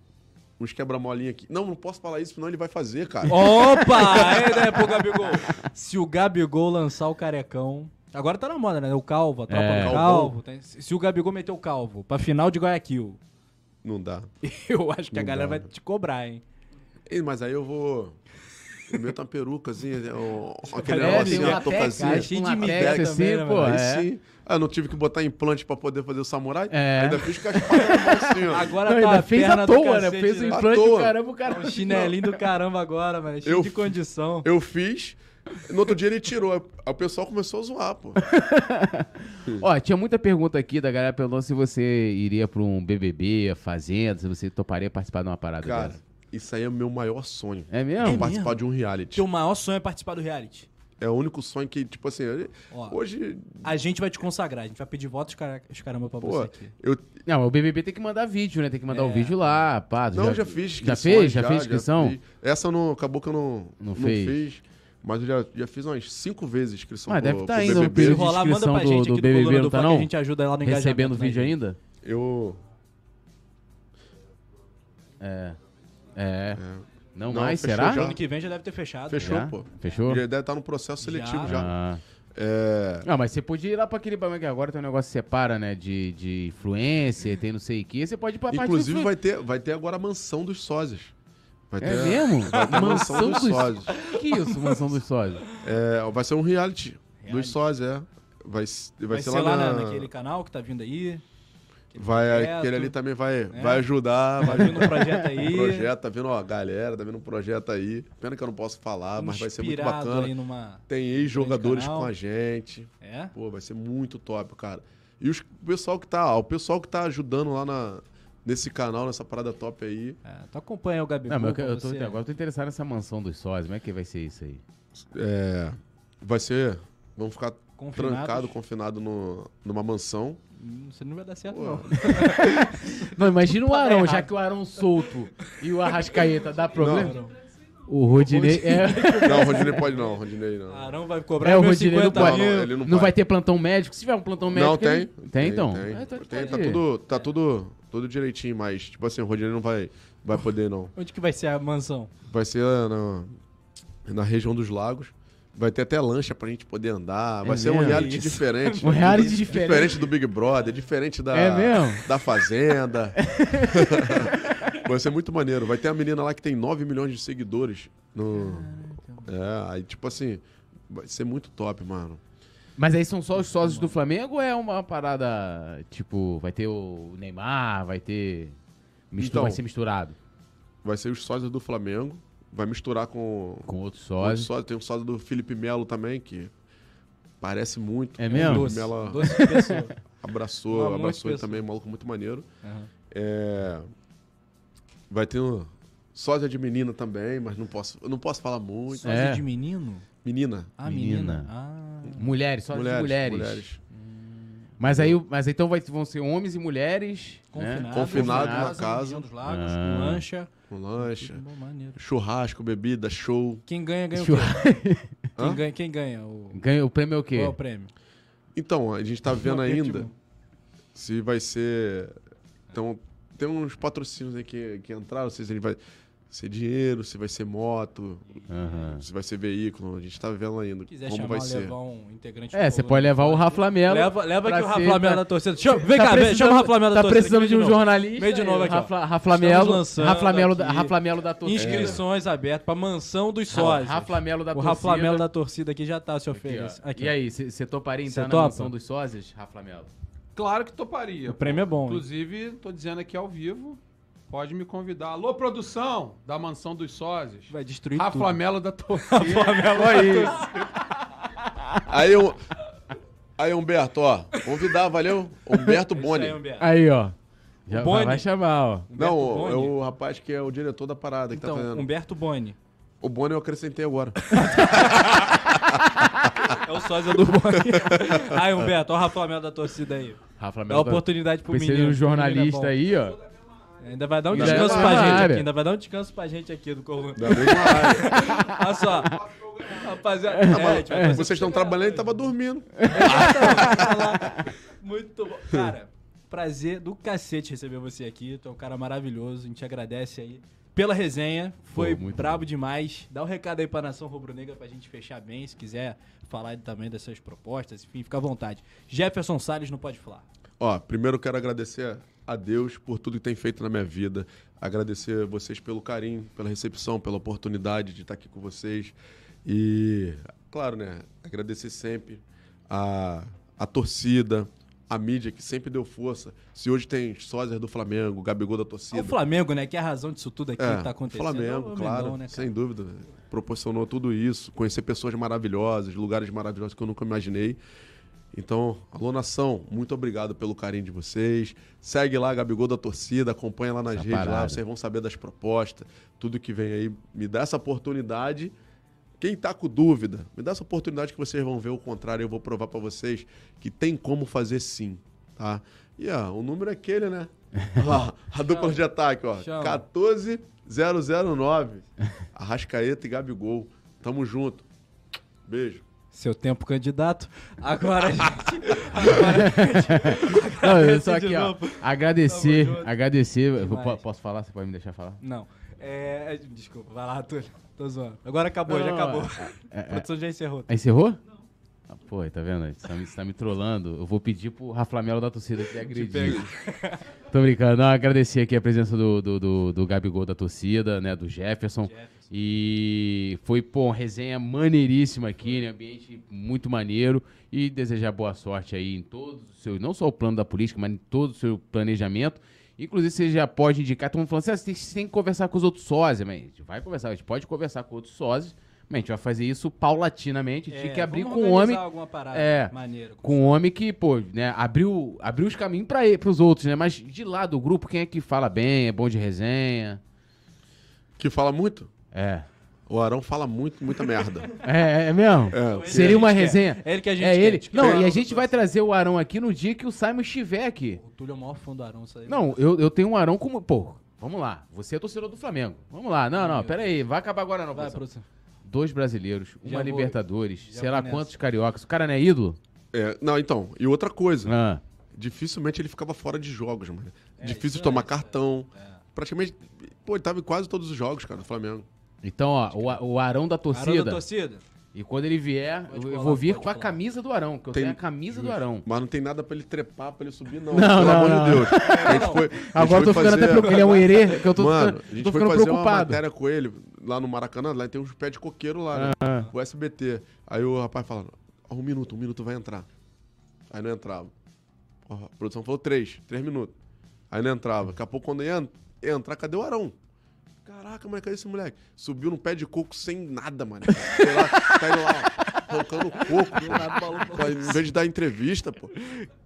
Speaker 3: uns quebra-molinha aqui. Não, não posso falar isso, senão ele vai fazer, cara.
Speaker 2: Opa! [LAUGHS] É ideia pro Gabigol. [LAUGHS] Se o Gabigol lançar o carecão. Agora tá na moda, né? O calvo, a tropa
Speaker 1: É.
Speaker 2: do calvo. Tem- Se o Gabigol meter o calvo pra final de Guayaquil,
Speaker 3: Não dá. [LAUGHS]
Speaker 2: eu acho que a
Speaker 3: Não
Speaker 2: galera
Speaker 3: dá.
Speaker 2: vai te cobrar, hein?
Speaker 3: Ei, mas aí eu vou. Eu meto uma perucazinha, né, [LAUGHS] um- aquele
Speaker 1: É,
Speaker 3: negocinho, uma toucazinha.
Speaker 2: cheio de midex
Speaker 1: assim,
Speaker 2: também, né,
Speaker 1: pô?
Speaker 3: Aí
Speaker 1: é.
Speaker 3: sim. Ah, eu não tive que botar implante pra poder fazer o samurai.
Speaker 1: É.
Speaker 3: Ainda fiz com as assim, ó.
Speaker 2: Agora
Speaker 1: Não,
Speaker 2: tá
Speaker 1: ainda
Speaker 2: a
Speaker 1: fez
Speaker 2: perna
Speaker 1: à
Speaker 2: do
Speaker 1: toa, né?
Speaker 2: cacete,
Speaker 1: Fez o
Speaker 2: né?
Speaker 1: Implante do caramba, o cara...
Speaker 2: Um chinelinho do caramba agora, mano. Cheio
Speaker 3: Eu
Speaker 2: de condição.
Speaker 3: Eu fiz, No outro dia ele tirou. O pessoal começou a zoar, pô. [LAUGHS]
Speaker 1: Ó, tinha muita pergunta aqui da galera perguntando se você iria pra um BBB, a Fazenda, se você toparia participar de uma parada
Speaker 3: Cara,
Speaker 1: dessa.
Speaker 3: Isso aí é o meu maior sonho.
Speaker 1: É mesmo?
Speaker 3: participar de um reality.
Speaker 2: Teu maior sonho é participar do reality.
Speaker 3: É o único sonho que, tipo assim,
Speaker 2: Ó.
Speaker 3: hoje.
Speaker 2: A gente vai te consagrar, a gente vai pedir votos cara- os caramba pra
Speaker 3: Pô,
Speaker 2: você aqui.
Speaker 3: eu.
Speaker 1: Não, mas o BBB tem que mandar vídeo, né? Tem que mandar o
Speaker 2: É.
Speaker 1: vídeo lá, pá.
Speaker 3: Não, já, fiz
Speaker 1: Já fez? Já, fez inscrição?
Speaker 3: Essa não, acabou que eu não,
Speaker 1: Não
Speaker 3: não,
Speaker 1: fez?
Speaker 3: fiz. Mas eu já, já fiz umas cinco vezes inscrição
Speaker 1: Ah,
Speaker 3: pro,
Speaker 1: deve tá
Speaker 3: pro
Speaker 1: ainda no
Speaker 3: BBB.
Speaker 2: Se rolar, manda pra
Speaker 1: inscrição
Speaker 2: gente
Speaker 1: do-
Speaker 2: aqui
Speaker 1: do BBB,
Speaker 2: do
Speaker 1: não tá não?
Speaker 2: a gente ajuda lá no engajamento.
Speaker 1: Recebendo
Speaker 2: né,
Speaker 1: vídeo
Speaker 2: gente?
Speaker 1: ainda?
Speaker 3: Eu.
Speaker 1: É. É. Não,
Speaker 3: Não,
Speaker 1: mais, será?
Speaker 3: já.
Speaker 2: Ano que vem já deve ter fechado.
Speaker 3: Fechou,
Speaker 1: Já?
Speaker 3: pô.
Speaker 1: Fechou?
Speaker 3: Já deve estar no processo seletivo já.
Speaker 1: Ah.
Speaker 3: É.
Speaker 1: Não, mas você podia ir lá pra aquele bagulho que agora tem um negócio que separa, né? De, de influência, tem não sei o que. Você pode ir pra
Speaker 3: Inclusive, vai ter, vai ter agora a mansão dos sósias. Vai
Speaker 1: É
Speaker 3: ter,
Speaker 1: mesmo? [LAUGHS]
Speaker 3: Vai ter a mansão dos sósias.
Speaker 1: O [LAUGHS] que é isso, mansão dos sósios?
Speaker 3: É, vai ser um reality,
Speaker 2: Reality.
Speaker 3: dos sósias, é. Vai, vai,
Speaker 2: Vai,
Speaker 3: ser,
Speaker 2: ser
Speaker 3: lá,
Speaker 2: lá
Speaker 3: na...
Speaker 2: na- naquele canal que tá vindo aí.
Speaker 3: Vai,
Speaker 2: projeto.
Speaker 3: aquele ali também vai,
Speaker 2: É.
Speaker 3: vai ajudar.
Speaker 2: Tá
Speaker 3: Vai
Speaker 2: vindo um projeto aí.
Speaker 3: projeto, tá vendo, ó, galera, tá vendo um projeto aí. Pena que eu não posso falar, mas vai ser muito bacana.
Speaker 2: aí numa...
Speaker 3: Tem ex-jogadores com a gente.
Speaker 2: É?
Speaker 3: Pô, vai ser muito top, cara. E os, o pessoal que tá, ó, o pessoal que tá ajudando lá na, nesse canal, nessa parada top aí.
Speaker 2: é. Tu acompanha o Gabigol.
Speaker 1: Não, mas eu, eu tô,
Speaker 2: você.
Speaker 1: agora eu tô interessado nessa mansão dos sósios. Como é que vai ser isso aí?
Speaker 3: É, vai ser. Vamos ficar
Speaker 2: Confinados.
Speaker 3: trancado, confinado no, numa mansão.
Speaker 2: Você não vai dar certo,
Speaker 3: Pô.
Speaker 2: não. [LAUGHS]
Speaker 1: Não, imagina o
Speaker 2: dar
Speaker 1: Arão, já que o Arão solto e o Arrascaeta dá problema.
Speaker 2: Não.
Speaker 1: O Rodinei. É, [LAUGHS]
Speaker 3: Não, o Rodinei pode não, o Rodinei não.
Speaker 2: Arão vai cobrar
Speaker 1: é o Rodinei não
Speaker 2: 50
Speaker 1: pode.
Speaker 2: mil.
Speaker 3: Não, ele não
Speaker 1: Não
Speaker 3: vai.
Speaker 1: vai ter plantão médico? Se tiver um plantão médico.
Speaker 3: Não, tem.
Speaker 1: ele- Tem, então.
Speaker 3: Tem,
Speaker 1: Ah, então
Speaker 3: tem, tá
Speaker 1: ir.
Speaker 3: tudo, tá tudo, tudo direitinho, mas, tipo assim, o Rodinei não vai, vai poder, não.
Speaker 2: Onde que vai ser a mansão?
Speaker 3: Vai ser na, na região dos lagos. Vai ter até lancha pra gente poder andar.
Speaker 1: É
Speaker 3: vai ser um reality
Speaker 2: Isso.
Speaker 3: diferente. [LAUGHS]
Speaker 1: Um reality diferente.
Speaker 3: Diferente do Big Brother, diferente da,
Speaker 1: É mesmo?
Speaker 3: da Fazenda. [LAUGHS] vai ser muito maneiro. Vai ter a menina lá que tem 9 milhões de seguidores. No... É, aí tipo assim, vai ser muito top, mano.
Speaker 1: Mas aí são só os sósios do Flamengo ou é uma parada, tipo, vai ter o Neymar, vai ter... Mistura,
Speaker 3: Então.
Speaker 1: vai ser misturado
Speaker 3: Vai ser os sósias do Flamengo. Vai misturar com,
Speaker 1: com outros
Speaker 3: com outros
Speaker 1: sósios.
Speaker 3: sósios. Tem um sósia do Felipe Melo também, que parece muito.
Speaker 1: É mesmo?
Speaker 2: Doce.
Speaker 3: Melo
Speaker 2: Doce [LAUGHS]
Speaker 3: abraçou,
Speaker 2: muito
Speaker 3: abraçou ele também, um maluco muito maneiro.
Speaker 2: Aham.
Speaker 3: É, vai ter um sósia de menina também, mas não posso, não posso falar muito.
Speaker 2: Sósia
Speaker 1: É.
Speaker 2: de menino?
Speaker 3: Menina.
Speaker 2: Ah,
Speaker 1: Menina.
Speaker 2: menina. Ah.
Speaker 1: Mulheres, sósios de mulheres.
Speaker 3: mulheres.
Speaker 1: Mas aí, mas então vai, vão ser homens e mulheres. né?
Speaker 2: Confinado.
Speaker 3: Confinado
Speaker 1: numa
Speaker 2: na
Speaker 3: casa.
Speaker 2: dos lagos,
Speaker 1: Ah.
Speaker 2: com lancha.
Speaker 3: Com lancha,
Speaker 2: Bom,
Speaker 3: churrasco, bebida, show.
Speaker 2: Quem ganha, ganha o quê? [LAUGHS] Quem ganha, quem ganha? O...
Speaker 1: Ganha, o prêmio é o quê?
Speaker 2: Qual é o prêmio?
Speaker 3: Então, a gente tá vendo ainda
Speaker 2: tipo,
Speaker 3: se vai ser. Então, tem uns patrocínios aí que, que entraram, não sei se ele vai ser dinheiro, se vai ser moto,
Speaker 1: Aham.
Speaker 3: se vai ser veículo. A gente tá vendo ainda
Speaker 2: Se quiser
Speaker 3: como
Speaker 2: chamar,
Speaker 3: vai ser.
Speaker 2: levar um integrante
Speaker 1: É, você pode levar o. Rafa Melo.
Speaker 2: Leva, leva aqui o Rafa Melo da torcida. Chama- vem
Speaker 1: Tá
Speaker 2: cá, vem,
Speaker 1: precisando-
Speaker 2: chama o Rafa Melo da
Speaker 1: Tá
Speaker 2: torcida.
Speaker 1: precisando
Speaker 2: aqui
Speaker 1: de um jornalista.
Speaker 2: Vem de novo aqui, ó.
Speaker 1: Rafa, Rafa
Speaker 2: Estamos
Speaker 1: Melo.
Speaker 2: lançando
Speaker 1: Rafa Melo,
Speaker 2: aqui.
Speaker 1: Rafa Melo da torcida.
Speaker 2: Inscrições abertas pra mansão dos sócios.
Speaker 1: Rafa Melo da
Speaker 2: o
Speaker 1: torcida.
Speaker 2: Rafa Melo da torcida aqui já tá se oferecendo. Aqui,
Speaker 1: e aí, você toparia
Speaker 2: Cê
Speaker 1: entrar na
Speaker 2: topa?
Speaker 1: mansão dos sósias, Rafa Melo?
Speaker 5: Claro que toparia.
Speaker 2: O prêmio é bom?
Speaker 5: Inclusive, tô dizendo aqui ao vivo, pode me convidar. Alô, produção da Mansão dos Sósias.
Speaker 2: Vai destruir
Speaker 5: Rafa
Speaker 2: tudo.
Speaker 5: Melo da [LAUGHS] torcida.
Speaker 3: aí. aí, eu, aí, Humberto, ó. Convidar, valeu? Humberto Boni.
Speaker 2: Aí, Humberto.
Speaker 1: Aí, ó. Já
Speaker 2: Boni.
Speaker 1: vai, chamar, ó.
Speaker 3: Não,
Speaker 2: Humberto
Speaker 3: o- é o rapaz que é o diretor da parada que
Speaker 2: Então,
Speaker 3: tá fazendo.
Speaker 2: Humberto Boni.
Speaker 3: O Boni eu acrescentei agora. [LAUGHS]
Speaker 2: É o sósia do Boni. aí, Humberto, ó o Rafa Melo da torcida aí.
Speaker 1: Rafa
Speaker 2: Dá
Speaker 1: Melo. da-
Speaker 2: oportunidade pro
Speaker 1: Precisa
Speaker 2: menino.
Speaker 1: de um jornalista
Speaker 2: O menino é
Speaker 1: aí, ó.
Speaker 2: Ainda vai dar um descanso
Speaker 1: é
Speaker 2: pra gente
Speaker 1: área.
Speaker 2: aqui. Ainda vai dar um descanso pra gente aqui do Coluna.
Speaker 3: Da mesma área. [LAUGHS]
Speaker 2: Olha só. Rapaziada, é, a gente vai fazer-
Speaker 3: Vocês estão trabalhando e tava dormindo.
Speaker 2: Muito bom. Cara, prazer do cacete receber você aqui. Tu é um cara maravilhoso. A gente agradece aí pela resenha. Foi
Speaker 1: Pô, muito
Speaker 2: brabo
Speaker 1: bom.
Speaker 2: demais. Dá um recado aí pra Nação Rubro-Negra pra gente fechar bem. Se quiser falar também dessas propostas, enfim, fica à vontade. Jefferson Salles não pode falar.
Speaker 3: Ó, primeiro eu quero agradecer a Deus por tudo que tem feito na minha vida. Agradecer a vocês pelo carinho, pela recepção, pela oportunidade de estar aqui com vocês. E, claro, né? Agradecer sempre a, a torcida, a mídia que sempre deu força. Se hoje tem sósias do Flamengo, Gabigol da
Speaker 2: É
Speaker 3: torcida.
Speaker 2: o Flamengo, né? Que é a razão disso tudo aqui
Speaker 3: É,
Speaker 2: que tá acontecendo.
Speaker 3: Flamengo,
Speaker 2: É
Speaker 3: claro,
Speaker 2: Mengão, né,
Speaker 3: sem dúvida. Proporcionou tudo isso, conhecer pessoas maravilhosas, lugares maravilhosos que eu nunca imaginei. Então, alô nação, muito obrigado pelo carinho de vocês. Segue lá, Gabigol da Torcida, acompanha lá nas
Speaker 1: Essa
Speaker 3: redes, lá, vocês vão saber das propostas, tudo que vem aí. Me dá essa oportunidade. Quem tá com dúvida, me dá essa oportunidade que vocês vão ver o contrário. Eu vou provar pra vocês que tem como fazer sim, tá? E ó, o número é aquele, né? Olha lá, a dupla de ataque, ó.
Speaker 2: Chama.
Speaker 3: 14009. Arrascaeta e Gabigol. Tamo junto. Beijo.
Speaker 2: Seu tempo candidato. Agora a gente. [LAUGHS] Agora a gente.
Speaker 1: Não, só aqui, ó. Agradecer, agradecer. Vou- posso falar? Você pode me deixar falar?
Speaker 2: Não. É, desculpa, vai lá, Túlio. Tô zoando. Agora acabou,
Speaker 1: Não,
Speaker 2: já
Speaker 1: não,
Speaker 2: acabou.
Speaker 1: é-
Speaker 2: a produção já encerrou.
Speaker 1: Ah, Encerrou? Ah, pô, tá vendo? Você tá, me, você tá me trollando. Eu vou pedir pro Rafa Melo da torcida [LAUGHS] te agredir. [LAUGHS] Tô brincando. Não, agradecer aqui a presença do, do, do, do Gabigol da torcida, né? Do Jefferson. E foi, pô, uma resenha maneiríssima aqui, né? Ambiente muito maneiro. E desejar boa sorte aí em todos os seus, não só o plano da política, mas em todo o seu planejamento. Inclusive, você já pode indicar, todo mundo falando assim, ah, você tem, você tem que conversar com os outros sócios, mas a gente vai conversar, a gente pode conversar com outros sócios, mas a gente vai fazer isso paulatinamente, tinha que abrir
Speaker 2: É, vamos
Speaker 1: com o
Speaker 2: organizar
Speaker 1: homem,
Speaker 2: alguma parada
Speaker 1: É,
Speaker 2: maneira.
Speaker 1: com um homem que, pô, né, abriu, abriu os caminhos para os outros, né? Mas de lá do grupo, quem é que fala bem, é bom de resenha?
Speaker 3: Que fala muito?
Speaker 1: É.
Speaker 3: O Arão fala muito, muita merda. [LAUGHS]
Speaker 1: É, é mesmo?
Speaker 3: É,
Speaker 1: Seria uma
Speaker 2: que a gente
Speaker 1: resenha.
Speaker 2: quer. É ele que a gente
Speaker 1: É
Speaker 2: quer,
Speaker 1: ele.
Speaker 2: quer.
Speaker 1: Não,
Speaker 2: Quer.
Speaker 1: e a gente vai trazer o Arão aqui no dia que o Simon estiver aqui.
Speaker 2: O Túlio é o maior fã do Arão, isso aí.
Speaker 1: Não, eu, eu tenho um Arão como. Pô, vamos lá. Você é torcedor do Flamengo. Vamos lá. Não, não, pera aí. Vai acabar agora não,
Speaker 2: Vai,
Speaker 1: produção. Dois brasileiros,
Speaker 2: Já
Speaker 1: uma
Speaker 2: vou-
Speaker 1: Libertadores,
Speaker 2: já
Speaker 1: sei lá
Speaker 2: vou nessa.
Speaker 1: quantos cariocas. O cara não é ídolo?
Speaker 3: É, não, então, e outra coisa.
Speaker 1: Ah.
Speaker 3: Dificilmente ele ficava fora de jogos, mano.
Speaker 2: É,
Speaker 3: Difícil tomar
Speaker 2: é,
Speaker 3: cartão. Praticamente, pô, ele tava em quase todos os jogos, cara, do Flamengo.
Speaker 1: Então, ó, o, o Arão da torcida.
Speaker 2: Arão da torcida.
Speaker 1: E quando ele vier, eu,
Speaker 2: colar,
Speaker 1: vou vir com a
Speaker 2: colar.
Speaker 1: camisa do Arão, que eu
Speaker 3: Tem-
Speaker 1: tenho a camisa do Arão.
Speaker 3: Mas não tem nada pra ele trepar, pra ele subir, não. [LAUGHS]
Speaker 1: Não,
Speaker 3: Pelo
Speaker 1: não,
Speaker 3: amor
Speaker 1: não.
Speaker 3: de Deus. A gente foi, a gente
Speaker 1: Agora eu
Speaker 3: foi
Speaker 1: tô ficando até
Speaker 3: fazer-
Speaker 1: preocupado. Ele é um herê, que eu tô
Speaker 3: Mano,
Speaker 1: ficando,
Speaker 3: a gente
Speaker 1: tô
Speaker 3: foi
Speaker 1: ficando
Speaker 3: fazer uma matéria com ele lá no Maracanã, lá tem uns pés de coqueiro lá, né?
Speaker 1: Ah.
Speaker 3: O SBT. Aí o rapaz fala, "Ó, um minuto, um minuto vai entrar. Aí não entrava. A produção falou três, três minutos. Aí não entrava. Daqui a pouco quando ia entrar, cadê o Arão? Caraca, mas cadê esse moleque? Subiu num pé de coco sem nada, mano. Sei lá, [LAUGHS] tá indo lá, ó, arrancando coco. Pô, em vez de dar entrevista, pô.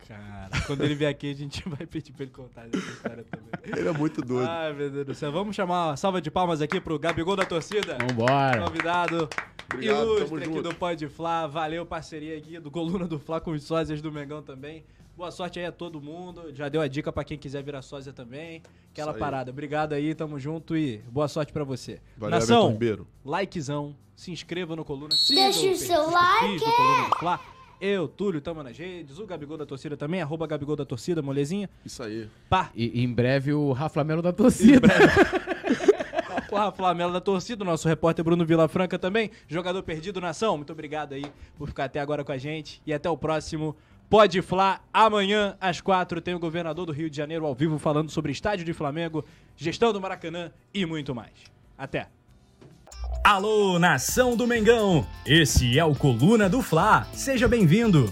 Speaker 2: Cara, quando ele vier aqui, a gente vai pedir pra ele contar essa história também.
Speaker 3: Ele é muito doido.
Speaker 2: Ai, meu Deus do céu. Vamos chamar uma salva de palmas aqui pro Gabigol da torcida.
Speaker 1: Vambora.
Speaker 2: Convidado
Speaker 3: Obrigado,
Speaker 2: ilustre aqui
Speaker 3: junto.
Speaker 2: do Pode Flá. Valeu, parceria aqui do Coluna do Flá com os sósias do Mengão também. Boa sorte aí a todo mundo. Já deu a dica pra quem quiser virar sósia também. Aquela parada. Obrigado aí, tamo junto e boa sorte pra você.
Speaker 3: Valeu,
Speaker 2: Nação,
Speaker 3: Ribeiro.
Speaker 2: likezão, se inscreva no Coluna.
Speaker 8: Deixa o seu like.
Speaker 2: Eu, Túlio, tamo nas redes. O Gabigol da torcida também, arroba Gabigol da torcida, molezinha.
Speaker 3: Isso aí.
Speaker 2: Pá,
Speaker 1: E em breve o Rafa Melo da torcida.
Speaker 2: Porra, [LAUGHS] Flamengo da torcida, o nosso repórter Bruno Vilafranca também, jogador perdido nação. Muito obrigado aí por ficar até agora com a gente e até o próximo Pode Flá. Amanhã às quatro tem o governador do Rio de Janeiro ao vivo falando sobre estádio de Flamengo, gestão do Maracanã e muito mais. Até.
Speaker 9: Alô, nação do Mengão! Esse é o Coluna do Fla. Seja bem-vindo!